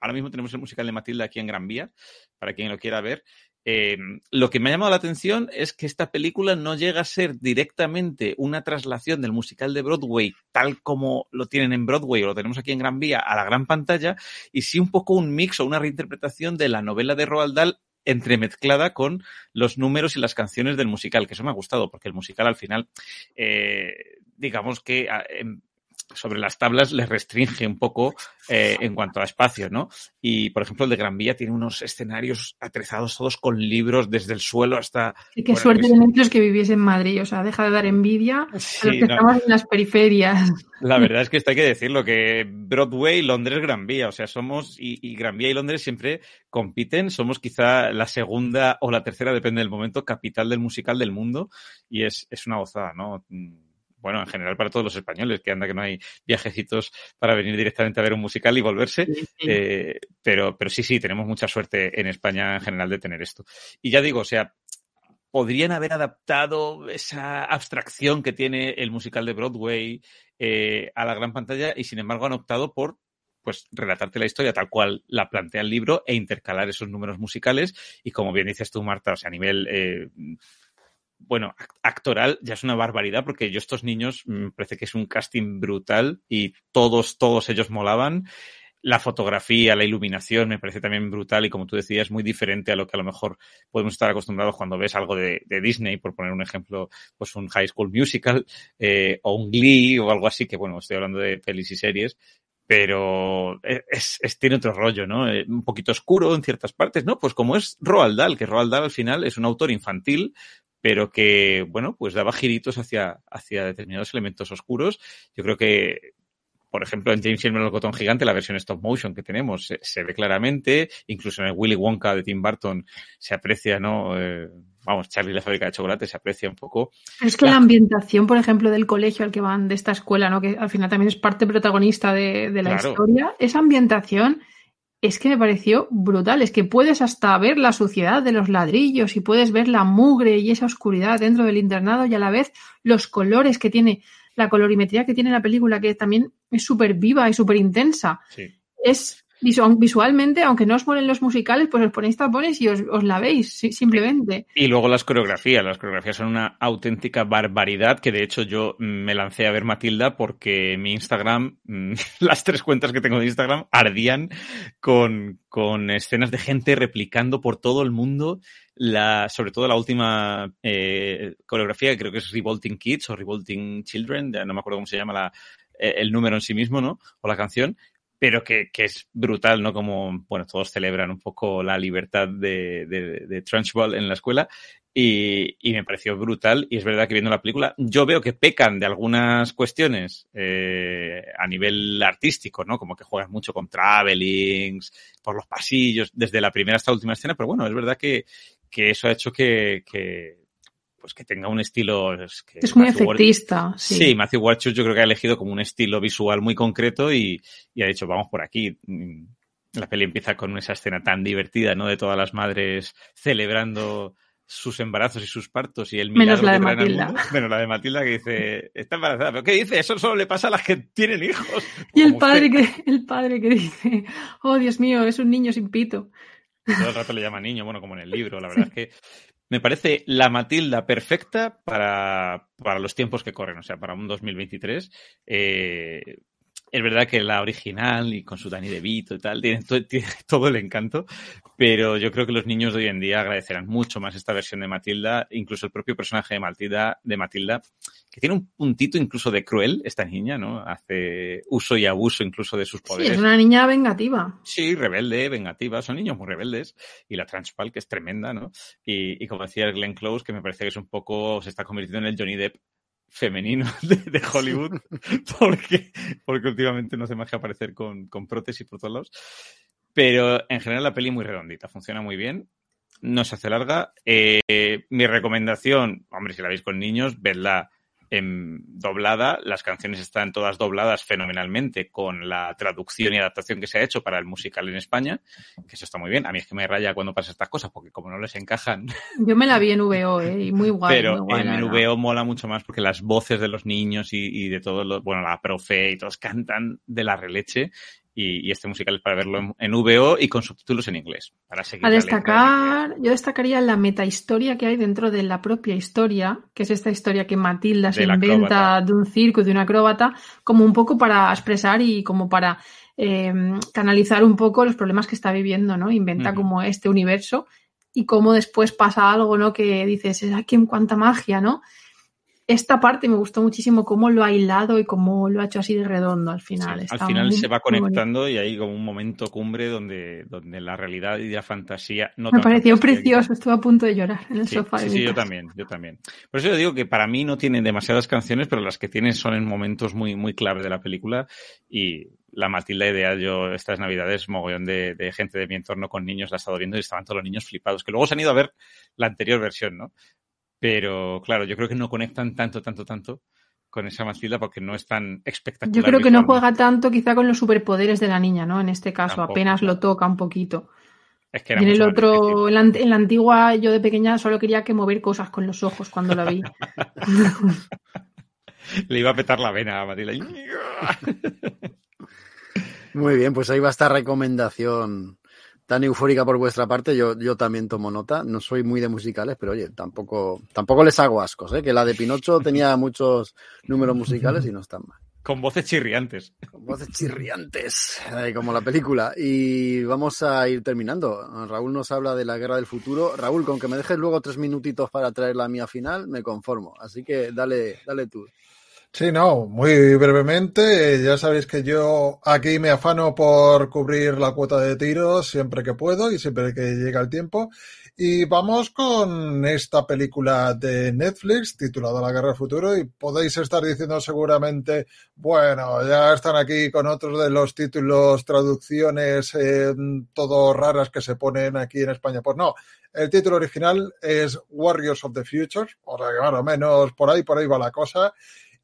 ahora mismo tenemos el musical de Matilda aquí en Gran Vía, para quien lo quiera ver. Eh, lo que me ha llamado la atención es que esta película no llega a ser directamente una traslación del musical de Broadway, tal como lo tienen en Broadway o lo tenemos aquí en Gran Vía, a la gran pantalla, y sí un poco un mix o una reinterpretación de la novela de Roald Dahl entremezclada con los números y las canciones del musical, que eso me ha gustado, porque el musical al final, eh, digamos que em, sobre las tablas les restringe un poco eh, en cuanto a espacio, ¿no? Y, por ejemplo, el de Gran Vía tiene unos escenarios atrezados todos con libros desde el suelo hasta... qué suerte de los que viviese en Madrid, o sea, deja de dar envidia a los que estamos en las periferias. La verdad es que esto hay que decirlo, que Broadway, Londres, Gran Vía, o sea, somos, y, y Gran Vía y Londres siempre compiten, somos quizá la segunda o la tercera, depende del momento, capital del musical del mundo, y es, es una gozada, ¿no? Bueno, en general para todos los españoles, que anda que no hay viajecitos para venir directamente a ver un musical y volverse. Eh, pero, pero sí, sí, tenemos mucha suerte en España en general de tener esto. Y ya digo, o sea, podrían haber adaptado esa abstracción que tiene el musical de Broadway eh, a la gran pantalla y sin embargo han optado por pues relatarte la historia tal cual la plantea el libro e intercalar esos números musicales y como bien dices tú Marta, o sea, a nivel eh, bueno, actoral ya es una barbaridad porque yo estos niños me parece que es un casting brutal y todos, todos ellos molaban. La fotografía, la iluminación me parece también brutal y como tú decías, muy diferente a lo que a lo mejor podemos estar acostumbrados cuando ves algo de, Disney, por poner un ejemplo, pues un High School Musical eh, o un Glee o algo así, que bueno, estoy hablando de pelis y series, pero es, tiene otro rollo, ¿no? Eh, un poquito oscuro en ciertas partes, ¿no? Pues como es Roald Dahl, que Roald Dahl al final es un autor infantil, pero que, bueno, pues daba giritos hacia, hacia determinados elementos oscuros. Yo creo que, por ejemplo, en James el melocotón gigante, la versión stop motion que tenemos se, ve claramente, incluso en el Willy Wonka de Tim Burton se aprecia, ¿no? Eh, vamos, Charlie la fábrica de chocolate se aprecia un poco. Es que la, ambientación, por ejemplo, del colegio al que van, de esta escuela, ¿no? Que al final también es parte protagonista de, la historia, esa ambientación es que me pareció brutal. Es que puedes hasta ver la suciedad de los ladrillos y puedes ver la mugre y esa oscuridad dentro del internado y a la vez los colores que tiene, la colorimetría que tiene la película, que también es súper viva y súper intensa. Es visualmente, aunque no os ponen los musicales, pues os ponéis tapones y os, la veis, simplemente. Y luego las coreografías. Las coreografías son una auténtica barbaridad, que de hecho yo me lancé a ver Matilda porque mi Instagram, las tres cuentas que tengo de Instagram, ardían con, con escenas de gente replicando por todo el mundo la, sobre todo la última eh, coreografía, que creo que es Revolting Kids o Revolting Children, no me acuerdo cómo se llama la, eh, el número en sí mismo, ¿no? O la canción, pero que, que, es brutal, ¿no? Como, bueno, todos celebran un poco la libertad de, de, de Trunchbull en la escuela y, y, me pareció brutal y es verdad que viendo la película yo veo que pecan de algunas cuestiones eh, a nivel artístico, ¿no? Como que juegan mucho con travelings, por los pasillos, desde la primera hasta la última escena, pero bueno, es verdad que, que eso ha hecho que, que pues que tenga un estilo. Es, es muy efectista. Sí. sí, Matthew Warchus yo creo que ha elegido como un estilo visual muy concreto y, y, ha dicho, vamos por aquí. Mm, la peli empieza con esa escena tan divertida, ¿no? De todas las madres celebrando sus embarazos y sus partos y el menos la de Matilda menos la de Matilda que dice está embarazada pero qué dice eso solo le pasa a las que tienen hijos y el padre que el padre que dice oh Dios mío es un niño sin pito todo el rato le llama niño bueno como en el libro la verdad es que me parece la Matilda perfecta para, para, los tiempos que corren, o sea, para un 2023. Eh, Es verdad que la original y con su Danny DeVito y tal, tiene, tiene, todo el encanto, pero yo creo que los niños de hoy en día agradecerán mucho más esta versión de Matilda, incluso el propio personaje de Matilda, de Matilda, que tiene un puntito incluso de cruel, esta niña, ¿no? Hace uso y abuso incluso de sus poderes. Sí, es una niña vengativa. Sí, rebelde, vengativa, son niños muy rebeldes. Y la Transpal, que es tremenda, ¿no? Y, y como decía Glenn Close, que me parece que es un poco, se está convirtiendo en el Johnny Depp femenino de, de Hollywood, porque, porque últimamente no se me deja aparecer con, con prótesis por todos lados. Pero en general la peli muy redondita, funciona muy bien, no se hace larga. Eh, mi recomendación, hombre, si la veis con niños, vedla doblada. Las canciones están todas dobladas fenomenalmente con la traducción y adaptación que se ha hecho para el musical en España, que eso está muy bien. A mí es que me raya cuando pasa estas cosas, porque como no les encajan. Yo me la vi en VO, ¿eh? y muy guay. Pero muy guay, en. VO mola mucho más porque las voces de los niños y, y de todos los, bueno, la profe y todos cantan de la releche. Y, y este musical es para verlo en, en VO y con subtítulos en inglés. Para seguir A destacar, yo destacaría la metahistoria que hay dentro de la propia historia, que es esta historia que Matilda se inventa acróbata. de un circo de una acróbata, como un poco para expresar y como para eh, canalizar un poco los problemas que está viviendo, ¿no? Inventa como este universo y cómo después pasa algo, ¿no? Que dices, aquí en cuánta magia, ¿no? Esta parte me gustó muchísimo cómo lo ha hilado y cómo lo ha hecho así de redondo al final. Sí, al final muy- se va conectando y hay como un momento cumbre donde, donde la realidad y la fantasía no Me pareció precioso, estuve a punto de llorar en el Sí, sofá. sí, sí, yo también, yo también. Por eso yo digo que para mí no tiene demasiadas canciones, pero las que tiene son en momentos muy, muy clave de la película y la Matilda ideal, yo estas navidades, mogollón de, de gente de mi entorno con niños la he estado viendo y estaban todos los niños flipados, que luego se han ido a ver la anterior versión, ¿no? Pero claro, yo creo que no conectan tanto, tanto, tanto con esa Matilda porque no es tan espectacular. Yo creo que no juega tanto quizá con los superpoderes de la niña, ¿no? En este caso, Tampoco, apenas claro. lo toca un poquito. Es que era Y en el otro, en la, en la antigua, yo de pequeña solo quería que mover cosas con los ojos cuando la vi. Le iba a petar la vena a Matilda. Muy bien, pues ahí va esta recomendación tan eufórica por vuestra parte. Yo, yo también tomo nota. No soy muy de musicales, pero oye, tampoco, tampoco les hago ascos, ¿eh? Que la de Pinocho tenía muchos números musicales y no están mal. Con voces chirriantes. Con voces chirriantes, eh, como la película. Y vamos a ir terminando. Raúl nos habla de la guerra del futuro. Raúl, con que me dejes luego tres minutitos para traer la mía final, me conformo. Así que dale, dale tú. Sí, no, muy brevemente. Ya sabéis que yo aquí me afano por cubrir la cuota de tiros siempre que puedo y siempre que llega el tiempo. Y vamos con esta película de Netflix titulada La Guerra del Futuro y podéis estar diciendo seguramente, bueno, ya están aquí con otros de los títulos, traducciones, eh, todo raras que se ponen aquí en España. Pues no, el título original es Warriors of the Future, o sea que más o menos por ahí, por ahí va la cosa.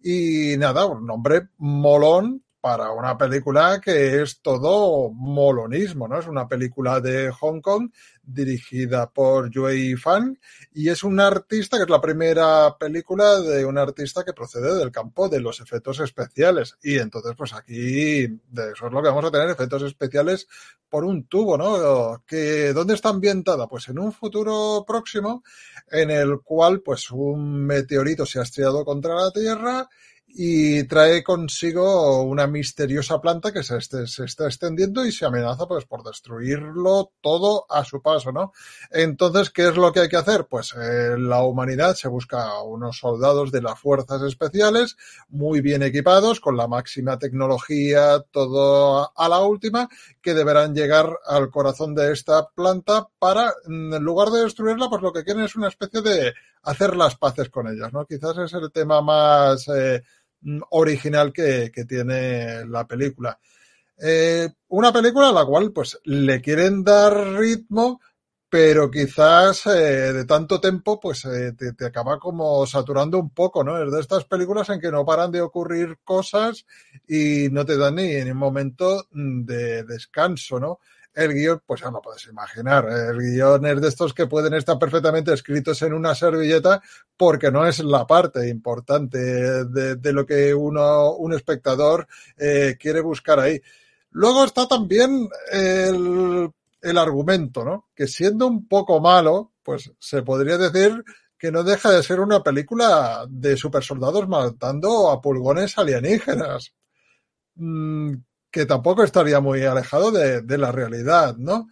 Y nada, un nombre molón para una película que es todo molonismo, ¿no? Es una película de Hong Kong dirigida por Yue Fan y es un artista que es la primera película de un artista que procede del campo de los efectos especiales. Y entonces, pues aquí de eso es lo que vamos a tener, efectos especiales por un tubo, ¿no? Que, ¿Dónde está ambientada? Pues en un futuro próximo en el cual pues un meteorito se ha estrellado contra la Tierra y trae consigo una misteriosa planta que se, este, se, está extendiendo y se amenaza pues por destruirlo todo a su paso, ¿no? Entonces, ¿qué es lo que hay que hacer? Pues eh, la humanidad se busca unos soldados de las fuerzas especiales muy bien equipados, con la máxima tecnología, todo a la última, que deberán llegar al corazón de esta planta para, en lugar de destruirla, pues lo que quieren es una especie de hacer las paces con ellas, ¿no? Quizás es el tema más eh, original que, tiene la película. Eh, una película a la cual pues le quieren dar ritmo, pero quizás eh, de tanto tiempo pues eh, te, te, acaba como saturando un poco, ¿no? Es de estas películas en que no paran de ocurrir cosas y no te dan ni, ni un momento de descanso, ¿no? El guion, pues ya lo puedes imaginar, el guion es de estos que pueden estar perfectamente escritos en una servilleta porque no es la parte importante de, lo que uno, un espectador eh, quiere buscar ahí. Luego está también el, el argumento, ¿no? Que siendo un poco malo, pues se podría decir que no deja de ser una película de supersoldados matando a pulgones alienígenas. Que tampoco estaría muy alejado de, de la realidad, ¿no?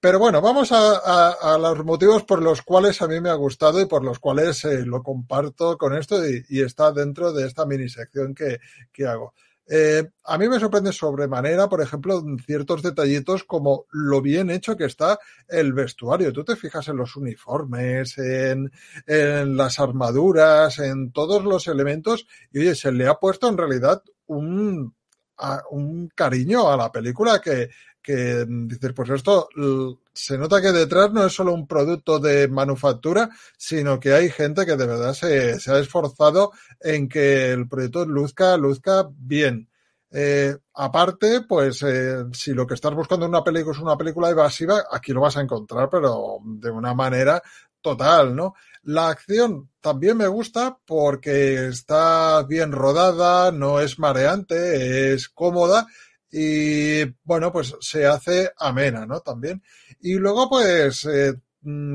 Pero bueno, vamos a, a, los motivos por los cuales a mí me ha gustado y por los cuales eh, lo comparto con esto y, y, está dentro de esta mini sección que, que hago. Eh, a mí me sorprende sobremanera, por ejemplo, ciertos detallitos como lo bien hecho que está el vestuario. Tú te fijas en los uniformes, en, en las armaduras, en todos los elementos y oye, se le ha puesto en realidad un, a, un cariño a la película que, que dices, pues esto se nota que detrás no es solo un producto de manufactura, sino que hay gente que de verdad se, se ha esforzado en que el proyecto luzca, luzca bien. Eh, aparte, pues eh, si lo que estás buscando en una película es una película evasiva, aquí lo vas a encontrar, pero de una manera total, ¿no? La acción también me gusta porque está bien rodada, no es mareante, es cómoda y bueno, pues se hace amena, ¿no? También. Y luego, pues, eh,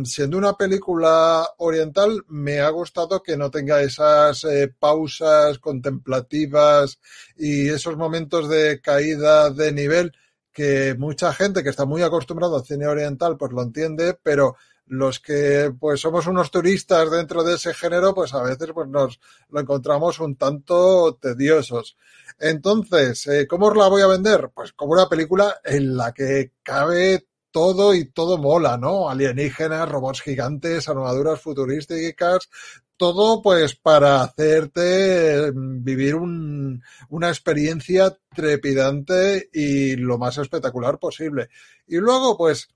siendo una película oriental, me ha gustado que no tenga esas eh, pausas contemplativas y esos momentos de caída de nivel que mucha gente que está muy acostumbrada al cine oriental pues lo entiende, pero los que pues somos unos turistas dentro de ese género, pues a veces pues nos lo encontramos un tanto tediosos. Entonces, eh, ¿cómo os la voy a vender? Pues como una película en la que cabe todo y todo mola, ¿no? Alienígenas, robots gigantes, armaduras futurísticas, todo pues para hacerte vivir un, una experiencia trepidante y lo más espectacular posible. Y luego pues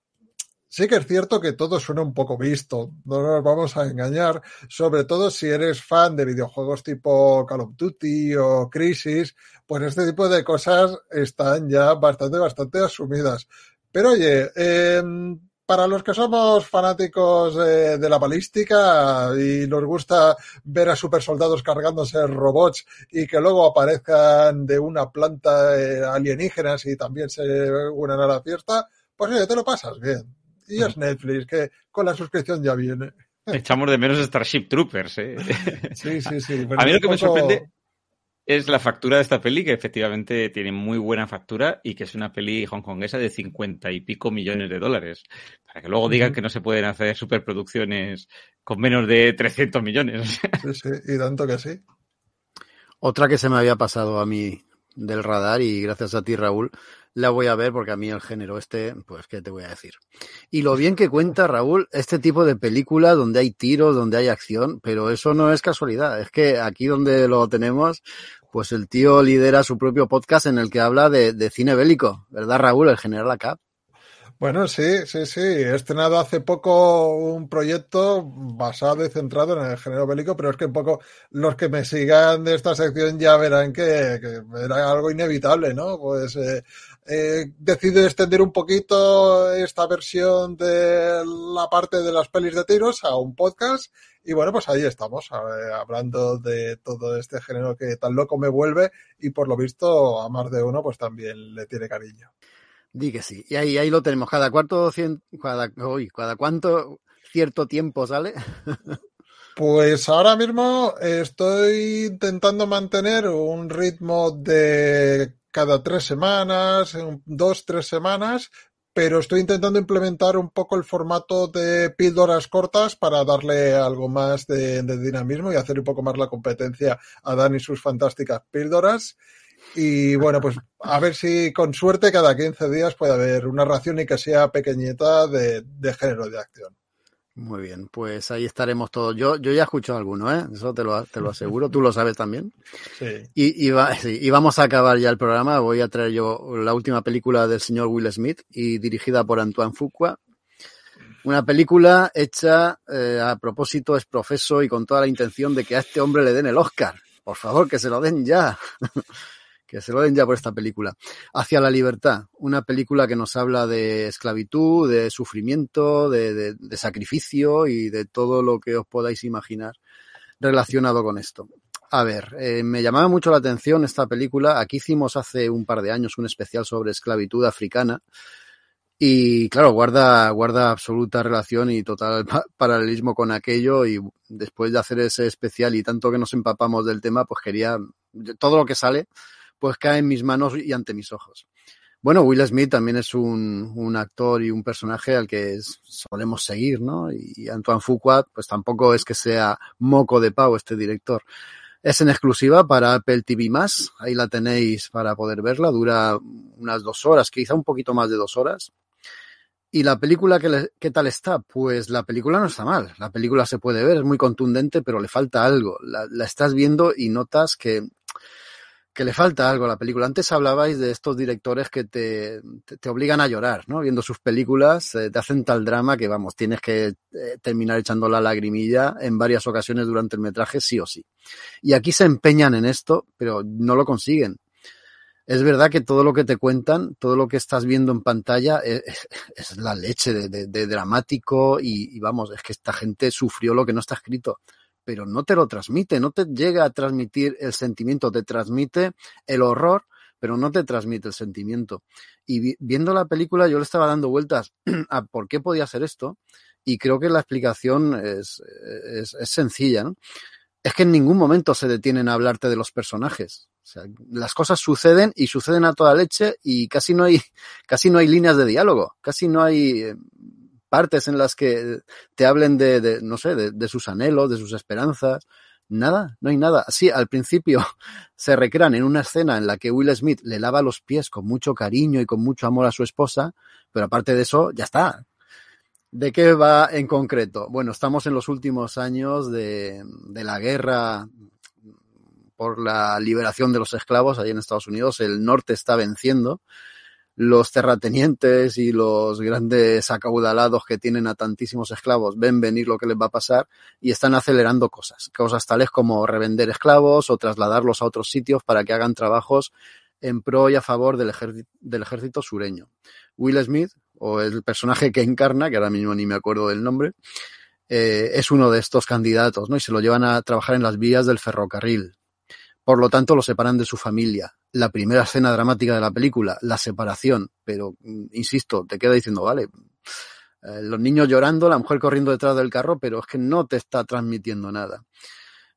Sí que es cierto que todo suena un poco visto, no nos vamos a engañar, sobre todo si eres fan de videojuegos tipo Call of Duty o Crisis, pues este tipo de cosas están ya bastante, bastante asumidas. Pero oye, eh, para los que somos fanáticos eh, de la balística y nos gusta ver a super soldados cargándose robots y que luego aparezcan de una planta eh, alienígenas y también se unan a la fiesta, pues oye, te lo pasas bien y es Netflix, que con la suscripción ya viene. Echamos de menos Starship Troopers, ¿eh? Sí, sí, sí. a mí lo que poco... me sorprende es la factura de esta peli, que efectivamente tiene muy buena factura y que es una peli hongkonguesa de cincuenta y pico millones de dólares. Para que luego digan que no se pueden hacer superproducciones con menos de 300 millones. Sí, sí, y tanto que sí. Otra que se me había pasado a mí del radar y gracias a ti, Raúl, la voy a ver porque a mí el género este, pues, ¿qué te voy a decir? Y lo bien que cuenta Raúl este tipo de película donde hay tiros, donde hay acción, pero eso no es casualidad, es que aquí donde lo tenemos, pues el tío lidera su propio podcast en el que habla de, de cine bélico, ¿verdad Raúl? El General Acap. Bueno, sí, sí, sí. He estrenado hace poco un proyecto basado y centrado en el género bélico, pero es que un poco los que me sigan de esta sección ya verán que, que era algo inevitable, ¿no? Pues eh, eh, decido extender un poquito esta versión de la parte de las pelis de tiros a un podcast y bueno, pues ahí estamos, eh, hablando de todo este género que tan loco me vuelve y por lo visto a más de uno pues también le tiene cariño. Di que sí. Y ahí, ahí lo tenemos. Cada cuarto, cien, cada, uy, cada cuánto cierto tiempo sale. Pues ahora mismo estoy intentando mantener un ritmo de cada tres semanas, dos, tres semanas, pero estoy intentando implementar un poco el formato de píldoras cortas para darle algo más de, dinamismo y hacer un poco más la competencia a Dan y sus fantásticas píldoras. Y bueno, pues a ver si con suerte cada 15 días puede haber una ración y que sea pequeñita de, de género de acción. Muy bien, pues ahí estaremos todos. Yo, yo ya he escuchado alguno, ¿eh? Eso te lo, te lo aseguro. Tú lo sabes también. Sí. Y, y, va, sí, y vamos a acabar ya el programa. Voy a traer yo la última película del señor Will Smith y dirigida por Antoine Fuqua. Una película hecha eh, a propósito, es profeso y con toda la intención de que a este hombre le den el Oscar. Por favor, que se lo den ya. que se lo den ya por esta película. Hacia la libertad, una película que nos habla de esclavitud, de sufrimiento, de, sacrificio y de todo lo que os podáis imaginar relacionado con esto. A ver, eh, me llamaba mucho la atención esta película. Aquí hicimos hace un par de años un especial sobre esclavitud africana. Y claro, guarda, guarda absoluta relación y total paralelismo con aquello. Y después de hacer ese especial y tanto que nos empapamos del tema, pues quería todo lo que sale, pues cae en mis manos y ante mis ojos. Bueno, Will Smith también es un, un actor y un personaje al que solemos seguir, ¿no? Y Antoine Fuqua, pues tampoco es que sea moco de pavo este director. Es en exclusiva para Apple TV+, ahí la tenéis para poder verla, dura unas dos horas, quizá un poquito más de dos horas. ¿Y la película qué, tal está? Pues la película no está mal, la película se puede ver, es muy contundente, pero le falta algo. La estás viendo y notas que le falta algo a la película. Antes hablabais de estos directores que te, te, obligan a llorar, ¿no? Viendo sus películas, eh, te hacen tal drama que, vamos, tienes que eh, terminar echando la lagrimilla en varias ocasiones durante el metraje, sí o sí. Y aquí se empeñan en esto, pero no lo consiguen. Es verdad que todo lo que te cuentan, todo lo que estás viendo en pantalla es, es la leche de dramático y, y vamos, es que esta gente sufrió lo que no está escrito pero no te lo transmite, no te llega a transmitir el sentimiento, te transmite el horror, pero no te transmite el sentimiento. Y vi, viendo la película yo le estaba dando vueltas a por qué podía hacer esto y creo que la explicación es, es, es sencilla, ¿no? Es que en ningún momento se detienen a hablarte de los personajes. O sea, las cosas suceden y suceden a toda leche y casi no hay, casi no hay líneas de diálogo, casi no hay eh, partes en las que te hablen de, no sé, de, sus anhelos, de sus esperanzas. Nada, no hay nada. Sí, al principio se recrean en una escena en la que Will Smith le lava los pies con mucho cariño y con mucho amor a su esposa, pero aparte de eso, ya está. ¿De qué va en concreto? Bueno, estamos en los últimos años de, de la guerra por la liberación de los esclavos ahí en Estados Unidos. El norte está venciendo los terratenientes y los grandes acaudalados que tienen a tantísimos esclavos ven venir lo que les va a pasar y están acelerando cosas, cosas tales como revender esclavos o trasladarlos a otros sitios para que hagan trabajos en pro y a favor del, ejército, del ejército sureño. Will Smith, o el personaje que encarna, que ahora mismo ni me acuerdo del nombre, eh, es uno de estos candidatos, ¿no? Y se lo llevan a trabajar en las vías del ferrocarril. Por lo tanto, lo separan de su familia la primera escena dramática de la película, la separación, pero insisto, te queda diciendo, vale, eh, los niños llorando, la mujer corriendo detrás del carro, pero es que no te está transmitiendo nada.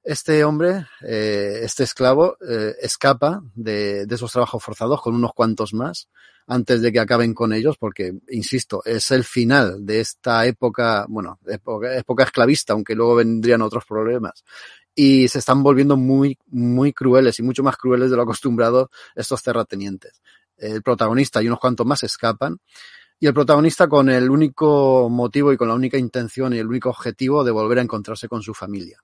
Este hombre, eh, este esclavo, eh, escapa de, de, esos trabajos forzados con unos cuantos más antes de que acaben con ellos, porque, insisto, es el final de esta época, bueno, época, época esclavista, aunque luego vendrían otros problemas y se están volviendo muy, muy crueles y mucho más crueles de lo acostumbrado estos terratenientes. El protagonista y unos cuantos más escapan y el protagonista con el único motivo y con la única intención y el único objetivo de volver a encontrarse con su familia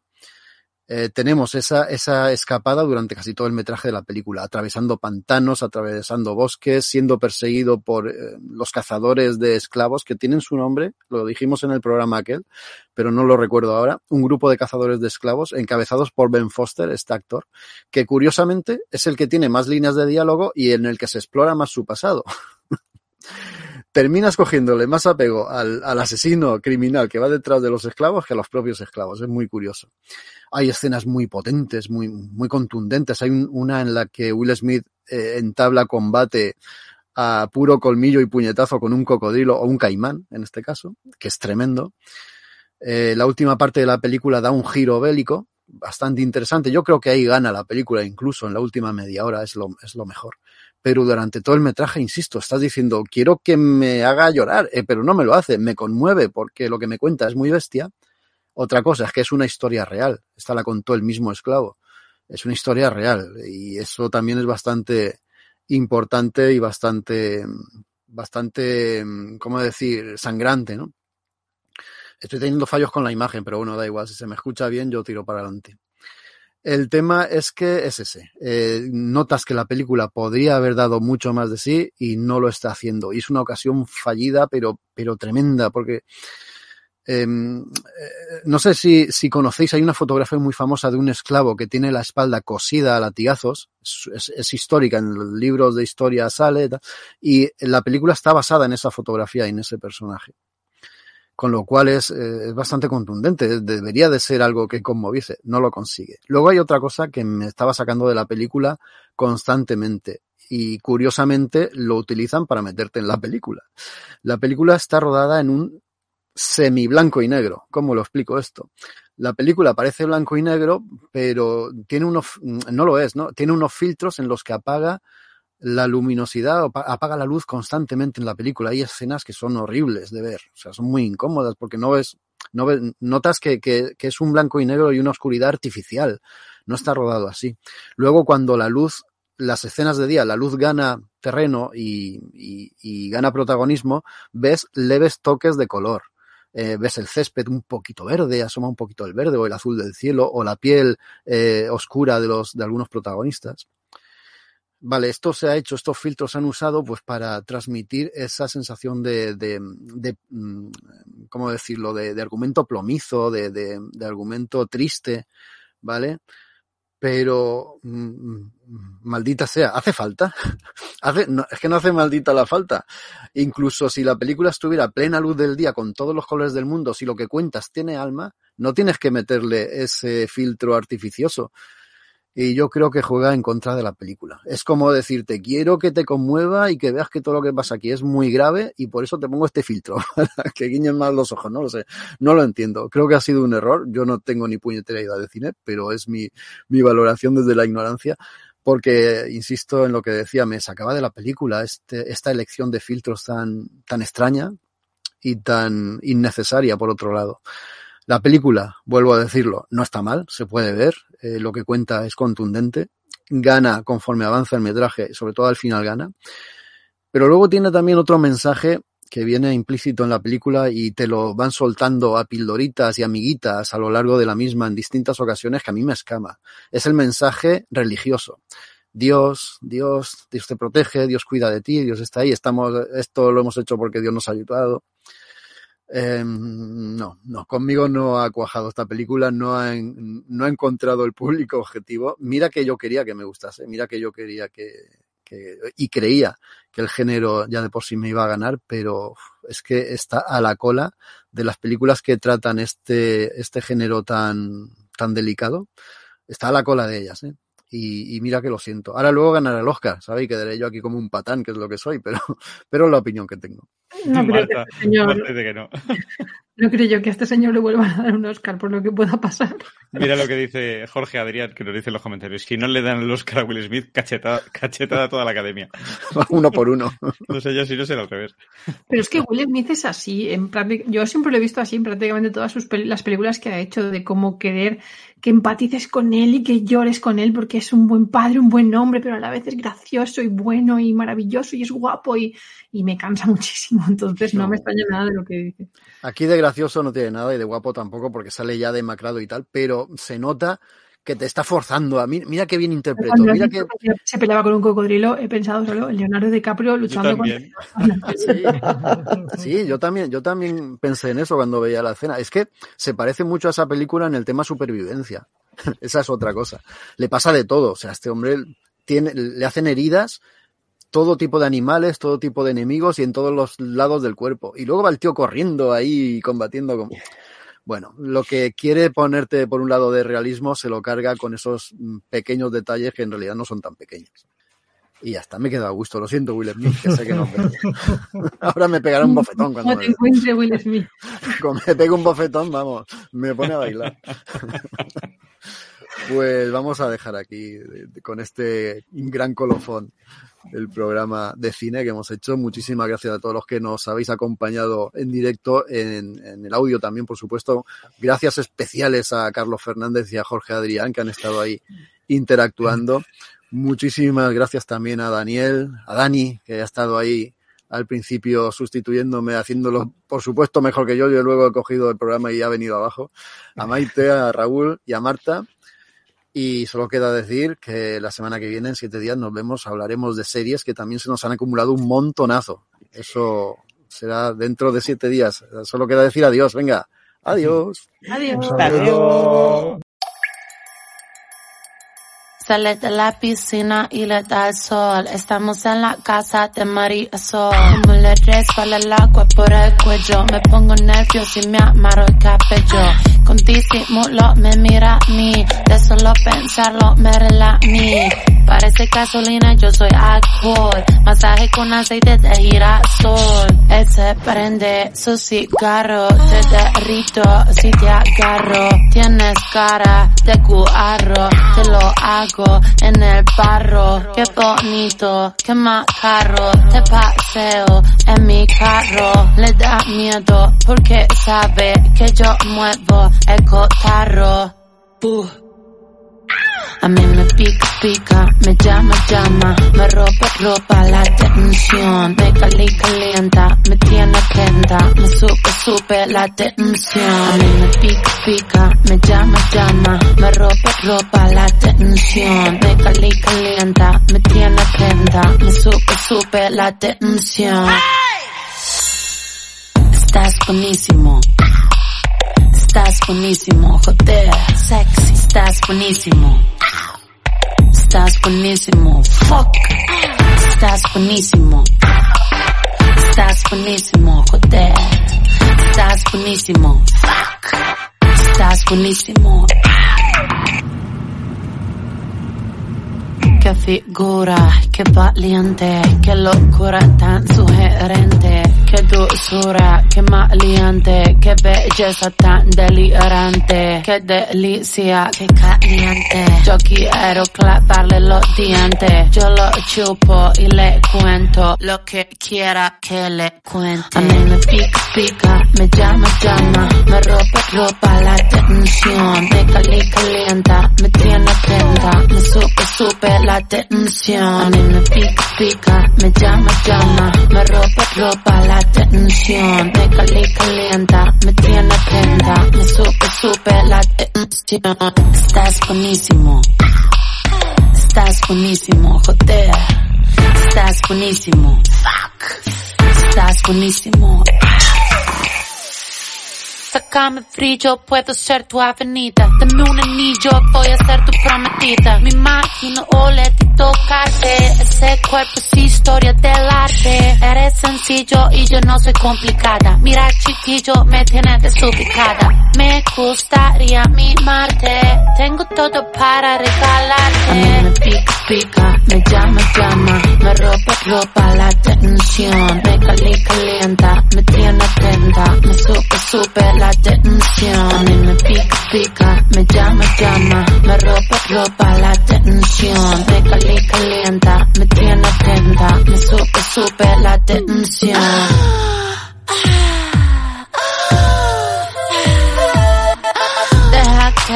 eh, tenemos esa, esa escapada durante casi todo el metraje de la película, atravesando pantanos, atravesando bosques, siendo perseguido por eh, los cazadores de esclavos que tienen su nombre, lo dijimos en el programa aquel, pero no lo recuerdo ahora, un grupo de cazadores de esclavos encabezados por Ben Foster, este actor, que curiosamente es el que tiene más líneas de diálogo y en el que se explora más su pasado. terminas cogiéndole más apego al, asesino criminal que va detrás de los esclavos que a los propios esclavos. Es muy curioso. Hay escenas muy potentes, muy, muy contundentes. Hay un, una en la que Will Smith eh, entabla combate a puro colmillo y puñetazo con un cocodrilo o un caimán, en este caso, que es tremendo. Eh, la última parte de la película da un giro bélico bastante interesante. Yo creo que ahí gana la película, incluso en la última media hora, es lo, es lo mejor. Pero durante todo el metraje, insisto, estás diciendo, quiero que me haga llorar, eh, pero no me lo hace, me conmueve porque lo que me cuenta es muy bestia otra cosa es que es una historia real. Esta la contó el mismo esclavo. Es una historia real y eso también es bastante importante y bastante, bastante, ¿cómo decir?, sangrante, ¿no? Estoy teniendo fallos con la imagen, pero bueno, da igual. Si se me escucha bien, yo tiro para adelante. El tema es que es ese. Eh, notas que la película podría haber dado mucho más de sí y no lo está haciendo. Y es una ocasión fallida, pero, pero tremenda, porque eh, no sé si, si, conocéis, hay una fotografía muy famosa de un esclavo que tiene la espalda cosida a latigazos, es, es, es histórica, en los libros de historia sale, y la película está basada en esa fotografía y en ese personaje. Con lo cual es, eh, bastante contundente, debería de ser algo que conmoviese, no lo consigue. Luego hay otra cosa que me estaba sacando de la película constantemente, y curiosamente lo utilizan para meterte en la película. La película está rodada en un semi blanco y negro. ¿Cómo lo explico esto? la película parece blanco y negro, pero tiene unos, no lo es, ¿no? Tiene unos filtros en los que apaga la luminosidad, apaga la luz constantemente en la película. Hay escenas que son horribles de ver, o sea, son muy incómodas porque no ves, no ves, notas que, que, que es un blanco y negro y una oscuridad artificial. No está rodado así. Luego, cuando la luz las escenas de día, la luz gana terreno y, y, y gana protagonismo, ves leves toques de color. Eh, ves el césped un poquito verde, asoma un poquito el verde o el azul del cielo o la piel eh, oscura de los de algunos protagonistas. Vale, esto se ha hecho, estos filtros se han usado pues para transmitir esa sensación de, de, de ¿cómo decirlo?, de, de argumento plomizo, de, de, argumento triste, ¿vale? Pero, mmm, maldita sea, ¿hace falta? hace, es que no hace maldita la falta. Incluso si la película estuviera a plena luz del día con todos los colores del mundo, si lo que cuentas tiene alma, no tienes que meterle ese filtro artificioso y yo creo que juega en contra de la película. Es como decirte, quiero que te conmueva y que veas que todo lo que pasa aquí es muy grave y por eso te pongo este filtro, que guiñen más los ojos, no lo sé, no lo entiendo. Creo que ha sido un error, yo no tengo ni puñetera idea de cine, pero es mi, mi valoración desde la ignorancia, porque, insisto en lo que decía, me sacaba de la película este, esta elección de filtros tan, tan extraña y tan innecesaria, por otro lado. La película, vuelvo a decirlo, no está mal, se puede ver, eh, lo que cuenta es contundente, gana conforme avanza el metraje, sobre todo al final gana, pero luego tiene también otro mensaje que viene implícito en la película y te lo van soltando a pildoritas y amiguitas a lo largo de la misma en distintas ocasiones que a mí me escama. Es el mensaje religioso. Dios, Dios, Dios te protege, Dios cuida de ti, Dios está ahí, estamos, esto lo hemos hecho porque Dios nos ha ayudado. Eh, no, no, conmigo no ha cuajado esta película, no ha, no ha encontrado el público objetivo. Mira que yo quería que me gustase, mira que yo quería que, que, y creía que el género ya de por sí me iba a ganar, pero es que está a la cola de las películas que tratan este, este género tan, tan delicado. Está a la cola de ellas, ¿eh? Y, y, mira que lo siento. Ahora luego ganará el Oscar, ¿sabéis? Quedaré yo aquí como un patán, que es lo que soy, pero, pero es la opinión que tengo. No Marta, que este que no. no creo yo que a este señor le vuelvan a dar un Oscar por lo que pueda pasar. Mira lo que dice Jorge Adrián, que nos dice en los comentarios. Si no le dan el Oscar a Will Smith, cachetada, cachetada a toda la academia. uno por uno. No sé yo si no será al revés. Pero es que Will Smith es así. En yo siempre lo he visto así en prácticamente todas sus pel las películas que ha hecho, de cómo querer que empatices con él y que llores con él porque es un buen padre, un buen hombre, pero a la vez es gracioso y bueno y maravilloso y es guapo y, y me cansa muchísimo. Entonces no, no me extraña nada de lo que dice. Aquí de gracioso no tiene nada y de guapo tampoco porque sale ya demacrado y tal, pero se nota que te está forzando a mí. Mira qué bien interpretó. Mira que... Se peleaba con un cocodrilo, he pensado solo en Leonardo DiCaprio luchando con. Sí. sí, yo también, yo también pensé en eso cuando veía la escena. Es que se parece mucho a esa película en el tema supervivencia. Esa es otra cosa. Le pasa de todo. O sea, este hombre tiene, le hacen heridas todo tipo de animales, todo tipo de enemigos y en todos los lados del cuerpo. Y luego va el tío corriendo ahí combatiendo como... Bueno, lo que quiere ponerte por un lado de realismo se lo carga con esos pequeños detalles que en realidad no son tan pequeños. Y ya está, me queda a gusto. Lo siento, Will Smith, que sé que no. Ahora me pegará un bofetón cuando no te encuentre Will Smith. Cuando me pego un bofetón, vamos, me pone a bailar. Pues vamos a dejar aquí con este gran colofón el programa de cine que hemos hecho. Muchísimas gracias a todos los que nos habéis acompañado en directo, en, el audio también, por supuesto. Gracias especiales a Carlos Fernández y a Jorge Adrián que han estado ahí interactuando. Muchísimas gracias también a Daniel, a Dani, que ha estado ahí al principio sustituyéndome, haciéndolo, por supuesto, mejor que yo. Yo luego he cogido el programa y ha venido abajo. A Maite, a Raúl y a Marta. Y solo queda decir que la semana que viene, en siete días, nos vemos, hablaremos de series que también se nos han acumulado un montonazo. Eso será dentro de siete días. Solo queda decir adiós. Venga, adiós. Adiós. Adiós. Sale de la piscina y le da el sol. Estamos en la casa de María Sol. Como le resbala el agua por el cuello. Me pongo nervioso y me amarro el cabello. Con disimulo me mira a mí. De solo pensarlo me rela mí. Parece gasolina, yo soy alcohol. Masaje con aceite de girasol. Él se prende su cigarro. Te derrito si te agarro. Tienes cara de guarro. Te lo hago en el barro. Qué bonito, qué macarro. Te paseo en mi carro. Le da miedo porque sabe que yo muevo el cotarro. Buh. A mí me pica, pica, me llama, llama, me ropa, ropa la tensión, me cali, calienta, me tiene atenta, me supe, supe la tensión. A mí me pica, pica, me llama, llama, me ropa, ropa la tensión, me cali, calienta, me tiene atenta, me supe, supe la tensión. Estás buenísimo. Estás buenísimo, joder, sexy, estás buenísimo. Estás buenísimo, fuck. Estás buenísimo. Estás buenísimo, joder. Estás buenísimo, fuck. Estás buenísimo. Qué figura, qué valiente, qué locura tan sugerente, qué dulzura, qué maleante, qué belleza tan delirante, qué delicia, qué caliente. Yo quiero clavarle los dientes, yo lo chupo y le cuento lo que quiera que le cuente. A mí me pica, pica, me llama, llama, me ropa, ropa la tensión, me cali, calienta, me tiene atenta, me supe, supe la tensión. A mí me pica, pica, me llama, llama, me ropa, ropa la tensión, me cali, calienta, me tiene atenta, me supe, supe la tensión. Estás buenísimo, estás buenísimo, joder, estás buenísimo, fuck, estás buenísimo. Sácame brillo, puedo ser tu avenida. Dame un anillo, voy a ser tu prometida. Me imagino olerte y tocarte. Ese cuerpo es historia del arte. Eres sencillo y yo no soy complicada. Mira chiquillo, me tienes desubicada. Me gustaría mimarte. Tengo todo para regalarte. Me pica, pica, me llama, llama. Me ropa, ropa la tensión. Me cali, calienta, me tiene atenta. Me supe, supe la. A mí me pica, pica, me llama, llama. Me ropa, ropa la tensión. Me cali, calienta, me tiene atenta. Me supe, supe la tensión.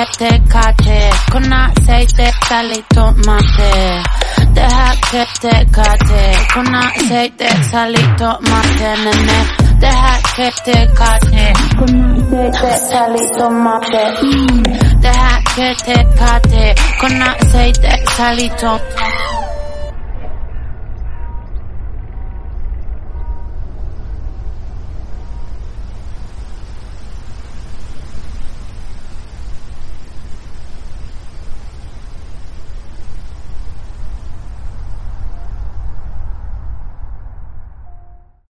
Deja que te cate con aceite, sal y tomate. Deja que te cate con aceite, sal y tomate, nene. Deja que te cate con aceite, sal y tomate. Deja que te cate con aceite, sal y tomate.